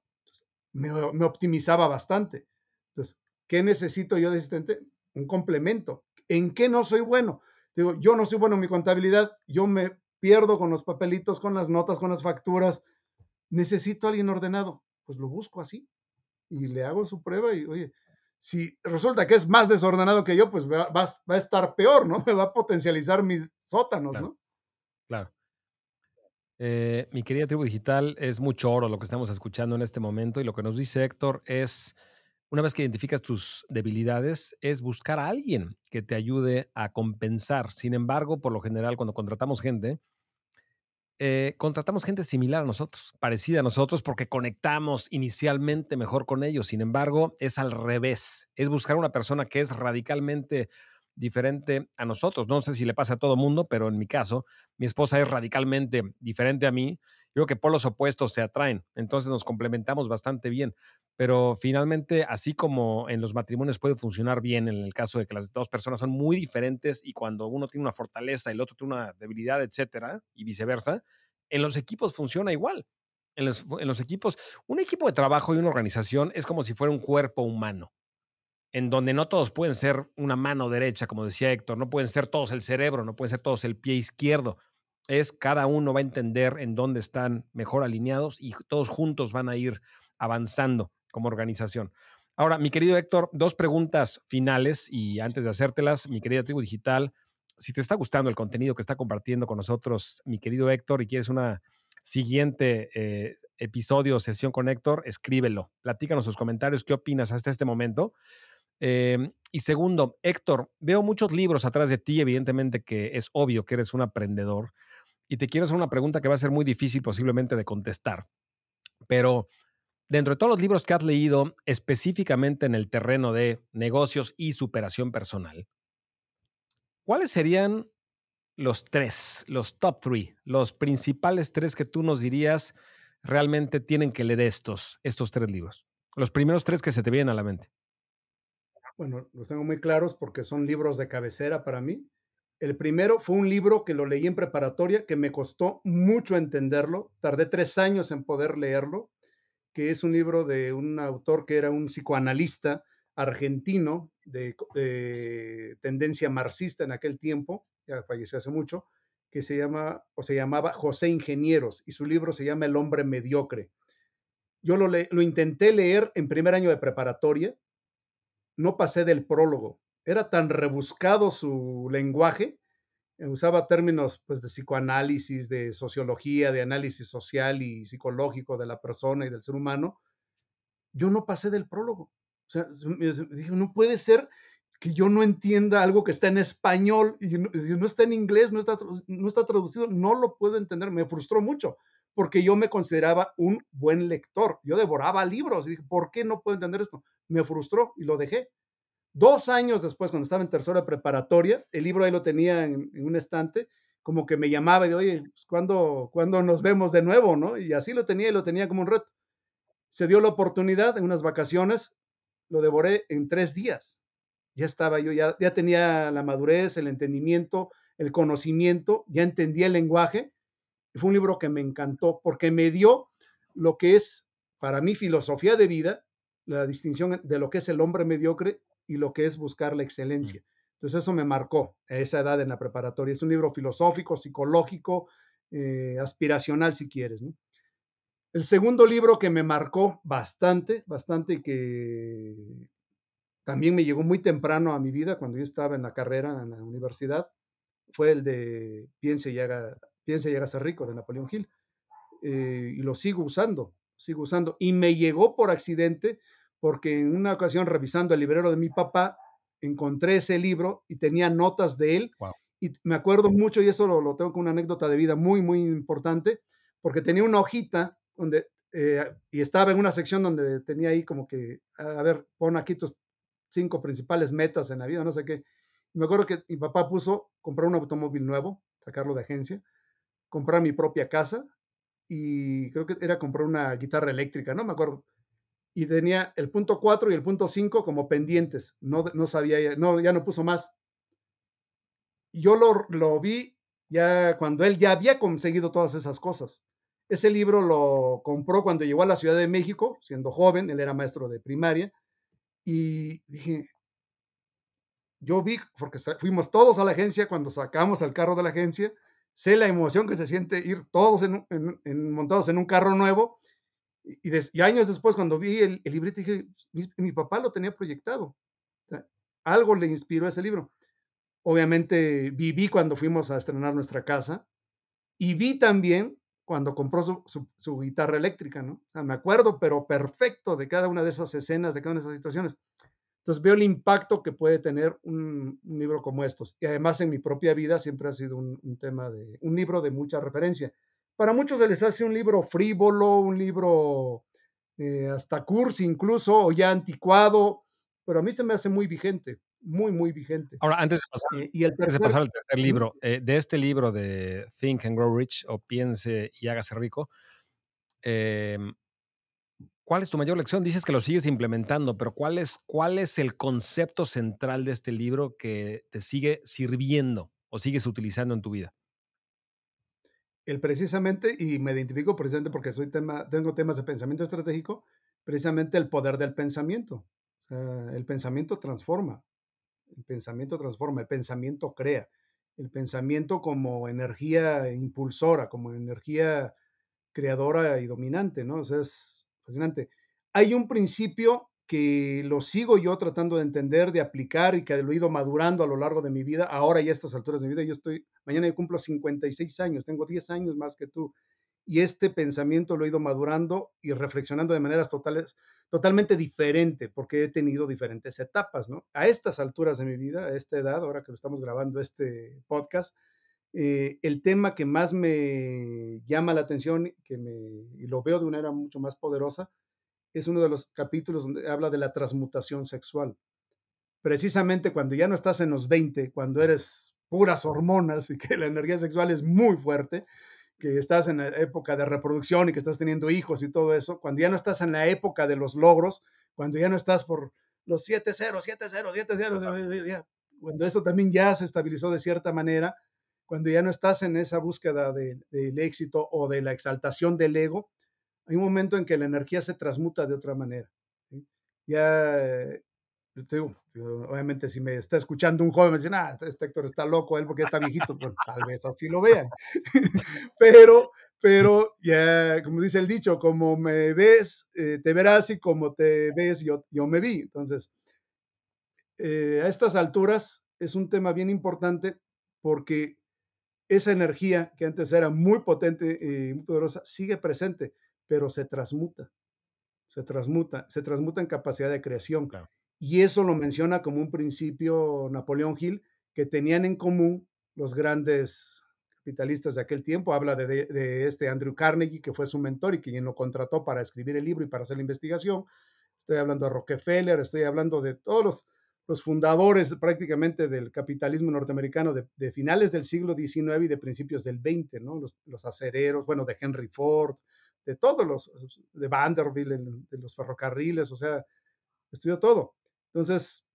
Speaker 2: me, me, optimizaba bastante. Entonces, ¿qué necesito yo de asistente? Un complemento. ¿En qué no soy bueno? Digo, yo no soy bueno en mi contabilidad, yo me pierdo con los papelitos, con las notas, con las facturas. Necesito a alguien ordenado. Pues lo busco así y le hago su prueba y, oye, si resulta que es más desordenado que yo, pues va, va, a estar peor, ¿no? Me va a potencializar mis sótanos, ¿no?
Speaker 1: Claro. Eh, mi querida tribu digital, es mucho oro lo que estamos escuchando en este momento y lo que nos dice Héctor es, una vez que identificas tus debilidades, es buscar a alguien que te ayude a compensar. Sin embargo, por lo general, cuando contratamos gente, eh, contratamos gente similar a nosotros, parecida a nosotros, porque conectamos inicialmente mejor con ellos. Sin embargo, es al revés, es buscar una persona que es radicalmente diferente a nosotros. No sé si le pasa a todo mundo, pero en mi caso, mi esposa es radicalmente diferente a mí. Creo que polos opuestos se atraen, entonces nos complementamos bastante bien. Pero finalmente, así como en los matrimonios puede funcionar bien en el caso de que las dos personas son muy diferentes y cuando uno tiene una fortaleza y el otro tiene una debilidad, etcétera, y viceversa, en los equipos funciona igual. Los, en los equipos, un equipo de trabajo y una organización es como si fuera un cuerpo humano en donde no todos pueden ser una mano derecha, como decía Héctor, no pueden ser todos el cerebro, no pueden ser todos el pie izquierdo. Es cada uno va a entender en dónde están mejor alineados y todos juntos van a ir avanzando como organización. Ahora, mi querido Héctor, dos preguntas finales y antes de hacértelas, mi querida tribu digital, si te está gustando el contenido que está compartiendo con nosotros mi querido Héctor y quieres una siguiente eh, episodio o sesión con Héctor, escríbelo. Platícanos sus comentarios, qué opinas hasta este momento. Em, y segundo, Héctor, veo muchos libros atrás de ti, evidentemente que es obvio que eres un aprendedor, y te quiero hacer una pregunta que va a ser muy difícil posiblemente de contestar, pero dentro de todos los libros que has leído, específicamente en el terreno de negocios y superación personal, ¿cuáles serían los tres, los top three, los principales tres que tú nos dirías realmente tienen que leer estos, estos tres libros? Los primeros tres que se te vienen a la mente.
Speaker 2: Bueno, los tengo muy claros porque son libros de cabecera para mí. El primero fue un libro que lo leí en preparatoria, que me costó mucho entenderlo. Tardé tres años en poder leerlo, que es un libro de un autor que era un psicoanalista argentino de, tendencia marxista en aquel tiempo, ya falleció hace mucho, que se llama o se llamaba José Ingenieros y su libro se llama El hombre mediocre. Yo lo, lo intenté leer en primer año de preparatoria no pasé del prólogo. Era tan rebuscado su lenguaje, eh, usaba términos pues, de psicoanálisis, de sociología, de análisis social y psicológico de la persona y del ser humano. Yo no pasé del prólogo. O sea, dije, no puede ser que yo no entienda algo que está en español y no, está en inglés, no está, no está traducido, no lo puedo entender. Me frustró mucho porque yo me consideraba un buen lector. Yo devoraba libros y dije, ¿por qué no puedo entender esto? Me frustró y lo dejé. Dos años después, cuando estaba en tercera preparatoria, el libro ahí lo tenía en, un estante, como que me llamaba de, oye, pues, ¿cuándo, ¿cuándo nos vemos de nuevo? ¿no? Y así lo tenía y lo tenía como un reto. Se dio la oportunidad en unas vacaciones, lo devoré en tres días. Ya estaba yo, ya, ya tenía la madurez, el entendimiento, el conocimiento, ya entendía el lenguaje. Fue un libro que me encantó porque me dio lo que es para mí filosofía de vida, la distinción de lo que es el hombre mediocre y lo que es buscar la excelencia. Mm. Entonces eso me marcó a esa edad en la preparatoria. Es un libro filosófico, psicológico, eh, aspiracional si quieres. El segundo libro que me marcó bastante, bastante que también me llegó muy temprano a mi vida, cuando yo estaba en la carrera, en la universidad, fue el de Piense y haga, Piense y ser rico de Napoleón Hill. Eh, y lo sigo usando, sigo usando. Y me llegó por accidente porque en una ocasión revisando el librero de mi papá, encontré ese libro y tenía notas de él. Y me acuerdo mucho, y eso lo, tengo como una anécdota de vida muy, muy importante, porque tenía una hojita donde, eh, y estaba en una sección donde tenía ahí como que, a ver, pon aquí tus cinco principales metas en la vida, no sé qué. me acuerdo que mi papá puso comprar un automóvil nuevo, sacarlo de agencia, comprar mi propia casa y creo que era comprar una guitarra eléctrica, no me acuerdo y tenía el punto 4 y el punto 5 como pendientes. No, no sabía, no, ya no puso más. Yo lo, lo vi ya cuando él ya había conseguido todas esas cosas. Ese libro lo compró cuando llegó a la Ciudad de México, siendo joven, él era maestro de primaria, y dije, yo vi, porque fuimos todos a la agencia cuando sacamos el carro de la agencia, sé la emoción que se siente ir todos en, montados en un carro nuevo y, años después, cuando vi el, el librito, dije, mi, papá lo tenía proyectado. algo le inspiró ese libro. Obviamente viví cuando fuimos a estrenar nuestra casa y vi también cuando compró su, guitarra eléctrica, ¿no? O sea, me acuerdo, pero perfecto de cada una de esas escenas, de cada una de esas situaciones. Entonces veo el impacto que puede tener un, libro como estos. Y además en mi propia vida siempre ha sido un, un tema de, un libro de mucha referencia. Para muchos se les hace un libro frívolo, un libro eh, hasta cursi incluso, o ya anticuado, pero a mí se me hace muy vigente, muy, muy vigente.
Speaker 1: Ahora, antes de pasar, eh, y el tercer, pasar al tercer libro, eh, de este libro de Think and Grow Rich o Piense y hágase rico, em, ¿cuál es tu mayor lección? Dices que lo sigues implementando, pero ¿cuál es, ¿cuál es el concepto central de este libro que te sigue sirviendo o sigues utilizando en tu vida?
Speaker 2: el precisamente, y me identifico precisamente porque soy tema, tengo temas de pensamiento estratégico, precisamente el poder del pensamiento. el pensamiento transforma, el pensamiento transforma, el pensamiento crea, el pensamiento como energía impulsora, como energía creadora y dominante, ¿no? O sea, es fascinante. Hay un principio que lo sigo yo tratando de entender, de aplicar y que lo he ido madurando a lo largo de mi vida. Ahora y a estas alturas de mi vida, yo estoy, mañana yo cumplo 56 años, tengo 10 años más que tú. Y este pensamiento lo he ido madurando y reflexionando de maneras totales, totalmente diferente, porque he tenido diferentes etapas, ¿no? A estas alturas de mi vida, a esta edad, ahora que lo estamos grabando este podcast, eh, el tema que más me llama la atención que me, y lo veo de una manera mucho más poderosa es uno de los capítulos donde habla de la transmutación sexual. Precisamente cuando ya no estás en los 20, cuando eres puras hormonas y que la energía sexual es muy fuerte, que estás en la época de reproducción y que estás teniendo hijos y todo eso, cuando ya no estás en la época de los logros, cuando ya no estás por los 7 0, 7 0, 7 0, cuando eso también ya se estabilizó de cierta manera, cuando ya no estás en esa búsqueda del éxito o de la exaltación del ego, hay un momento en que la energía se transmuta de otra manera. Ya, eh, obviamente si me está escuchando un joven, me dicen, ah, este Héctor está loco, él porque está viejito, pues tal vez así lo vean. pero, pero ya, como dice el dicho, como me ves, eh, te verás y como te ves, yo, yo me vi. Entonces, eh, a estas alturas es un tema bien importante porque esa energía que antes era muy potente y muy poderosa sigue presente pero se transmuta. se transmuta, se transmuta en capacidad de creación. Y eso lo menciona como un principio Napoleón Hill que tenían en común los grandes capitalistas de aquel tiempo. Habla de, este Andrew Carnegie, que fue su mentor y quien lo contrató para escribir el libro y para hacer la investigación. Estoy hablando de Rockefeller, estoy hablando de todos los, fundadores prácticamente del capitalismo norteamericano de, finales del siglo XIX y de principios del XX, ¿no? los, los acereros, bueno, de Henry Ford, de todos los, de Vanderbilt, de los ferrocarriles, o sea, estudió todo. Entonces,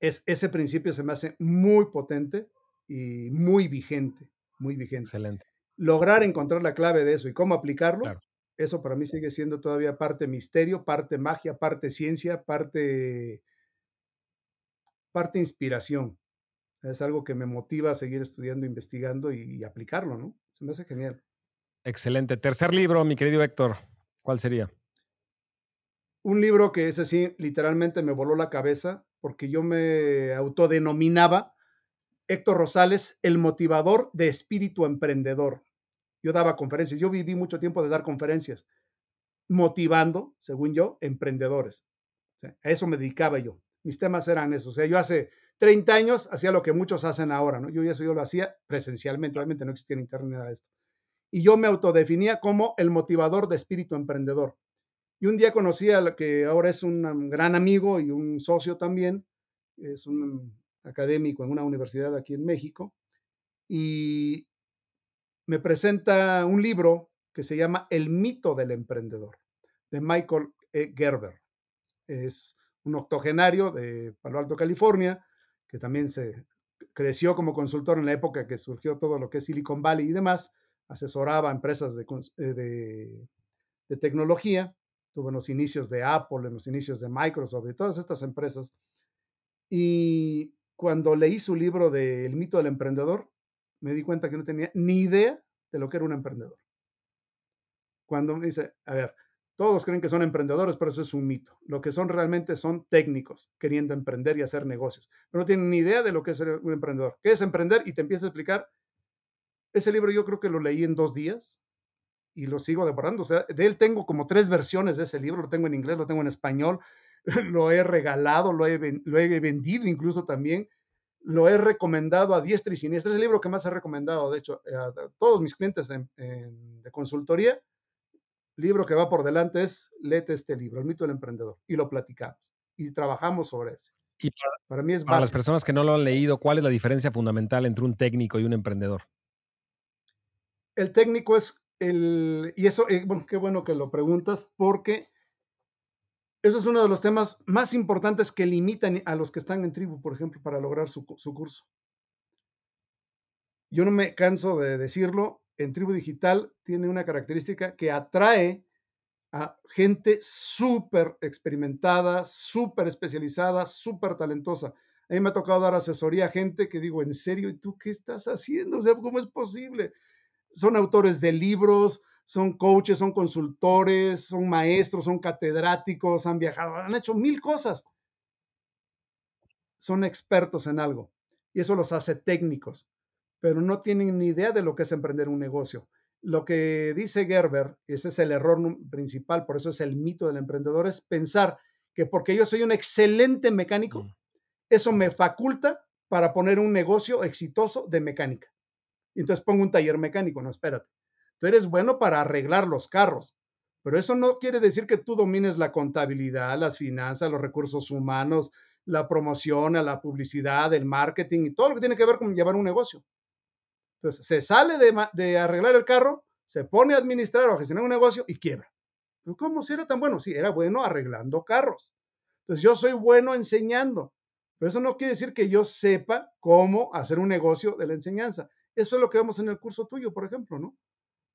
Speaker 2: es, ese principio se me hace muy potente y muy vigente, muy vigente.
Speaker 1: Excelente.
Speaker 2: Lograr encontrar la clave de eso y cómo aplicarlo, eso para mí sigue siendo todavía parte misterio, parte magia, parte ciencia, parte, parte inspiración. Es algo que me motiva a seguir estudiando, investigando y aplicarlo, ¿no? Se me hace genial.
Speaker 1: Excelente. Tercer libro, mi querido Héctor, ¿cuál sería?
Speaker 2: Un libro que ese sí, literalmente me voló la cabeza porque yo me autodenominaba Héctor Rosales, el motivador de espíritu emprendedor. Yo daba conferencias, yo viví mucho tiempo de dar conferencias, motivando, según yo, emprendedores. a eso me dedicaba yo. Mis temas eran esos. O sea, yo hace 30 años hacía lo que muchos hacen ahora, ¿no? Yo eso yo lo hacía presencialmente, realmente no existía en internet nada de esto y yo me autodefinía como el motivador de espíritu emprendedor. Y un día conocí a lo que ahora es un gran amigo y un socio también, es un académico en una universidad aquí en México, y me presenta un libro que se llama El mito del emprendedor, de Michael e. Gerber. Es un octogenario de Palo Alto, California, que también se creció como consultor en la época que surgió todo lo que es Silicon Valley y demás, asesoraba a empresas eh, de, tecnología, tuvo en los inicios de Apple, en los inicios de Microsoft, de todas estas empresas. Y cuando leí su libro de El mito del emprendedor, me di cuenta que no tenía ni idea de lo que era un emprendedor. Cuando me dice, a ver, todos creen que son emprendedores, pero eso es un mito. Lo que son realmente son técnicos queriendo emprender y hacer negocios, pero no tienen ni idea de lo que es ser un emprendedor. ¿Qué es emprender? Y te empieza a explicar ese libro yo creo que lo leí en dos días y lo sigo devorando. O sea, de él tengo como tres versiones de ese libro. Lo tengo en inglés, lo tengo en español, lo he regalado, lo he, vendido incluso también. Lo he recomendado a diestra y siniestra. Es el libro que más he recomendado, de hecho, a todos mis clientes de consultoría. Libro que va por delante es, léete este libro, El mito del emprendedor. Y lo platicamos. Y trabajamos sobre ese.
Speaker 1: Y para, mí es Para las personas que no lo han leído, ¿cuál es la diferencia fundamental entre un técnico y un emprendedor?
Speaker 2: el técnico es el, y eso, eh, bueno, qué bueno que lo preguntas, porque eso es uno de los temas más importantes que limitan a los que están en tribu, por ejemplo, para lograr su, su curso. Yo no me canso de decirlo, en tribu digital tiene una característica que atrae a gente súper experimentada, súper especializada, súper talentosa. A mí me ha tocado dar asesoría a gente que digo, en serio, ¿y tú qué estás haciendo? ¿cómo es posible? son autores de libros, son coaches, son consultores, son maestros, son catedráticos, han viajado, han hecho mil cosas. Son expertos en algo y eso los hace técnicos, pero no tienen ni idea de lo que es emprender un negocio. Lo que dice Gerber, ese es el error principal, por eso es el mito del emprendedor, es pensar que porque yo soy un excelente mecánico, mm. eso me faculta para poner un negocio exitoso de mecánica entonces pongo un taller mecánico. No, espérate. Tú eres bueno para arreglar los carros, pero eso no quiere decir que tú domines la contabilidad, las finanzas, los recursos humanos, la promoción, la publicidad, el marketing y todo lo que tiene que ver con llevar un negocio. Entonces, se sale de, arreglar el carro, se pone a administrar o a gestionar un negocio y quiebra. ¿Cómo si era tan bueno? Sí, era bueno arreglando carros. Entonces, yo soy bueno enseñando, pero eso no quiere decir que yo sepa cómo hacer un negocio de la enseñanza. Eso es lo que vemos en el curso tuyo, por ejemplo, ¿no?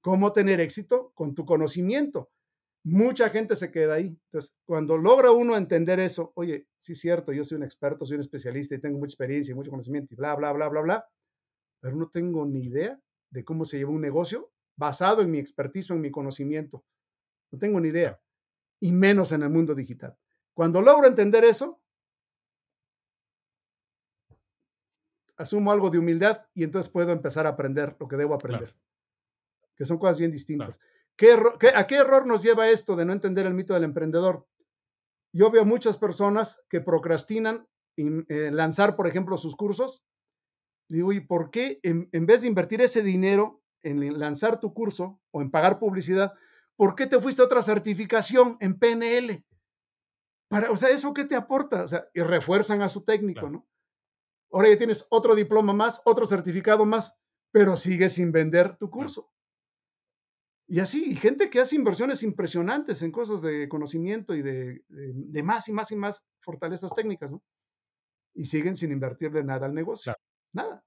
Speaker 2: Cómo tener éxito con tu conocimiento. Mucha gente se queda ahí. Entonces, cuando logra uno entender eso, oye, sí es cierto, yo soy un experto, soy un especialista y tengo mucha experiencia y mucho conocimiento y bla, bla, bla, bla, bla, pero no tengo ni idea de cómo se lleva un negocio basado en mi expertise en mi conocimiento. No tengo ni idea. Y menos en el mundo digital. Cuando logro entender eso, asumo algo de humildad y entonces puedo empezar a aprender lo que debo aprender, que son cosas bien distintas. a qué error nos lleva esto de no entender el mito del emprendedor? Yo veo muchas personas que procrastinan en, eh, lanzar, por ejemplo, sus cursos. Digo, ¿y por qué en, vez de invertir ese dinero en lanzar tu curso o en pagar publicidad, ¿por qué te fuiste a otra certificación en PNL? Para, o sea, ¿eso qué te aporta? O sea, y refuerzan a su técnico, ¿no? Ahora ya tienes otro diploma más, otro certificado más, pero sigues sin vender tu curso. Y así, gente que hace inversiones impresionantes en cosas de conocimiento y de, más y más y más fortalezas técnicas, ¿no? Y siguen sin invertirle nada al negocio. Nada.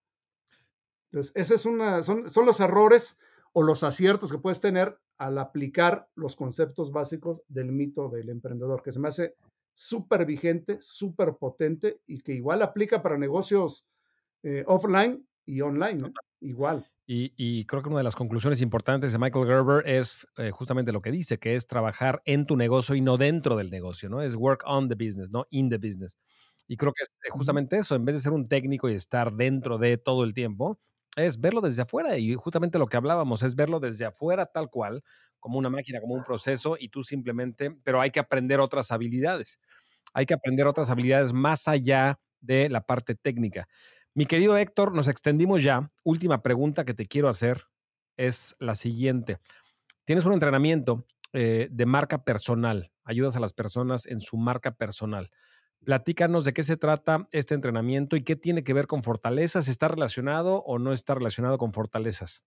Speaker 2: Entonces, ese es una, son, son los errores o los aciertos que puedes tener al aplicar los conceptos básicos del mito del emprendedor, que se me hace súper vigente, súper potente y que igual aplica para negocios eh, offline y online, Igual.
Speaker 1: Y, creo que una de las conclusiones importantes de Michael Gerber es eh, justamente lo que dice, que es trabajar en tu negocio y no dentro del negocio, ¿no? Es work on the business, no in the business. Y creo que es eh, justamente eso, en vez de ser un técnico y estar dentro de todo el tiempo, es verlo desde afuera. Y justamente lo que hablábamos es verlo desde afuera tal cual, como una máquina, como un proceso, y tú simplemente, pero hay que aprender otras habilidades. Hay que aprender otras habilidades más allá de la parte técnica. Mi querido Héctor, nos extendimos ya. Última pregunta que te quiero hacer es la siguiente. Tienes un entrenamiento eh, de marca personal, ayudas a las personas en su marca personal. Platícanos de qué se trata este entrenamiento y qué tiene que ver con fortalezas. ¿Está relacionado o no está relacionado con fortalezas?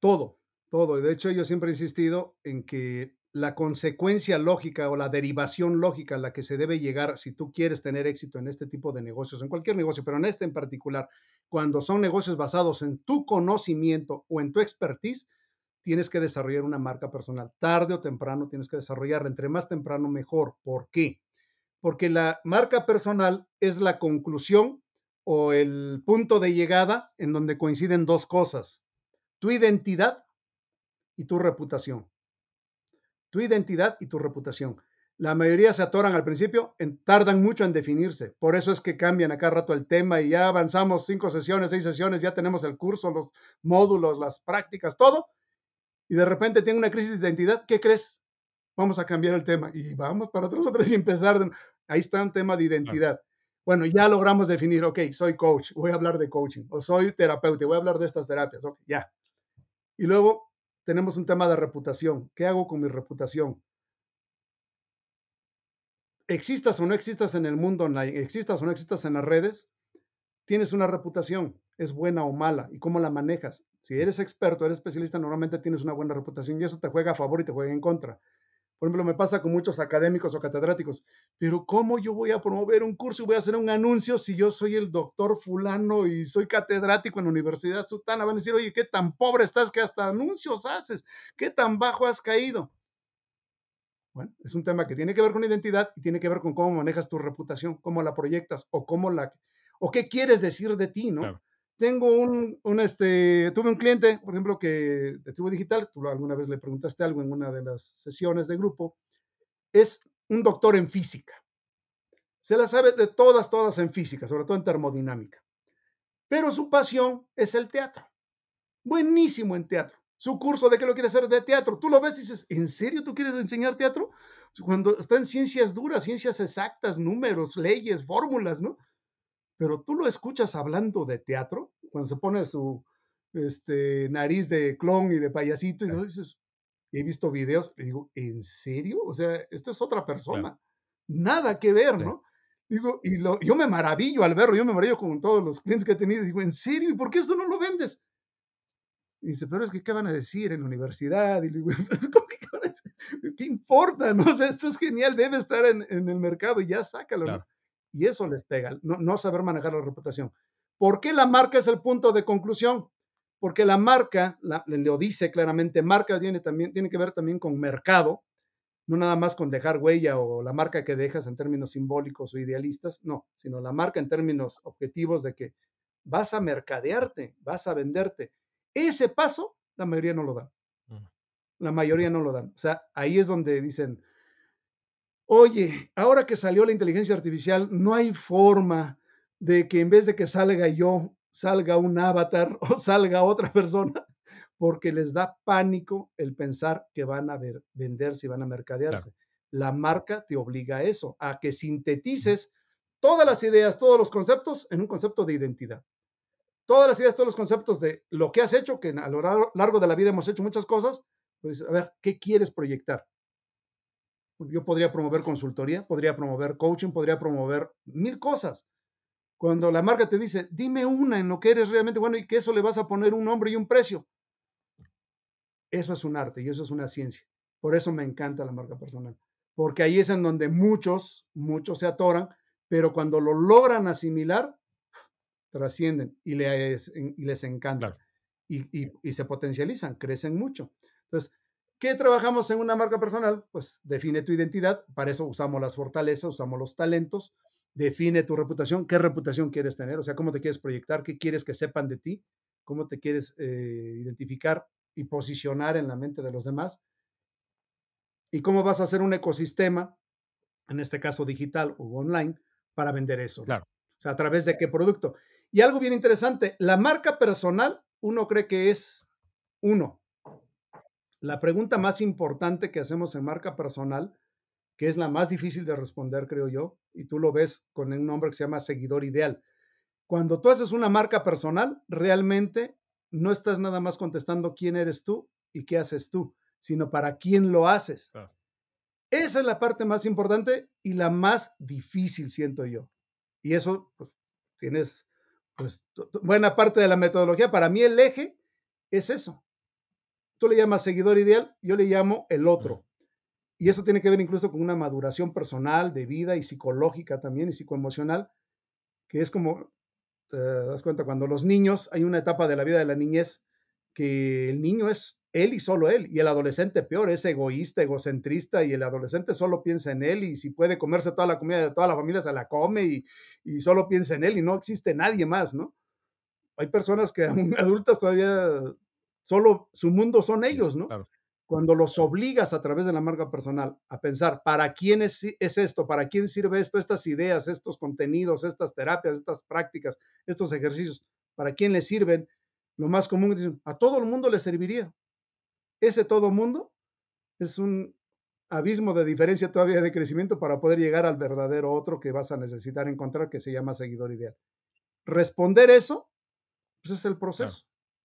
Speaker 2: Todo, todo. De hecho, yo siempre he insistido en que la consecuencia lógica o la derivación lógica a la que se debe llegar si tú quieres tener éxito en este tipo de negocios, en cualquier negocio, pero en este en particular, cuando son negocios basados en tu conocimiento o en tu expertise, tienes que desarrollar una marca personal. Tarde o temprano tienes que desarrollarla. Entre más temprano, mejor. ¿Por qué? Porque la marca personal es la conclusión o el punto de llegada en donde coinciden dos cosas, tu identidad y tu reputación tu identidad y tu reputación. La mayoría se atoran al principio, tardan mucho en definirse. Por eso es que cambian acá rato el tema y ya avanzamos cinco sesiones, seis sesiones, ya tenemos el curso, los módulos, las prácticas, todo. Y de repente tiene una crisis de identidad. ¿Qué crees? Vamos a cambiar el tema y vamos para otros otros y empezar. Ahí está un tema de identidad. Bueno, ya logramos definir, ok, soy coach, voy a hablar de coaching, o soy terapeuta, voy a hablar de estas terapias, ok, ya. Y luego tenemos un tema de reputación. ¿Qué hago con mi reputación? Existas o no existas en el mundo online, existas o no existas en las redes, tienes una reputación, es buena o mala, y cómo la manejas. Si eres experto, eres especialista, normalmente tienes una buena reputación y eso te juega a favor y te juega en contra. Por ejemplo, me pasa con muchos académicos o catedráticos, pero ¿cómo yo voy a promover un curso y voy a hacer un anuncio si yo soy el doctor fulano y soy catedrático en la Universidad Sutana? Van a decir, oye, qué tan pobre estás que hasta anuncios haces, qué tan bajo has caído. Bueno, es un tema que tiene que ver con identidad y tiene que ver con cómo manejas tu reputación, cómo la proyectas o cómo la o qué quieres decir de ti, ¿no? Tengo un, un, este, tuve un cliente, por ejemplo, que de Tribu Digital, tú alguna vez le preguntaste algo en una de las sesiones de grupo, es un doctor en física. Se la sabe de todas, todas en física, sobre todo en termodinámica. Pero su pasión es el teatro. Buenísimo en teatro. Su curso de qué lo quiere hacer de teatro. Tú lo ves y dices, ¿en serio tú quieres enseñar teatro? Cuando está en ciencias duras, ciencias exactas, números, leyes, fórmulas, ¿no? Pero tú lo escuchas hablando de teatro, cuando se pone su este, nariz de clon y de payasito, y dices, he visto videos, y digo, ¿en serio? O sea, esto es otra persona. Nada que ver, ¿no? Digo, y lo, yo me maravillo al verlo, yo me maravillo con todos los clientes que he tenido. Digo, ¿en serio? ¿Y por qué esto no lo vendes? Y dice, pero es que, ¿qué van a decir en la universidad? Y digo, ¿cómo que, qué, ¿qué importa? No? O sea, esto es genial, debe estar en, en el mercado y ya sácalo. Y eso les pega, no, saber manejar la reputación. ¿Por qué la marca es el punto de conclusión? Porque la marca, le lo dice claramente, marca tiene, también, tiene que ver también con mercado, no nada más con dejar huella o la marca que dejas en términos simbólicos o idealistas, no, sino la marca en términos objetivos de que vas a mercadearte, vas a venderte. Ese paso, la mayoría no lo dan. La mayoría no lo dan. O sea, ahí es donde dicen, oye, ahora que salió la inteligencia artificial, no hay forma de que en vez de que salga yo, salga un avatar o salga otra persona. porque les da pánico el pensar que van a ver, venderse y van a mercadearse. La marca te obliga a eso, a que sintetices todas las ideas, todos los conceptos en un concepto de identidad. Todas las ideas, todos los conceptos de lo que has hecho, que a lo largo de la vida hemos hecho muchas cosas, pues a ver, ¿qué quieres proyectar? Yo podría promover consultoría, podría promover coaching, podría promover mil cosas. Cuando la marca te dice, dime una en lo que eres realmente bueno y que eso le vas a poner un nombre y un precio. Eso es un arte y eso es una ciencia. Por eso me encanta la marca personal. Porque ahí es en donde muchos, muchos se atoran, pero cuando lo logran asimilar, trascienden y les, y les encanta. Y, y, se potencializan, crecen mucho. Entonces, ¿qué trabajamos en una marca personal? Pues define tu identidad, para eso usamos las fortalezas, usamos los talentos, define tu reputación, qué reputación quieres tener, o sea, cómo te quieres proyectar, qué quieres que sepan de ti, cómo te quieres eh, identificar y posicionar en la mente de los demás, y cómo vas a hacer un ecosistema, en este caso digital o online, para vender eso.
Speaker 1: Claro.
Speaker 2: O sea, a través de qué producto. Y algo bien interesante, la marca personal, uno cree que es uno. La pregunta más importante que hacemos en marca personal, que es la más difícil de responder, creo yo, y tú lo ves con un nombre que se llama seguidor ideal. Cuando tú haces una marca personal, realmente no estás nada más contestando quién eres tú y qué haces tú, sino para quién lo haces. Esa es la parte más importante y la más difícil, siento yo. Y eso, pues, tienes pues, buena parte de la metodología. Para mí el eje es eso. Tú le llamas seguidor ideal, yo le llamo el otro. Y eso tiene que ver incluso con una maduración personal, de vida y psicológica también, y psicoemocional, que es como, te das cuenta, cuando los niños, hay una etapa de la vida de la niñez que el niño es él y solo él, y el adolescente peor, es egoísta, egocentrista, y el adolescente solo piensa en él, y si puede comerse toda la comida de toda la familia, se la come, y, y solo piensa en él, y no existe nadie más, ¿no? Hay personas que aún adultas todavía solo su mundo son ellos, ¿no? Cuando los obligas a través de la marca personal a pensar, ¿para quién es, es, esto? ¿Para quién sirve esto? Estas ideas, estos contenidos, estas terapias, estas prácticas, estos ejercicios, ¿para quién les sirven? Lo más común es a todo el mundo le serviría. Ese todo mundo es un abismo de diferencia todavía de crecimiento para poder llegar al verdadero otro que vas a necesitar encontrar, que se llama seguidor ideal. Responder eso, pues es el proceso.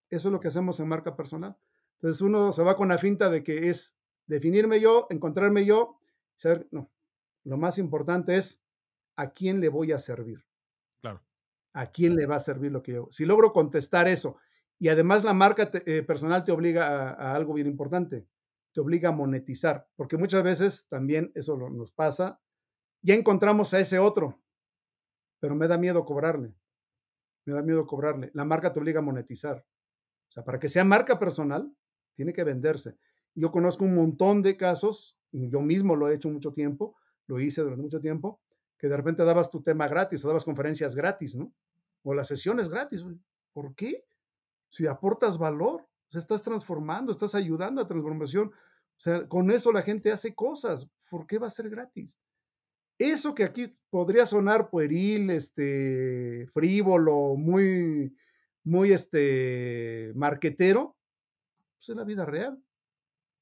Speaker 2: Eso es lo que hacemos en marca personal. Entonces uno se va con la finta de que es definirme yo, encontrarme yo, saber, no, lo más importante es a quién le voy a servir.
Speaker 1: Claro.
Speaker 2: A quién le va a servir lo que yo. Si logro contestar eso y además la marca eh, personal te obliga a, algo bien importante, te obliga a monetizar, porque muchas veces también eso nos pasa. Ya encontramos a ese otro, pero me da miedo cobrarle. Me da miedo cobrarle. La marca te obliga a monetizar. O sea, para que sea marca personal, tiene que venderse. Yo conozco un montón de casos, y yo mismo lo he hecho mucho tiempo, lo hice durante mucho tiempo, que de repente dabas tu tema gratis o dabas conferencias gratis, ¿no? O las sesiones gratis. ¿Por qué? si aportas valor, o sea, estás transformando, estás ayudando a transformación. O sea, con eso la gente hace cosas. ¿Por qué va a ser gratis? Eso que aquí podría sonar pueril, este, frívolo, muy, muy, este, marquetero, pues es la vida real.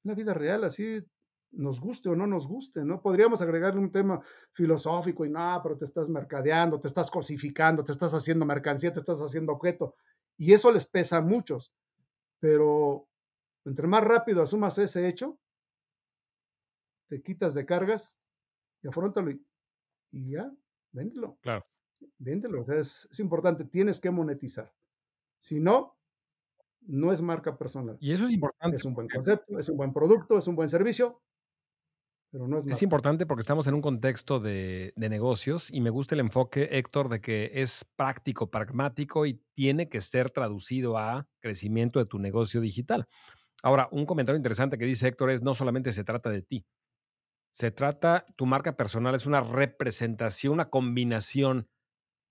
Speaker 2: La vida real, así nos guste o no nos guste, ¿no? Podríamos agregarle un tema filosófico y no, pero te estás mercadeando, te estás cosificando, te estás haciendo mercancía, te estás haciendo objeto. Y eso les pesa a muchos. Pero entre más rápido asumas ese hecho, te quitas de cargas y afrontalo y, ya, véndelo.
Speaker 1: Claro.
Speaker 2: Véndelo. es, es importante, tienes que monetizar. Si no, no es marca personal.
Speaker 1: Y eso es importante.
Speaker 2: Es un buen concepto, es un buen producto, es un buen servicio,
Speaker 1: es, importante porque estamos en un contexto de, negocios y me gusta el enfoque, Héctor, de que es práctico, pragmático y tiene que ser traducido a crecimiento de tu negocio digital. Ahora, un comentario interesante que dice Héctor es, no solamente se trata de ti, se trata, tu marca personal es una representación, una combinación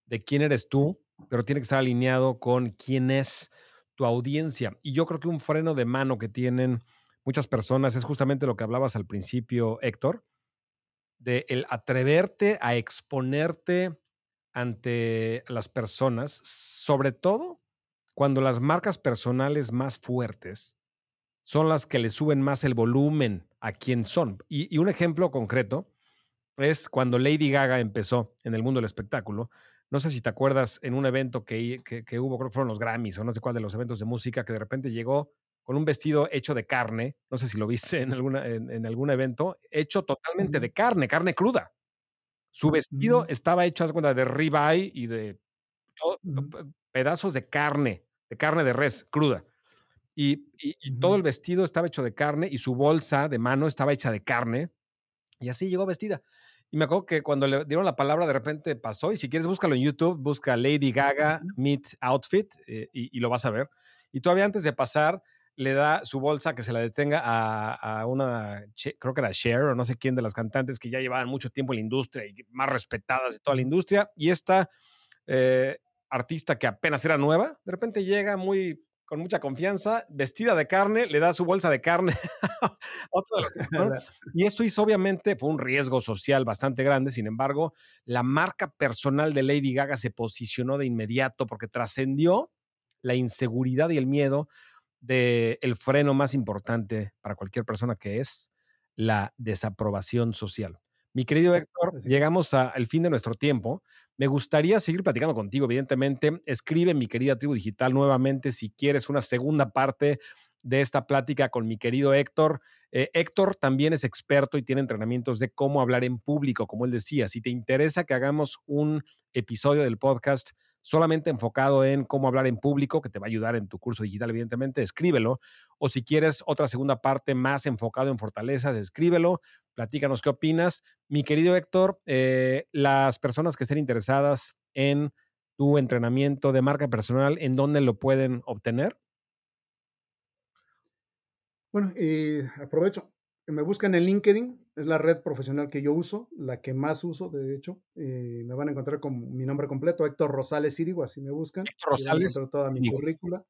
Speaker 1: de quién eres tú, pero tiene que estar alineado con quién es tu audiencia. Y yo creo que un freno de mano que tienen muchas personas, es justamente lo que hablabas al principio, Héctor, de el atreverte a exponerte ante las personas, sobre todo cuando las marcas personales más fuertes son las que le suben más el volumen a quien son. Y, un ejemplo concreto es cuando Lady Gaga empezó en el mundo del espectáculo. No sé si te acuerdas en un evento que, que, hubo, creo que fueron los Grammys o no sé cuál de los eventos de música, que de repente llegó con un vestido hecho de carne, no sé si lo viste en, alguna, en, algún evento, hecho totalmente de carne, carne cruda. Su vestido estaba hecho, cuenta, de ribeye y de pedazos de carne, de carne de res, cruda. Y, todo el vestido estaba hecho de carne y su bolsa de mano estaba hecha de carne. Y así llegó vestida. Y me acuerdo que cuando le dieron la palabra, de repente pasó. Y si quieres, búscalo en YouTube, busca Lady Gaga Meet Outfit eh, y, lo vas a ver. Y todavía antes de pasar, le da su bolsa que se la detenga a, una, creo que era Cher o no sé quién de las cantantes que ya llevaban mucho tiempo en la industria y más respetadas de toda la industria. Y esta eh, artista que apenas era nueva, de repente llega muy con mucha confianza, vestida de carne, le da su bolsa de carne. y eso hizo, obviamente, fue un riesgo social bastante grande. Sin embargo, la marca personal de Lady Gaga se posicionó de inmediato porque trascendió la inseguridad y el miedo del el freno más importante para cualquier persona que es la desaprobación social. Mi querido Héctor, llegamos al fin de nuestro tiempo. Me gustaría seguir platicando contigo, evidentemente. Escribe mi querida tribu digital nuevamente si quieres una segunda parte de esta plática con mi querido Héctor. Eh, Héctor también es experto y tiene entrenamientos de cómo hablar en público, como él decía. Si te interesa que hagamos un episodio del podcast solamente enfocado en cómo hablar en público, que te va a ayudar en tu curso digital, evidentemente, escríbelo. O si quieres otra segunda parte más enfocado en fortalezas, escríbelo. Platícanos qué opinas. Mi querido Héctor, eh, las personas que estén interesadas en tu entrenamiento de marca personal, ¿en dónde lo pueden obtener?
Speaker 2: Bueno, eh, aprovecho. Me buscan en LinkedIn, es la red profesional que yo uso, la que más uso, de hecho. Eh, me van a encontrar con mi nombre completo, Héctor Rosales Círigo, así me buscan.
Speaker 1: Héctor Rosales.
Speaker 2: toda mi currícula.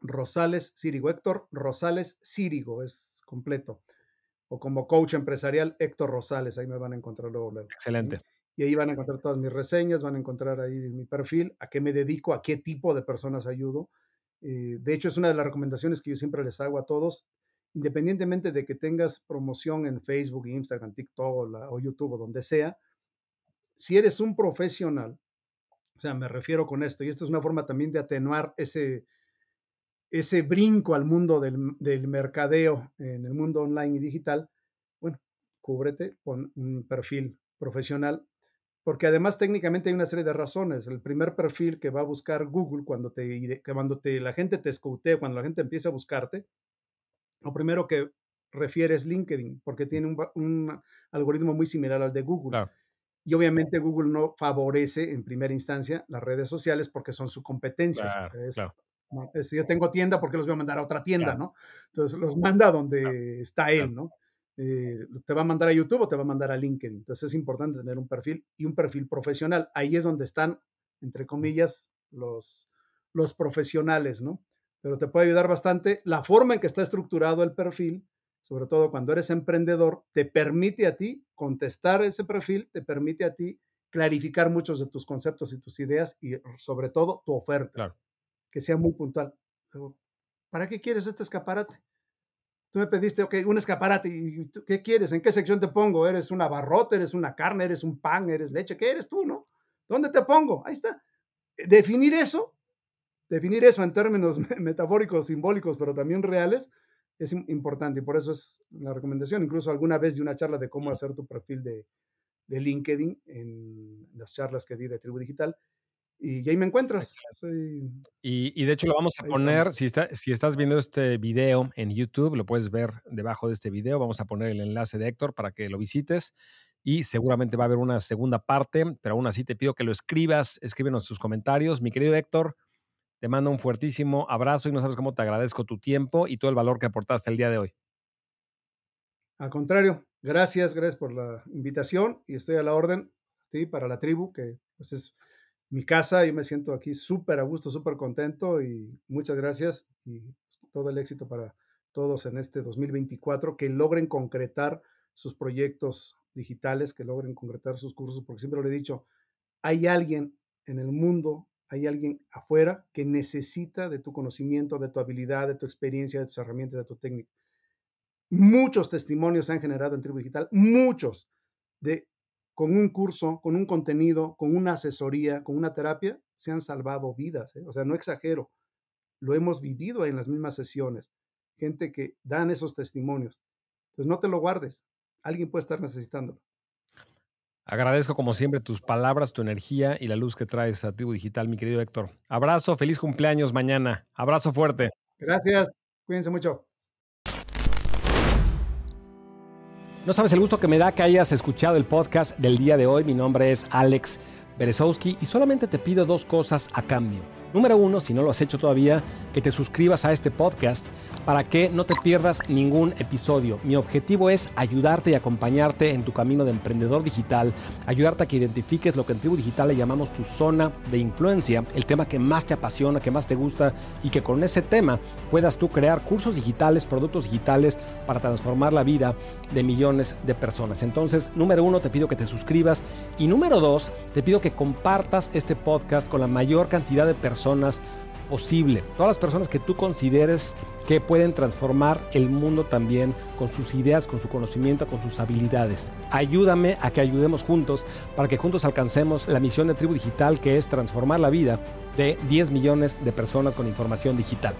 Speaker 2: Rosales Círigo, Héctor Rosales Círigo, es completo. O como coach empresarial, Héctor Rosales, ahí me van a encontrar luego.
Speaker 1: Excelente.
Speaker 2: Y ahí van a encontrar todas mis reseñas, van a encontrar ahí mi perfil, a qué me dedico, a qué tipo de personas ayudo eh, de hecho, es una de las recomendaciones que yo siempre les hago a todos, independientemente de que tengas promoción en Facebook, Instagram, TikTok o, YouTube o donde sea, si eres un profesional, o sea, me refiero con esto, y esto es una forma también de atenuar ese, ese brinco al mundo del, del mercadeo en el mundo online y digital, bueno, cúbrete con un perfil profesional porque además técnicamente hay una serie de razones. El primer perfil que va a buscar Google cuando, te, cuando te, la gente te escoutea, cuando la gente empieza a buscarte, lo primero que refiere es LinkedIn, porque tiene un, algoritmo muy similar al de Google. Y obviamente Google no favorece en primera instancia las redes sociales porque son su competencia. Si yo tengo tienda, ¿por qué los voy a mandar a otra tienda? ¿no? Entonces los manda donde está él, ¿no? Eh, te va a mandar a YouTube o te va a mandar a LinkedIn. Entonces es importante tener un perfil y un perfil profesional. Ahí es donde están, entre comillas, los, los profesionales, ¿no? Pero te puede ayudar bastante. La forma en que está estructurado el perfil, sobre todo cuando eres emprendedor, te permite a ti contestar ese perfil, te permite a ti clarificar muchos de tus conceptos y tus ideas y sobre todo tu oferta, que sea muy puntual. ¿Para qué quieres este escaparate? Tú me pediste, ok, un escaparate, ¿y qué quieres? ¿En qué sección te pongo? ¿Eres un abarrote? ¿Eres una carne? ¿Eres un pan? ¿Eres leche? ¿Qué eres tú, no? ¿Dónde te pongo? Ahí está. Definir eso, definir eso en términos metafóricos, simbólicos, pero también reales, es importante y por eso es la recomendación. Incluso alguna vez de una charla de cómo hacer tu perfil de LinkedIn en las charlas que di de Tribu Digital, y ahí me encuentras.
Speaker 1: Y, de hecho lo vamos a poner, si, está, si estás viendo este video en YouTube, lo puedes ver debajo de este video, vamos a poner el enlace de Héctor para que lo visites y seguramente va a haber una segunda parte, pero aún así te pido que lo escribas, escríbenos tus comentarios. Mi querido Héctor, te mando un fuertísimo abrazo y no sabes cómo te agradezco tu tiempo y todo el valor que aportaste el día de hoy.
Speaker 2: Al contrario, gracias, gracias por la invitación y estoy a la orden, ¿sí? Para la tribu, que pues es mi casa. Yo me siento aquí súper a gusto, súper contento y muchas gracias y todo el éxito para todos en este 2024, que logren concretar sus proyectos digitales, que logren concretar sus cursos, porque siempre lo he dicho, hay alguien en el mundo hay alguien afuera que necesita de tu conocimiento, de tu habilidad, de tu experiencia, de tus herramientas, de tu técnica. Muchos testimonios se han generado en Tribu Digital, muchos, de con un curso, con un contenido, con una asesoría, con una terapia, se han salvado vidas. ¿eh? O sea, no exagero, lo hemos vivido en las mismas sesiones. Gente que dan esos testimonios. Pues no te lo guardes, alguien puede estar necesitándolo.
Speaker 1: Agradezco como siempre tus palabras, tu energía y la luz que traes a Tribu Digital, mi querido Héctor. Abrazo, feliz cumpleaños mañana. Abrazo fuerte.
Speaker 2: Gracias, cuídense mucho.
Speaker 1: No sabes el gusto que me da que hayas escuchado el podcast del día de hoy. Mi nombre es Alex Berezowski y solamente te pido dos cosas a cambio. Número uno, si no lo has hecho todavía, que te suscribas a este podcast para que no te pierdas ningún episodio. Mi objetivo es ayudarte y acompañarte en tu camino de emprendedor digital, ayudarte a que identifiques lo que en Tribu Digital le llamamos tu zona de influencia, el tema que más te apasiona, que más te gusta y que con ese tema puedas tú crear cursos digitales, productos digitales para transformar la vida de millones de personas. Entonces, número uno, te pido que te suscribas y número dos, te pido que compartas este podcast con la mayor cantidad de personas posible. Todas las personas que tú consideres que pueden transformar el mundo también con sus ideas, con su conocimiento, con sus habilidades. Ayúdame a que ayudemos juntos para que juntos alcancemos la misión de Tribu Digital que es transformar la vida de 10 millones de personas con información digital.